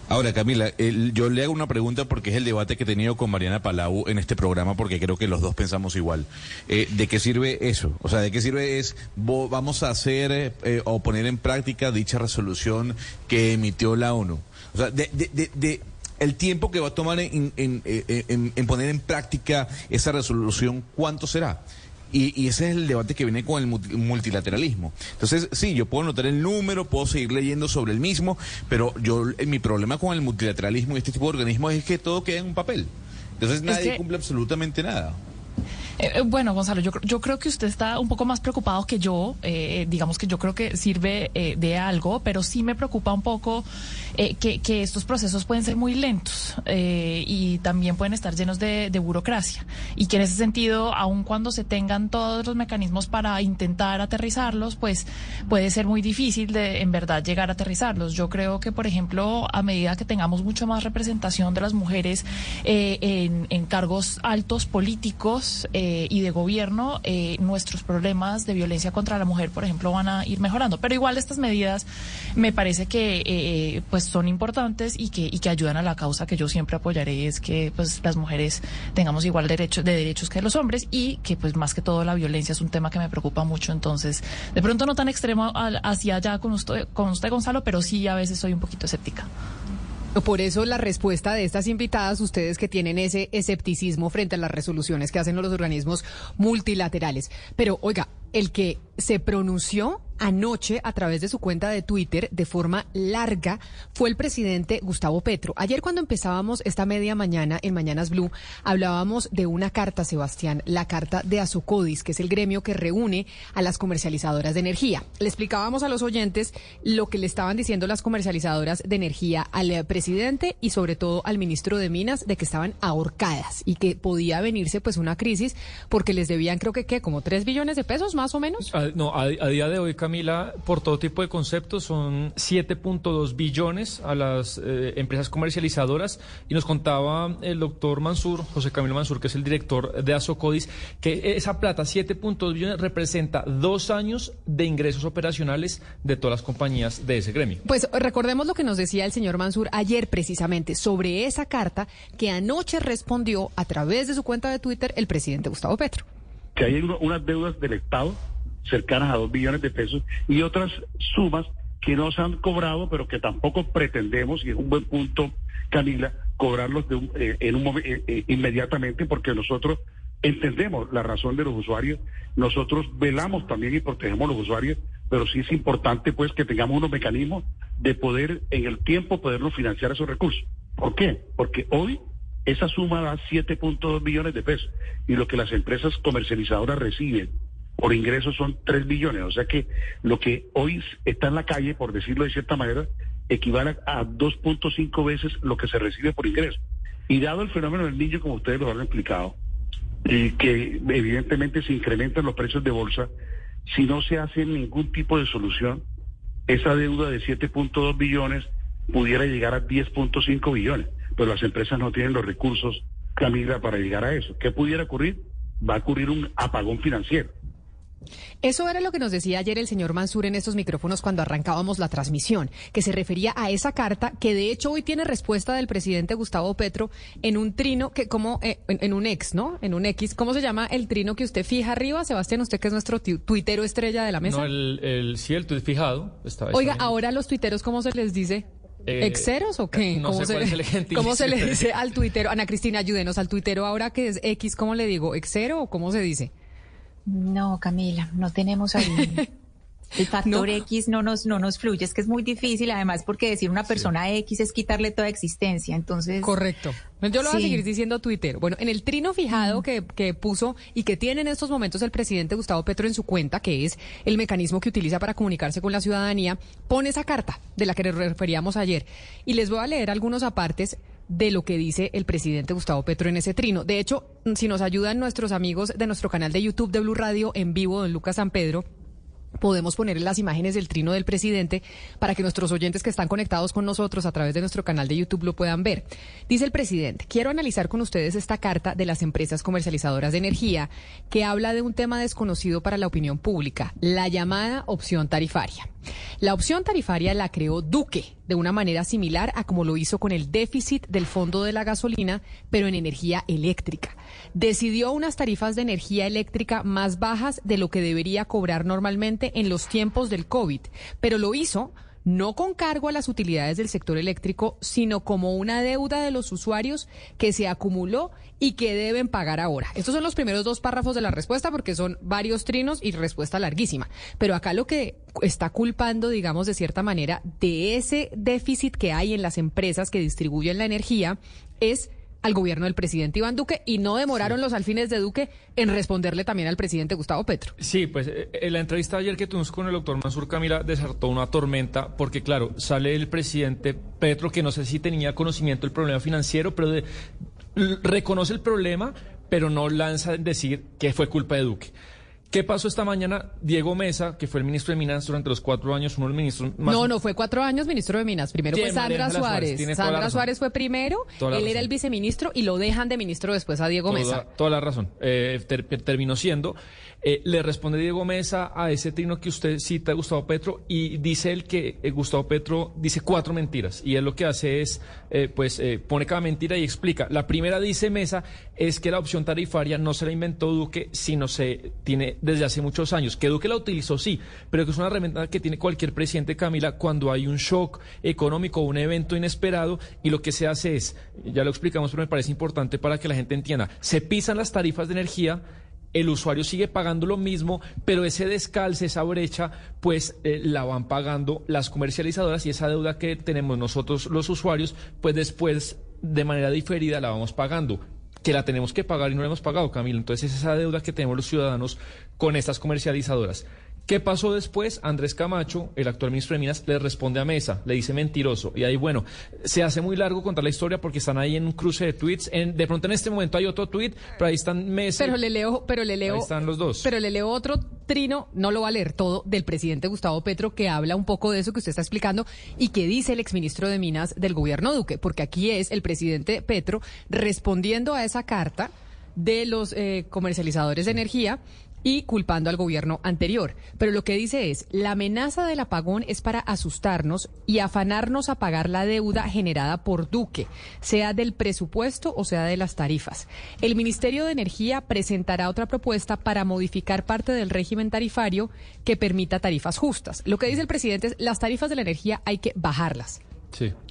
Ahora, Camila, yo le hago una pregunta porque es el debate que he tenido con Mariana Palau en este programa, porque creo que los dos pensamos igual. Eh, ¿De qué sirve eso? O sea, ¿de qué sirve es, vamos a hacer eh, o poner en práctica dicha resolución que emitió la ONU? O sea, de, de, de, el tiempo que va a tomar en, en, en poner en práctica esa resolución, ¿cuánto será? Y, y ese es el debate que viene con el multi- multilateralismo. Entonces, sí, yo puedo notar el número, puedo seguir leyendo sobre el mismo, pero yo eh, mi problema con el multilateralismo y este tipo de organismos es que todo queda en un papel. Entonces nadie que- cumple absolutamente nada. Eh, eh, bueno, Gonzalo, yo, yo creo que usted está un poco más preocupado que yo. eh, digamos que yo creo que sirve de algo, pero sí me preocupa un poco que, estos procesos pueden ser muy lentos y también pueden estar llenos de, burocracia. Y que en ese sentido, aun cuando se tengan todos los mecanismos para intentar aterrizarlos, pues puede ser muy difícil de en verdad llegar a aterrizarlos. Yo creo que, por ejemplo, a medida que tengamos mucho más representación de las mujeres en, en cargos altos políticos eh, y de gobierno, eh, nuestros problemas de violencia contra la mujer, por ejemplo, van a ir mejorando. Pero igual estas medidas me parece que eh, pues son importantes y que, y que ayudan a la causa que yo siempre apoyaré, es que pues las mujeres tengamos igual derecho, de derechos que los hombres y que pues más que todo la violencia es un tema que me preocupa mucho. Entonces, de pronto no tan extremo hacia allá con usted, con usted Gonzalo, pero sí a veces soy un poquito escéptica. Por eso la respuesta de estas invitadas, ustedes que tienen ese escepticismo frente a las resoluciones que hacen los organismos multilaterales. Pero oiga, el que se pronunció anoche a través de su cuenta de Twitter de forma larga fue el presidente Gustavo Petro. Ayer cuando empezábamos esta media mañana en Mañanas Blue, hablábamos de una carta, Sebastián, la carta de Azocodis, que es el gremio que reúne a las comercializadoras de energía. Le explicábamos a los oyentes lo que le estaban diciendo las comercializadoras de energía al presidente y sobre todo al ministro de Minas de que estaban ahorcadas y que podía venirse pues una crisis porque les debían creo que ¿qué? como 3 billones de pesos más o menos. A- no, a, a día de hoy, Camila, por todo tipo de conceptos son 7.2 billones a las eh, empresas comercializadoras y nos contaba el doctor Mansur, José Camilo Mansur, que es el director de Azocodis, que esa plata, 7.2 billones, representa dos años de ingresos operacionales de todas las compañías de ese gremio. Pues recordemos lo que nos decía el señor Mansur ayer precisamente sobre esa carta que anoche respondió a través de su cuenta de Twitter el presidente Gustavo Petro. que hay unas deudas del Estado cercanas a dos billones de pesos y otras sumas que no se han cobrado, pero que tampoco pretendemos, y es un buen punto, Camila, cobrarlos de un- eh, en un eh, eh, inmediatamente, porque nosotros entendemos la razón de los usuarios, nosotros velamos también y protegemos a los usuarios, pero sí es importante pues que tengamos unos mecanismos de poder en el tiempo podernos financiar esos recursos. ¿Por qué? Porque hoy esa suma da 7.2 billones de pesos y lo que las empresas comercializadoras reciben por ingresos son 3 billones. O sea que lo que hoy está en la calle, por decirlo de cierta manera, equivale a 2.5 veces lo que se recibe por ingreso. Y dado el fenómeno del niño, como ustedes lo han explicado, y que evidentemente se incrementan los precios de bolsa, si no se hace ningún tipo de solución, esa deuda de 7.2 billones pudiera llegar a 10.5 billones, pero las empresas no tienen los recursos, Camila, para llegar a eso. ¿Qué pudiera ocurrir? Va a ocurrir un apagón financiero. Eso era lo que nos decía ayer el señor Mansur en estos micrófonos cuando arrancábamos la transmisión, que se refería a esa carta que de hecho hoy tiene respuesta del presidente Gustavo Petro en un trino que como eh, en, en un ex, ¿no? En un X, ¿cómo se llama el trino que usted fija arriba, Sebastián? Usted que es nuestro tu- tuitero estrella de la mesa. No, el, el, sí, el tuit fijado. Está, está Oiga, bien. ahora los tuiteros, ¿cómo se les dice? Eh, ¿Exceros o qué? no ¿Cómo, sé cuál es el. ¿Cómo se le dice al tuitero? Ana Cristina, ayúdenos al tuitero ahora que es X, ¿cómo le digo? ¿Exero o cómo se dice? No, Camila, no tenemos ahí. El factor X no nos, no nos fluye, es que es muy difícil, además porque decir una persona X es quitarle toda existencia, entonces... Correcto. Yo lo voy a seguir diciendo Twitter. Bueno, en el trino fijado que, que puso y que tiene en estos momentos el presidente Gustavo Petro en su cuenta, que es el mecanismo que utiliza para comunicarse con la ciudadanía, pone esa carta de la que nos referíamos ayer. Y les voy a leer algunos apartes de lo que dice el presidente Gustavo Petro en ese trino. De hecho, si nos ayudan nuestros amigos de nuestro canal de YouTube de Blue Radio en vivo, don Lucas San Pedro, podemos poner las imágenes del trino del presidente para que nuestros oyentes que están conectados con nosotros a través de nuestro canal de YouTube lo puedan ver. Dice el presidente, quiero analizar con ustedes esta carta de las empresas comercializadoras de energía que habla de un tema desconocido para la opinión pública, la llamada opción tarifaria. La opción tarifaria la creó Duque de una manera similar a como lo hizo con el déficit del fondo de la gasolina, pero en energía eléctrica. Decidió unas tarifas de energía eléctrica más bajas de lo que debería cobrar normalmente en los tiempos del COVID, pero lo hizo no con cargo a las utilidades del sector eléctrico, sino como una deuda de los usuarios que se acumuló y que deben pagar ahora. Estos son los primeros dos párrafos de la respuesta porque son varios trinos y respuesta larguísima. Pero acá lo que está culpando, digamos, de cierta manera, de ese déficit que hay en las empresas que distribuyen la energía es al gobierno del presidente Iván Duque y no demoraron los alfines de Duque en responderle también al presidente Gustavo Petro. Sí, pues eh, en la entrevista ayer que tuvimos con el doctor Mansur Camila desartó una tormenta porque claro, sale el presidente Petro que no sé si tenía conocimiento del problema financiero, pero reconoce el problema, pero no lanza en decir que fue culpa de Duque. ¿Qué pasó esta mañana? Diego Mesa, que fue el ministro de Minas durante los cuatro años, uno de los ministros más... No, no, fue cuatro años ministro de Minas. Primero fue Sandra Suárez. Sandra Suárez fue primero, él era el viceministro y lo dejan de ministro después a Diego Mesa. Toda la razón. Eh, terminó siendo. Eh, le responde Diego Mesa a ese trino que usted cita, Gustavo Petro, y dice él que eh, Gustavo Petro dice cuatro mentiras. Y él lo que hace es, eh, pues, pone cada mentira y explica. La primera, dice Mesa, es que la opción tarifaria no se la inventó Duque, sino se tiene desde hace muchos años. Que Duque la utilizó, sí, pero que es una herramienta que tiene cualquier presidente, Camila, cuando hay un shock económico o un evento inesperado, y lo que se hace es, ya lo explicamos, pero me parece importante para que la gente entienda, se pisan las tarifas de energía el usuario sigue pagando lo mismo, pero ese descalce, esa brecha, pues eh, la van pagando las comercializadoras y esa deuda que tenemos nosotros los usuarios, pues después de manera diferida la vamos pagando que la tenemos que pagar y no la hemos pagado, Camilo. Entonces es esa deuda que tenemos los ciudadanos con estas comercializadoras. ¿Qué pasó después? Andrés Camacho, el actual ministro de Minas, le responde a Mesa, le dice mentiroso. Y ahí, bueno, se hace muy largo contar la historia porque están ahí en un cruce de tweets. En, de pronto en este momento hay otro tweet, pero ahí están Mesa. Pero le leo, pero le leo. Ahí están los dos. Pero le leo otro trino, no lo va a leer todo, del presidente Gustavo Petro, que habla un poco de eso que usted está explicando y que dice el exministro de Minas del gobierno Duque, porque aquí es el presidente Petro respondiendo a esa carta de los eh, comercializadores de energía y culpando al gobierno anterior. Pero lo que dice es, la amenaza del apagón es para asustarnos y afanarnos a pagar la deuda generada por Duque, sea del presupuesto o sea de las tarifas. El Ministerio de Energía presentará otra propuesta para modificar parte del régimen tarifario que permita tarifas justas. Lo que dice el presidente es, las tarifas de la energía hay que bajarlas.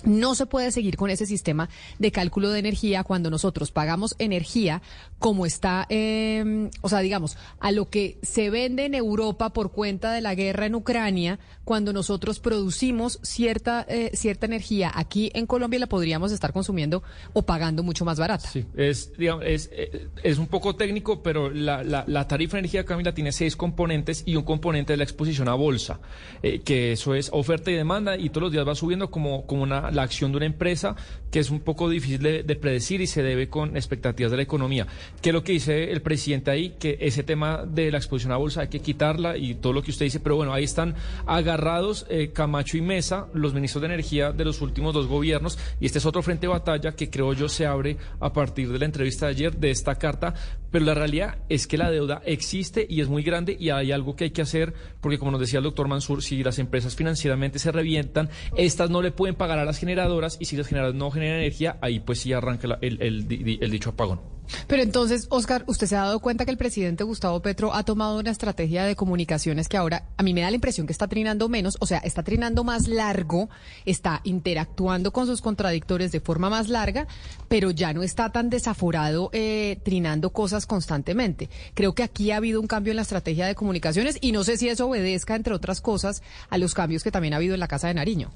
No se puede seguir con ese sistema de cálculo de energía cuando nosotros pagamos energía como está, eh, o sea, digamos, a lo que se vende en Europa por cuenta de la guerra en Ucrania, cuando nosotros producimos cierta, eh, cierta energía aquí en Colombia la podríamos estar consumiendo o pagando mucho más barata. Sí, es, digamos, es, eh, es un poco técnico, pero la, la, tarifa de energía, Camila, tiene seis componentes y un componente de la exposición a bolsa, eh, que eso es oferta y demanda y todos los días va subiendo como como una, la acción de una empresa que es un poco difícil de, predecir y se debe con expectativas de la economía. ¿Qué es lo que dice el presidente ahí? Que ese tema de la exposición a bolsa hay que quitarla y todo lo que usted dice, pero bueno, ahí están agarrados eh, Camacho y Mesa, los ministros de Energía de los últimos dos gobiernos, y este es otro frente de batalla que creo yo se abre a partir de la entrevista de ayer, de esta carta, pero la realidad es que la deuda existe y es muy grande y hay algo que hay que hacer, porque como nos decía el doctor Mansur, si las empresas financieramente se revientan, estas no le pueden pagar a las generadoras y si las generadoras no generan energía, ahí pues sí arranca el, el dicho apagón. Pero entonces, Oscar, ¿usted se ha dado cuenta que el presidente Gustavo Petro ha tomado una estrategia de comunicaciones que ahora a mí me da la impresión que está trinando menos, o sea, está trinando más largo, está interactuando con sus contradictores de forma más larga, pero ya no está tan desaforado eh, trinando cosas constantemente. Creo que aquí ha habido un cambio en la estrategia de comunicaciones y no sé si eso obedezca, entre otras cosas, a los cambios que también ha habido en la Casa de Nariño.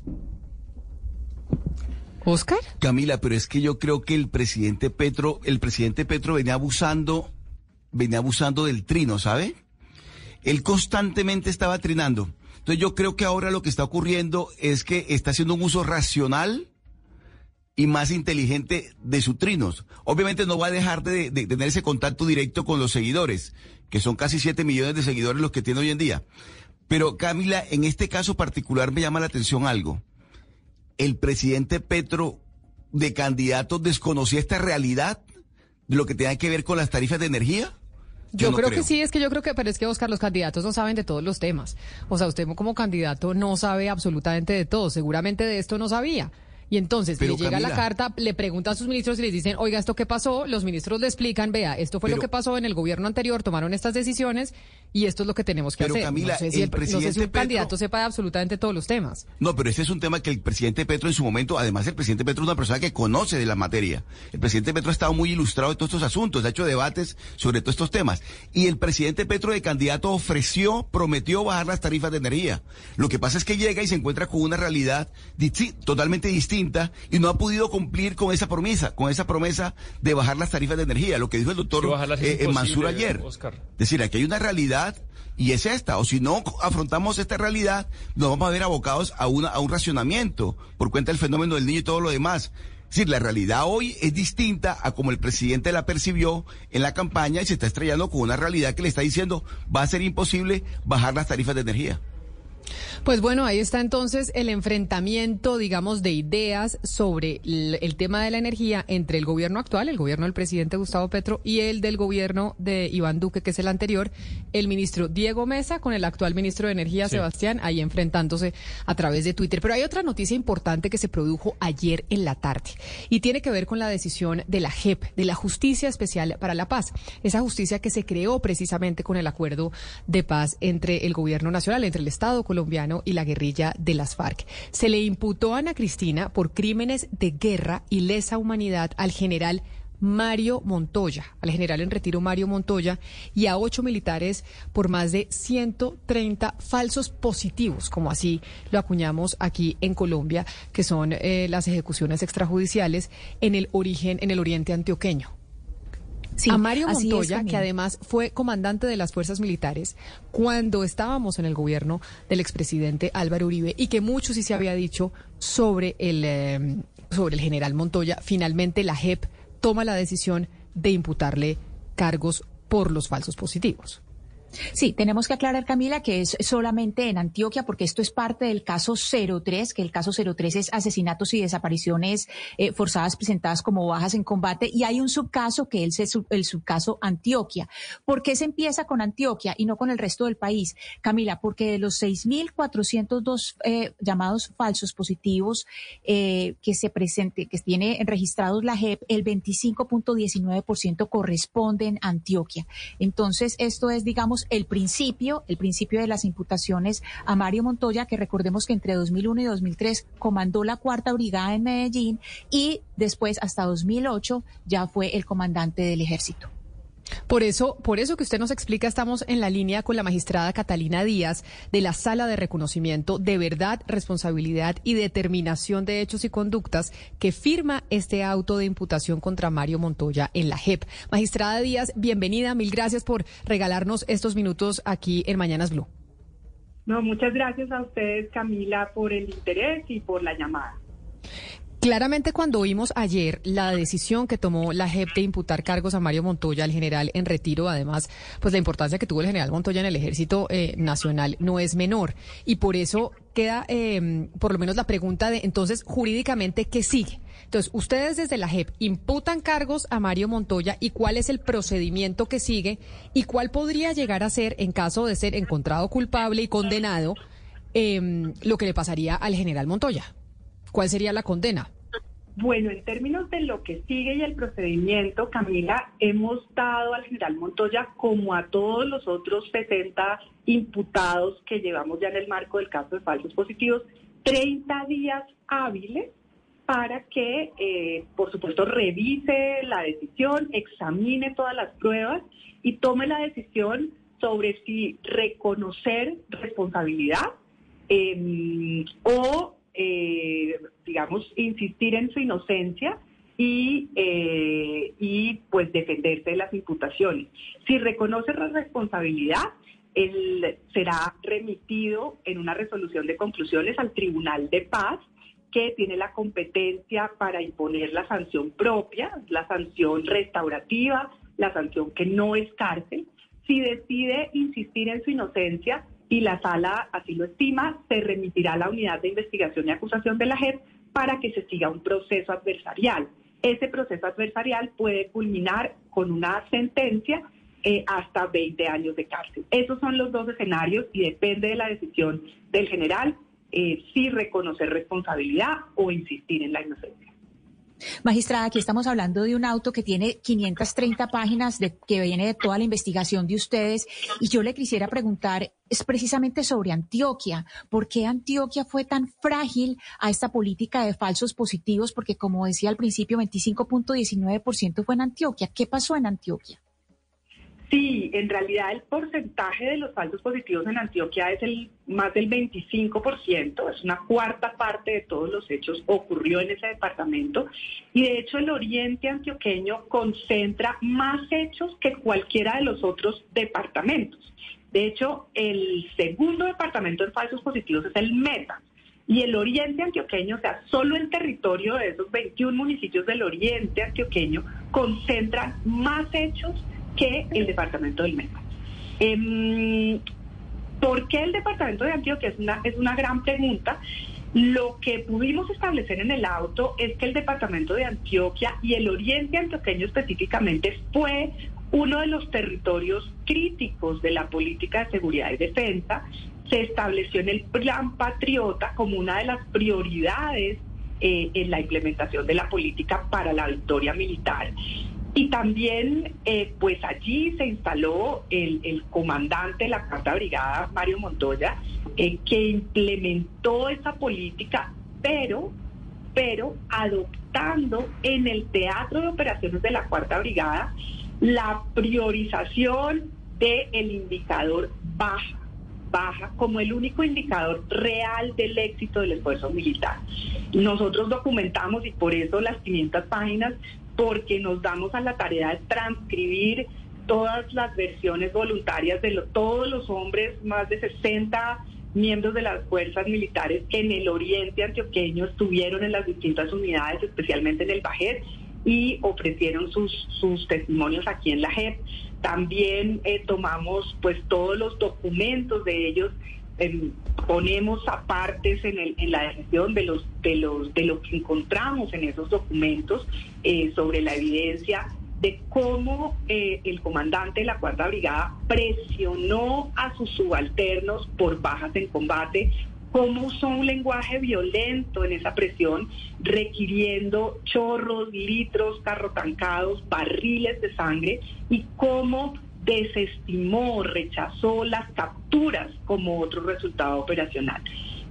Oscar. Camila, pero es que yo creo que el presidente Petro, el presidente Petro venía abusando, venía abusando del trino, ¿sabe? Él constantemente estaba trinando. Entonces yo creo que ahora lo que está ocurriendo es que está haciendo un uso racional y más inteligente de sus trinos. Obviamente no va a dejar de, tener ese contacto directo con los seguidores, que son casi 7 millones de seguidores los que tiene hoy en día. Pero Camila, en este caso particular me llama la atención algo el presidente Petro de candidato desconocía esta realidad de lo que tenía que ver con las tarifas de energía? Yo, creo, que sí, es que yo creo que, pero es que Oscar, los candidatos no saben de todos los temas. O sea, usted como candidato no sabe absolutamente de todo. Seguramente de esto no sabía. Y entonces le llega la carta, le pregunta a sus ministros y les dicen, oiga, ¿esto qué pasó? Los ministros le explican, vea, esto fue lo que pasó en el gobierno anterior, tomaron estas decisiones y esto es lo que tenemos que Pero, hacer. Camila, no sé si, el el, no sé si presidente un candidato sepa de absolutamente todos los temas. No, pero ese es un tema que el presidente Petro en su momento, además el presidente Petro es una persona que conoce de la materia. El presidente Petro ha estado muy ilustrado de todos estos asuntos, ha hecho debates sobre todos estos temas. Y el presidente Petro de candidato ofreció, prometió bajar las tarifas de energía. Lo que pasa es que llega y se encuentra con una realidad disti- totalmente distinta y no ha podido cumplir con esa promesa, con esa promesa de bajar las tarifas de energía. Lo que dijo el doctor eh, eh, Mansur ayer. Oscar. Es decir, aquí hay una realidad y es esta. O si no afrontamos esta realidad, nos vamos a ver abocados a, una, a un racionamiento por cuenta del fenómeno del niño y todo lo demás. Es decir, la realidad hoy es distinta a como el presidente la percibió en la campaña y se está estrellando con una realidad que le está diciendo va a ser imposible bajar las tarifas de energía. Pues bueno, ahí está entonces el enfrentamiento, digamos, de ideas sobre el, el tema de la energía entre el gobierno actual, el gobierno del presidente Gustavo Petro, y el del gobierno de Iván Duque, que es el anterior, el ministro Diego Mesa con el actual ministro de Energía, Sebastián, ahí enfrentándose a través de Twitter. Pero hay otra noticia importante que se produjo ayer en la tarde y tiene que ver con la decisión de la JEP, de la Justicia Especial para la Paz. Esa justicia que se creó precisamente con el acuerdo de paz entre el gobierno nacional, entre el Estado colombiano y la guerrilla de las FARC. Se le imputó a Ana Cristina por crímenes de guerra y lesa humanidad al general Mario Montoya, al general en retiro Mario Montoya, y a ocho militares por más de 130 falsos positivos, como así lo acuñamos aquí en Colombia, que son eh, las ejecuciones extrajudiciales en el origen, en el oriente antioqueño. Sí, a Mario es, Montoya, que además fue comandante de las fuerzas militares cuando estábamos en el gobierno del expresidente Álvaro Uribe y que mucho sí se había dicho sobre el, eh, sobre el general Montoya, finalmente la JEP toma la decisión de imputarle cargos por los falsos positivos. Sí, tenemos que aclarar, Camila, que es solamente en Antioquia, porque esto es parte del caso 03, que el caso 03 es asesinatos y desapariciones eh, forzadas presentadas como bajas en combate, y hay un subcaso que es el, el subcaso Antioquia. ¿Por qué se empieza con Antioquia y no con el resto del país? Camila, porque de los 6.402 eh, llamados falsos positivos eh, que se presente, que tiene registrados la JEP, el 25.19% corresponde en Antioquia. Entonces, esto es, digamos, el principio, el principio de las imputaciones a Mario Montoya, que recordemos que entre 2001 y 2003 comandó la cuarta brigada en Medellín y después hasta 2008 ya fue el comandante del ejército. Por eso, por eso que usted nos explica, estamos en la línea con la magistrada Catalina Díaz de la Sala de Reconocimiento de Verdad, Responsabilidad y Determinación de Hechos y Conductas que firma este auto de imputación contra Mario Montoya en la JEP. Magistrada Díaz, bienvenida, mil gracias por regalarnos estos minutos aquí en Mañanas Blue. No, muchas gracias a ustedes, Camila, por el interés y por la llamada. Claramente cuando oímos ayer la decisión que tomó la JEP de imputar cargos a Mario Montoya, el general en retiro, además, pues la importancia que tuvo el general Montoya en el ejército eh, nacional no es menor. Y por eso queda eh, por lo menos la pregunta de entonces jurídicamente qué sigue. Entonces, ustedes desde la JEP imputan cargos a Mario Montoya y cuál es el procedimiento que sigue y cuál podría llegar a ser, en caso de ser encontrado culpable y condenado, eh, lo que le pasaría al general Montoya. ¿Cuál sería la condena? Bueno, en términos de lo que sigue y el procedimiento, Camila, hemos dado al general Montoya, como a todos los otros 60 imputados que llevamos ya en el marco del caso de falsos positivos, 30 días hábiles para que, eh, por supuesto, revise la decisión, examine todas las pruebas y tome la decisión sobre si reconocer responsabilidad eh, o, eh, digamos, insistir en su inocencia y, eh, y, pues, defenderse de las imputaciones. Si reconoce la responsabilidad, él será remitido en una resolución de conclusiones al Tribunal de Paz que tiene la competencia para imponer la sanción propia, la sanción restaurativa, la sanción que no es cárcel. Si decide insistir en su inocencia y la sala así lo estima, se remitirá a la unidad de investigación y acusación de la JEP para que se siga un proceso adversarial. Ese proceso adversarial puede culminar con una sentencia eh, hasta 20 años de cárcel. Esos son los dos escenarios y depende de la decisión del general eh, si reconocer responsabilidad o insistir en la inocencia. Magistrada, aquí estamos hablando de un auto que tiene 530 páginas de, que viene de toda la investigación de ustedes y yo le quisiera preguntar es precisamente sobre Antioquia. ¿Por qué Antioquia fue tan frágil a esta política de falsos positivos? Porque como decía al principio, 25.19% fue en Antioquia. ¿Qué pasó en Antioquia? Sí, en realidad el porcentaje de los falsos positivos en Antioquia es el más del 25%, es una cuarta parte de todos los hechos ocurrió en ese departamento y de hecho el oriente antioqueño concentra más hechos que cualquiera de los otros departamentos. De hecho, el segundo departamento en falsos positivos es el Meta. Y el oriente antioqueño, o sea, solo el territorio de esos 21 municipios del oriente antioqueño concentran más hechos que el departamento del Meta. Eh, ¿Por qué el departamento de Antioquia? Es una, es una gran pregunta. Lo que pudimos establecer en el auto es que el departamento de Antioquia y el oriente antioqueño específicamente fue uno de los territorios críticos de la política de seguridad y defensa. Se estableció en el Plan Patriota como una de las prioridades eh, en la implementación de la política para la victoria militar. Y también, eh, pues allí se instaló el, comandante de la Cuarta Brigada, Mario Montoya, eh, que implementó esa política, pero, pero adoptando en el teatro de operaciones de la Cuarta Brigada la priorización del indicador baja baja como el único indicador real del éxito del esfuerzo militar. Nosotros documentamos y por eso las 500 páginas porque nos damos a la tarea de transcribir todas las versiones voluntarias de todos los hombres, más de 60 miembros de las fuerzas militares que en el oriente antioqueño estuvieron en las distintas unidades, especialmente en el Bajet, y ofrecieron sus, sus testimonios aquí en la JEP. También eh, tomamos pues todos los documentos de ellos ponemos apartes en, el, en la decisión de los de los de lo que encontramos en esos documentos eh, sobre la evidencia de cómo eh, el comandante de la cuarta brigada presionó a sus subalternos por bajas en combate cómo usó un lenguaje violento en esa presión, requiriendo chorros, litros, carrotancados, barriles de sangre, y cómo desestimó, rechazó las capturas como otro resultado operacional.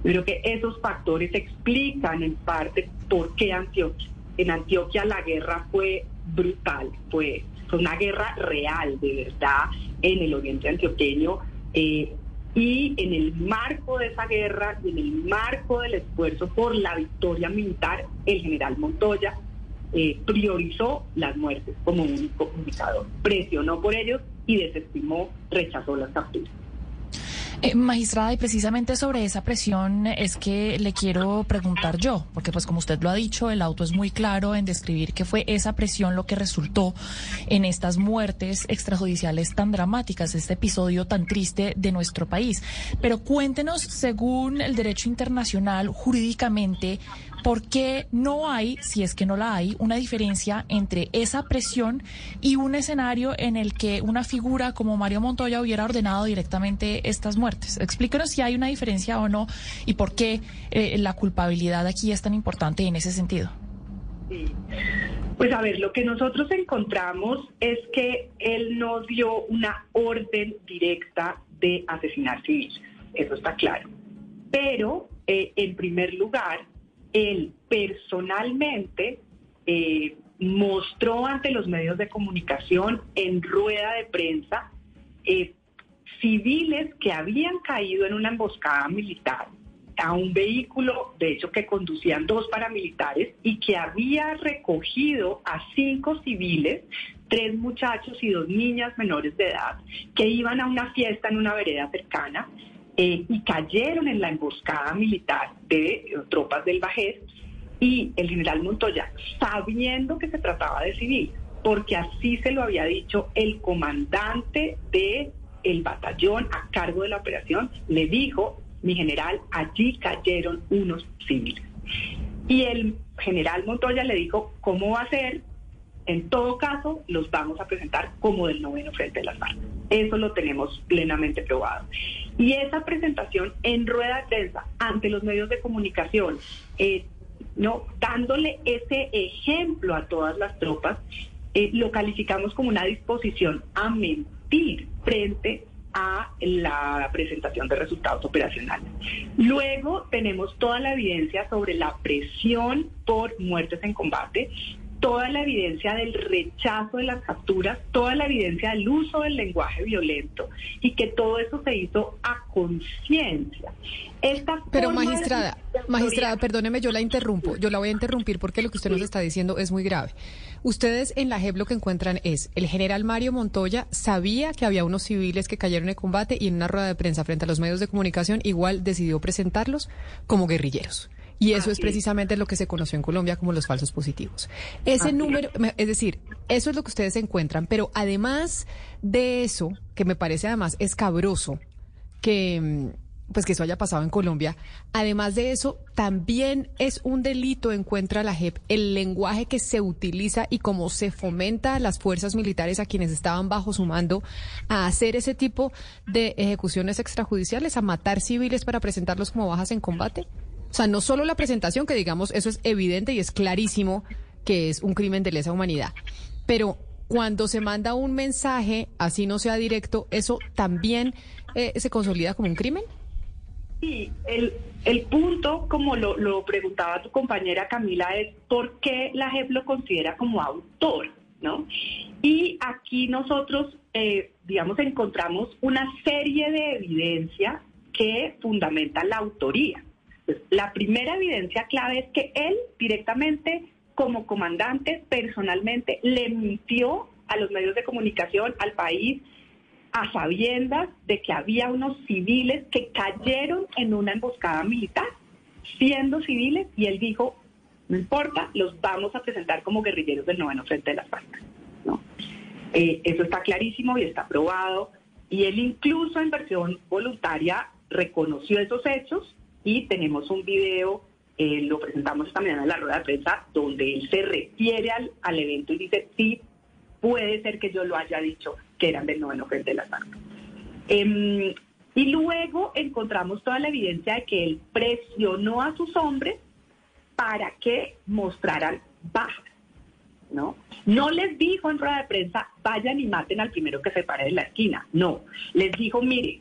creo que esos factores explican en parte por qué Antioquia. En Antioquia la guerra fue brutal, fue, una guerra real, de verdad, en el oriente antioqueño. Eh, y en el marco de esa guerra y en el marco del esfuerzo por la victoria militar, el general Montoya eh, priorizó las muertes como único indicador, presionó por ellos y desestimó, rechazó las capturas. Eh, magistrada, y precisamente sobre esa presión es que le quiero preguntar yo, porque pues como usted lo ha dicho, el auto es muy claro en describir que fue esa presión lo que resultó en estas muertes extrajudiciales tan dramáticas, este episodio tan triste de nuestro país. Pero cuéntenos, según el derecho internacional, jurídicamente, ¿por qué no hay, si es que no la hay, una diferencia entre esa presión y un escenario en el que una figura como Mario Montoya hubiera ordenado directamente estas muertes? Explíquenos si hay una diferencia o no y por qué eh, la culpabilidad aquí es tan importante en ese sentido. Pues a ver, lo que nosotros encontramos es que él no dio una orden directa de asesinar civiles, eso está claro. Pero, eh, en primer lugar, él personalmente eh, mostró ante los medios de comunicación en rueda de prensa eh, civiles que habían caído en una emboscada militar a un vehículo, de hecho, que conducían dos paramilitares y que había recogido a cinco civiles, tres muchachos y dos niñas menores de edad, que iban a una fiesta en una vereda cercana eh, y cayeron en la emboscada militar de eh, tropas del Bajés y el general Montoya, sabiendo que se trataba de civil, porque así se lo había dicho el comandante de el batallón a cargo de la operación, le dijo, mi general, allí cayeron unos civiles. Y el general Montoya le dijo, ¿cómo va a ser? En todo caso, los vamos a presentar como del noveno frente de las FARC. Eso lo tenemos plenamente probado. Y esa presentación en rueda de prensa ante los medios de comunicación, eh, no dándole ese ejemplo a todas las tropas, eh, lo calificamos como una disposición a mentir frente a la presentación de resultados operacionales. Luego tenemos toda la evidencia sobre la presión por muertes en combate, toda la evidencia del rechazo de las capturas, toda la evidencia del uso del lenguaje violento y que todo eso se hizo a conciencia. Pero magistrada, magistrada, perdóneme, yo la interrumpo, yo la voy a interrumpir porque lo que usted nos está diciendo es muy grave. Ustedes en la JEP lo que encuentran es, el general Mario Montoya sabía que había unos civiles que cayeron en combate y en una rueda de prensa frente a los medios de comunicación igual decidió presentarlos como guerrilleros. Y eso es precisamente lo que se conoció en Colombia como los falsos positivos. Ese número, es decir, eso es lo que ustedes encuentran, pero además de eso, que me parece además escabroso, que mm, pues que eso haya pasado en Colombia. Además de eso, también es un delito, encuentra la JEP, el lenguaje que se utiliza y cómo se fomenta a las fuerzas militares a quienes estaban bajo su mando a hacer ese tipo de ejecuciones extrajudiciales, a matar civiles para presentarlos como bajas en combate. O sea, no solo la presentación, que digamos, eso es evidente y es clarísimo que es un crimen de lesa humanidad, pero cuando se manda un mensaje, así no sea directo, ¿eso también eh, se consolida como un crimen? Sí, el, el punto, como lo, lo, preguntaba tu compañera Camila, es por qué la JEP lo considera como autor, ¿no? Y aquí nosotros, eh, digamos, encontramos una serie de evidencia que fundamenta la autoría. La primera evidencia clave es que él directamente, como comandante, personalmente, le mintió a los medios de comunicación, al país, a sabiendas de que había unos civiles que cayeron en una emboscada militar, siendo civiles, y él dijo, no importa, los vamos a presentar como guerrilleros del noveno frente de las. ¿no? Eh, eso está clarísimo y está probado, y él incluso en versión voluntaria reconoció esos hechos y tenemos un video, eh, lo presentamos esta mañana en la rueda de prensa, donde él se refiere al, al evento y dice, sí, puede ser que yo lo haya dicho, que eran del noveno frente de la FARC. Em, y luego encontramos toda la evidencia de que él presionó a sus hombres para que mostraran bajas. ¿no? No les dijo en rueda de prensa, vayan y maten al primero que se pare de la esquina. No, les dijo, mire,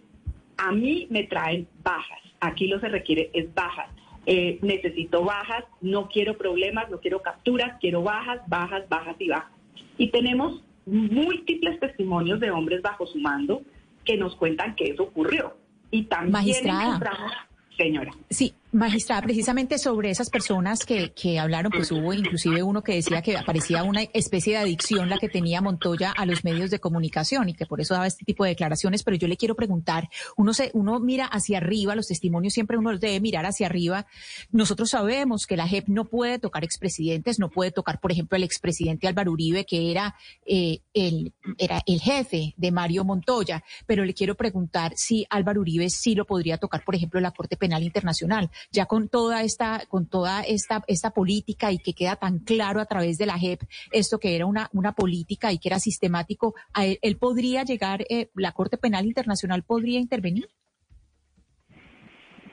a mí me traen bajas. Aquí lo que se requiere es bajas. Eh, necesito bajas, no quiero problemas, no quiero capturas, quiero bajas, bajas, bajas y bajas. Y tenemos múltiples testimonios de hombres bajo su mando que nos cuentan que eso ocurrió. Y también encontramos, señora. Sí, Magistrada, precisamente sobre esas personas que, que hablaron, pues hubo inclusive uno que decía que parecía una especie de adicción la que tenía Montoya a los medios de comunicación y que por eso daba este tipo de declaraciones, pero yo le quiero preguntar, uno se, uno mira hacia arriba, los testimonios siempre uno debe mirar hacia arriba. Nosotros sabemos que la JEP no puede tocar expresidentes, no puede tocar, por ejemplo, el expresidente Álvaro Uribe, que era, eh, el, era el jefe de Mario Montoya, pero le quiero preguntar si Álvaro Uribe sí lo podría tocar, por ejemplo, la Corte Penal Internacional ya con toda esta, con toda esta, esta política y que queda tan claro a través de la JEP, esto que era una, una política y que era sistemático, a él, podría llegar, eh, la Corte Penal Internacional podría intervenir?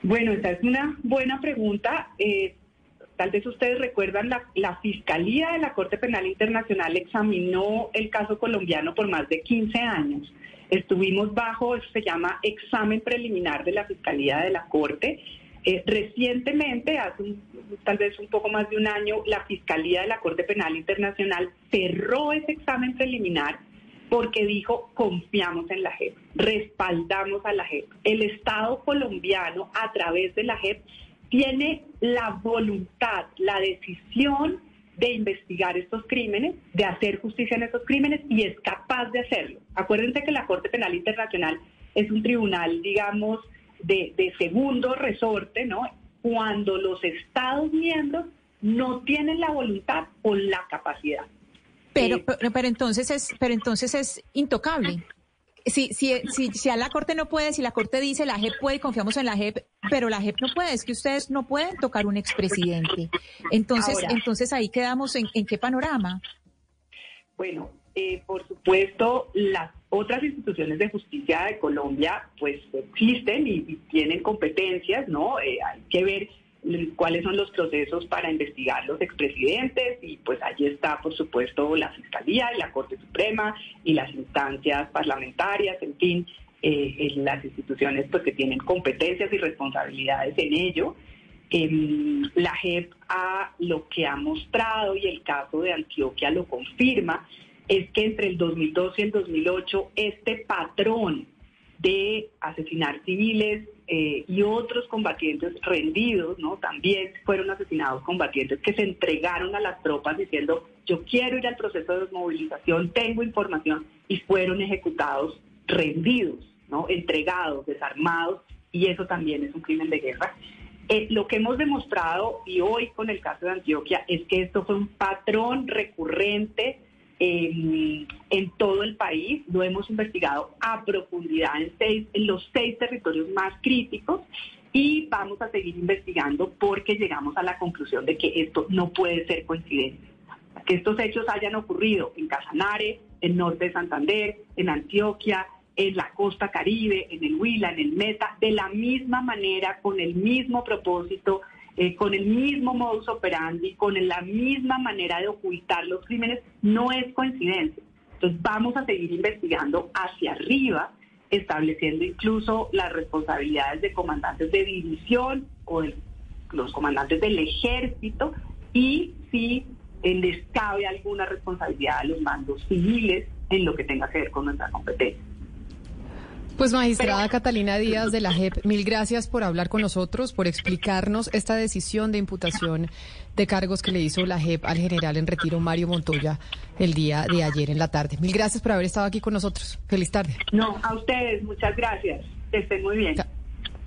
Bueno, esa es una buena pregunta. Eh, tal vez ustedes recuerdan, la, la, Fiscalía de la Corte Penal Internacional examinó el caso colombiano por más de 15 años. Estuvimos bajo, eso se llama examen preliminar de la Fiscalía de la Corte eh, recientemente, hace tal vez un poco más de un año, la Fiscalía de la Corte Penal Internacional cerró ese examen preliminar porque dijo confiamos en la JEP, respaldamos a la JEP. El Estado colombiano a través de la JEP tiene la voluntad, la decisión de investigar estos crímenes, de hacer justicia en estos crímenes y es capaz de hacerlo. Acuérdense que la Corte Penal Internacional es un tribunal, digamos, de, segundo resorte, ¿no? Cuando los Estados miembros no tienen la voluntad o la capacidad. Pero, eh, pero, entonces es, pero entonces es intocable. Si, si, si, si, a la Corte no puede, si la Corte dice la JEP puede, confiamos en la JEP, pero la JEP no puede, es que ustedes no pueden tocar un expresidente. Entonces, entonces ahí quedamos en, en qué panorama. Bueno, eh, por supuesto, las otras instituciones de justicia de Colombia pues existen y, tienen competencias, ¿no? Eh, hay que ver cuáles son los procesos para investigar los expresidentes y pues allí está por supuesto la Fiscalía y la Corte Suprema y las instancias parlamentarias, en fin, eh, las instituciones pues que tienen competencias y responsabilidades en ello. Em, la JEP ha, lo que ha mostrado y el caso de Antioquia lo confirma, es que entre el 2012 y el 2008 este patrón de asesinar civiles eh, y otros combatientes rendidos, ¿no? También fueron asesinados combatientes que se entregaron a las tropas diciendo yo quiero ir al proceso de desmovilización, tengo información y fueron ejecutados rendidos, ¿no? Entregados, desarmados y eso también es un crimen de guerra. Eh, lo que hemos demostrado y hoy con el caso de Antioquia es que esto fue un patrón recurrente en, todo el país. Lo hemos investigado a profundidad en, seis, en los seis territorios más críticos y vamos a seguir investigando porque llegamos a la conclusión de que esto no puede ser coincidencia. Que estos hechos hayan ocurrido en Casanare, en norte de Santander, en Antioquia, en la costa caribe, en el Huila, en el Meta, de la misma manera, con el mismo propósito, eh, con el mismo modus operandi, con la misma manera de ocultar los crímenes, no es coincidencia. Entonces vamos a seguir investigando hacia arriba, estableciendo incluso las responsabilidades de comandantes de división o de los comandantes del ejército y si les cabe alguna responsabilidad a los mandos civiles en lo que tenga que ver con nuestra competencia. Pues magistrada Catalina Díaz de la JEP, mil gracias por hablar con nosotros, por explicarnos esta decisión de imputación de cargos que le hizo la JEP al general en retiro Mario Montoya el día de ayer en la tarde. Mil gracias por haber estado aquí con nosotros. Feliz tarde. No, a ustedes, muchas gracias. Que estén muy bien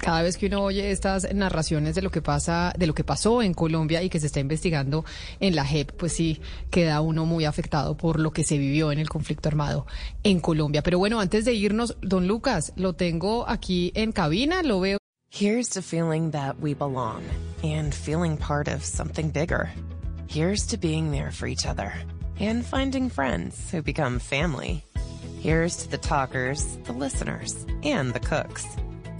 cada vez que uno oye estas narraciones de lo que pasa, de lo que pasó en Colombia y que se está investigando en la JEP, pues sí queda uno muy afectado por lo que se vivió en el conflicto armado en Colombia. Pero bueno, antes de irnos, don Lucas, lo tengo aquí en cabina, lo veo. Here's to feeling that we belong and feeling part of something bigger. Here's to being there for each other and finding friends who become family. Here's to the talkers, the listeners, and the cooks.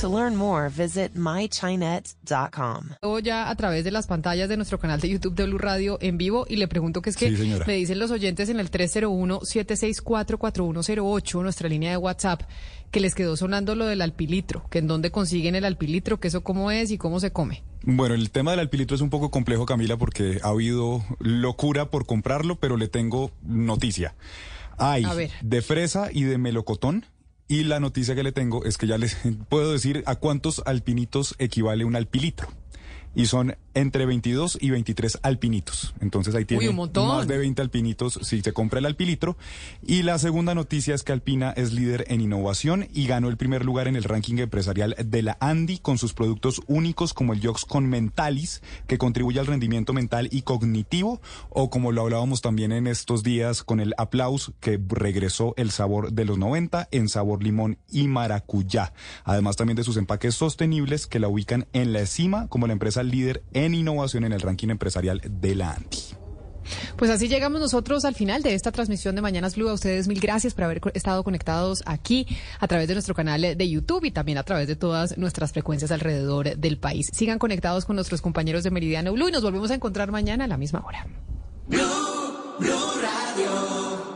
To learn more, visit mychinet.com. Ya a través de las pantallas de nuestro canal de YouTube de Blue Radio en vivo y le pregunto que es que me dicen los oyentes en el 301-764-4108, nuestra línea de WhatsApp, que les quedó sonando lo del alpilitro, que en dónde consiguen el alpilitro, que eso cómo es y cómo se come. Bueno, el tema del alpilitro es un poco complejo, Camila, porque ha habido locura por comprarlo, pero le tengo noticia. Hay de fresa y de melocotón. Y la noticia que le tengo es que ya les puedo decir a cuántos alpinitos equivale un alpilitro. Y son entre 22 y 23 alpinitos. Entonces ahí tiene más de 20 alpinitos si se compra el alpilitro. Y la segunda noticia es que Alpina es líder en innovación y ganó el primer lugar en el ranking empresarial de la Andy con sus productos únicos como el Yoxcon Mentalis, que contribuye al rendimiento mental y cognitivo, o como lo hablábamos también en estos días con el Aplaus, que regresó el sabor de los 90 en sabor limón y maracuyá. Además también de sus empaques sostenibles que la ubican en la cima como la empresa líder en innovación en el ranking empresarial de la ANTI. Pues así llegamos nosotros al final de esta transmisión de Mañanas Blue. A ustedes mil gracias por haber estado conectados aquí a través de nuestro canal de YouTube y también a través de todas nuestras frecuencias alrededor del país. Sigan conectados con nuestros compañeros de Meridiano Blue y nos volvemos a encontrar mañana a la misma hora. Blue, Blue Radio.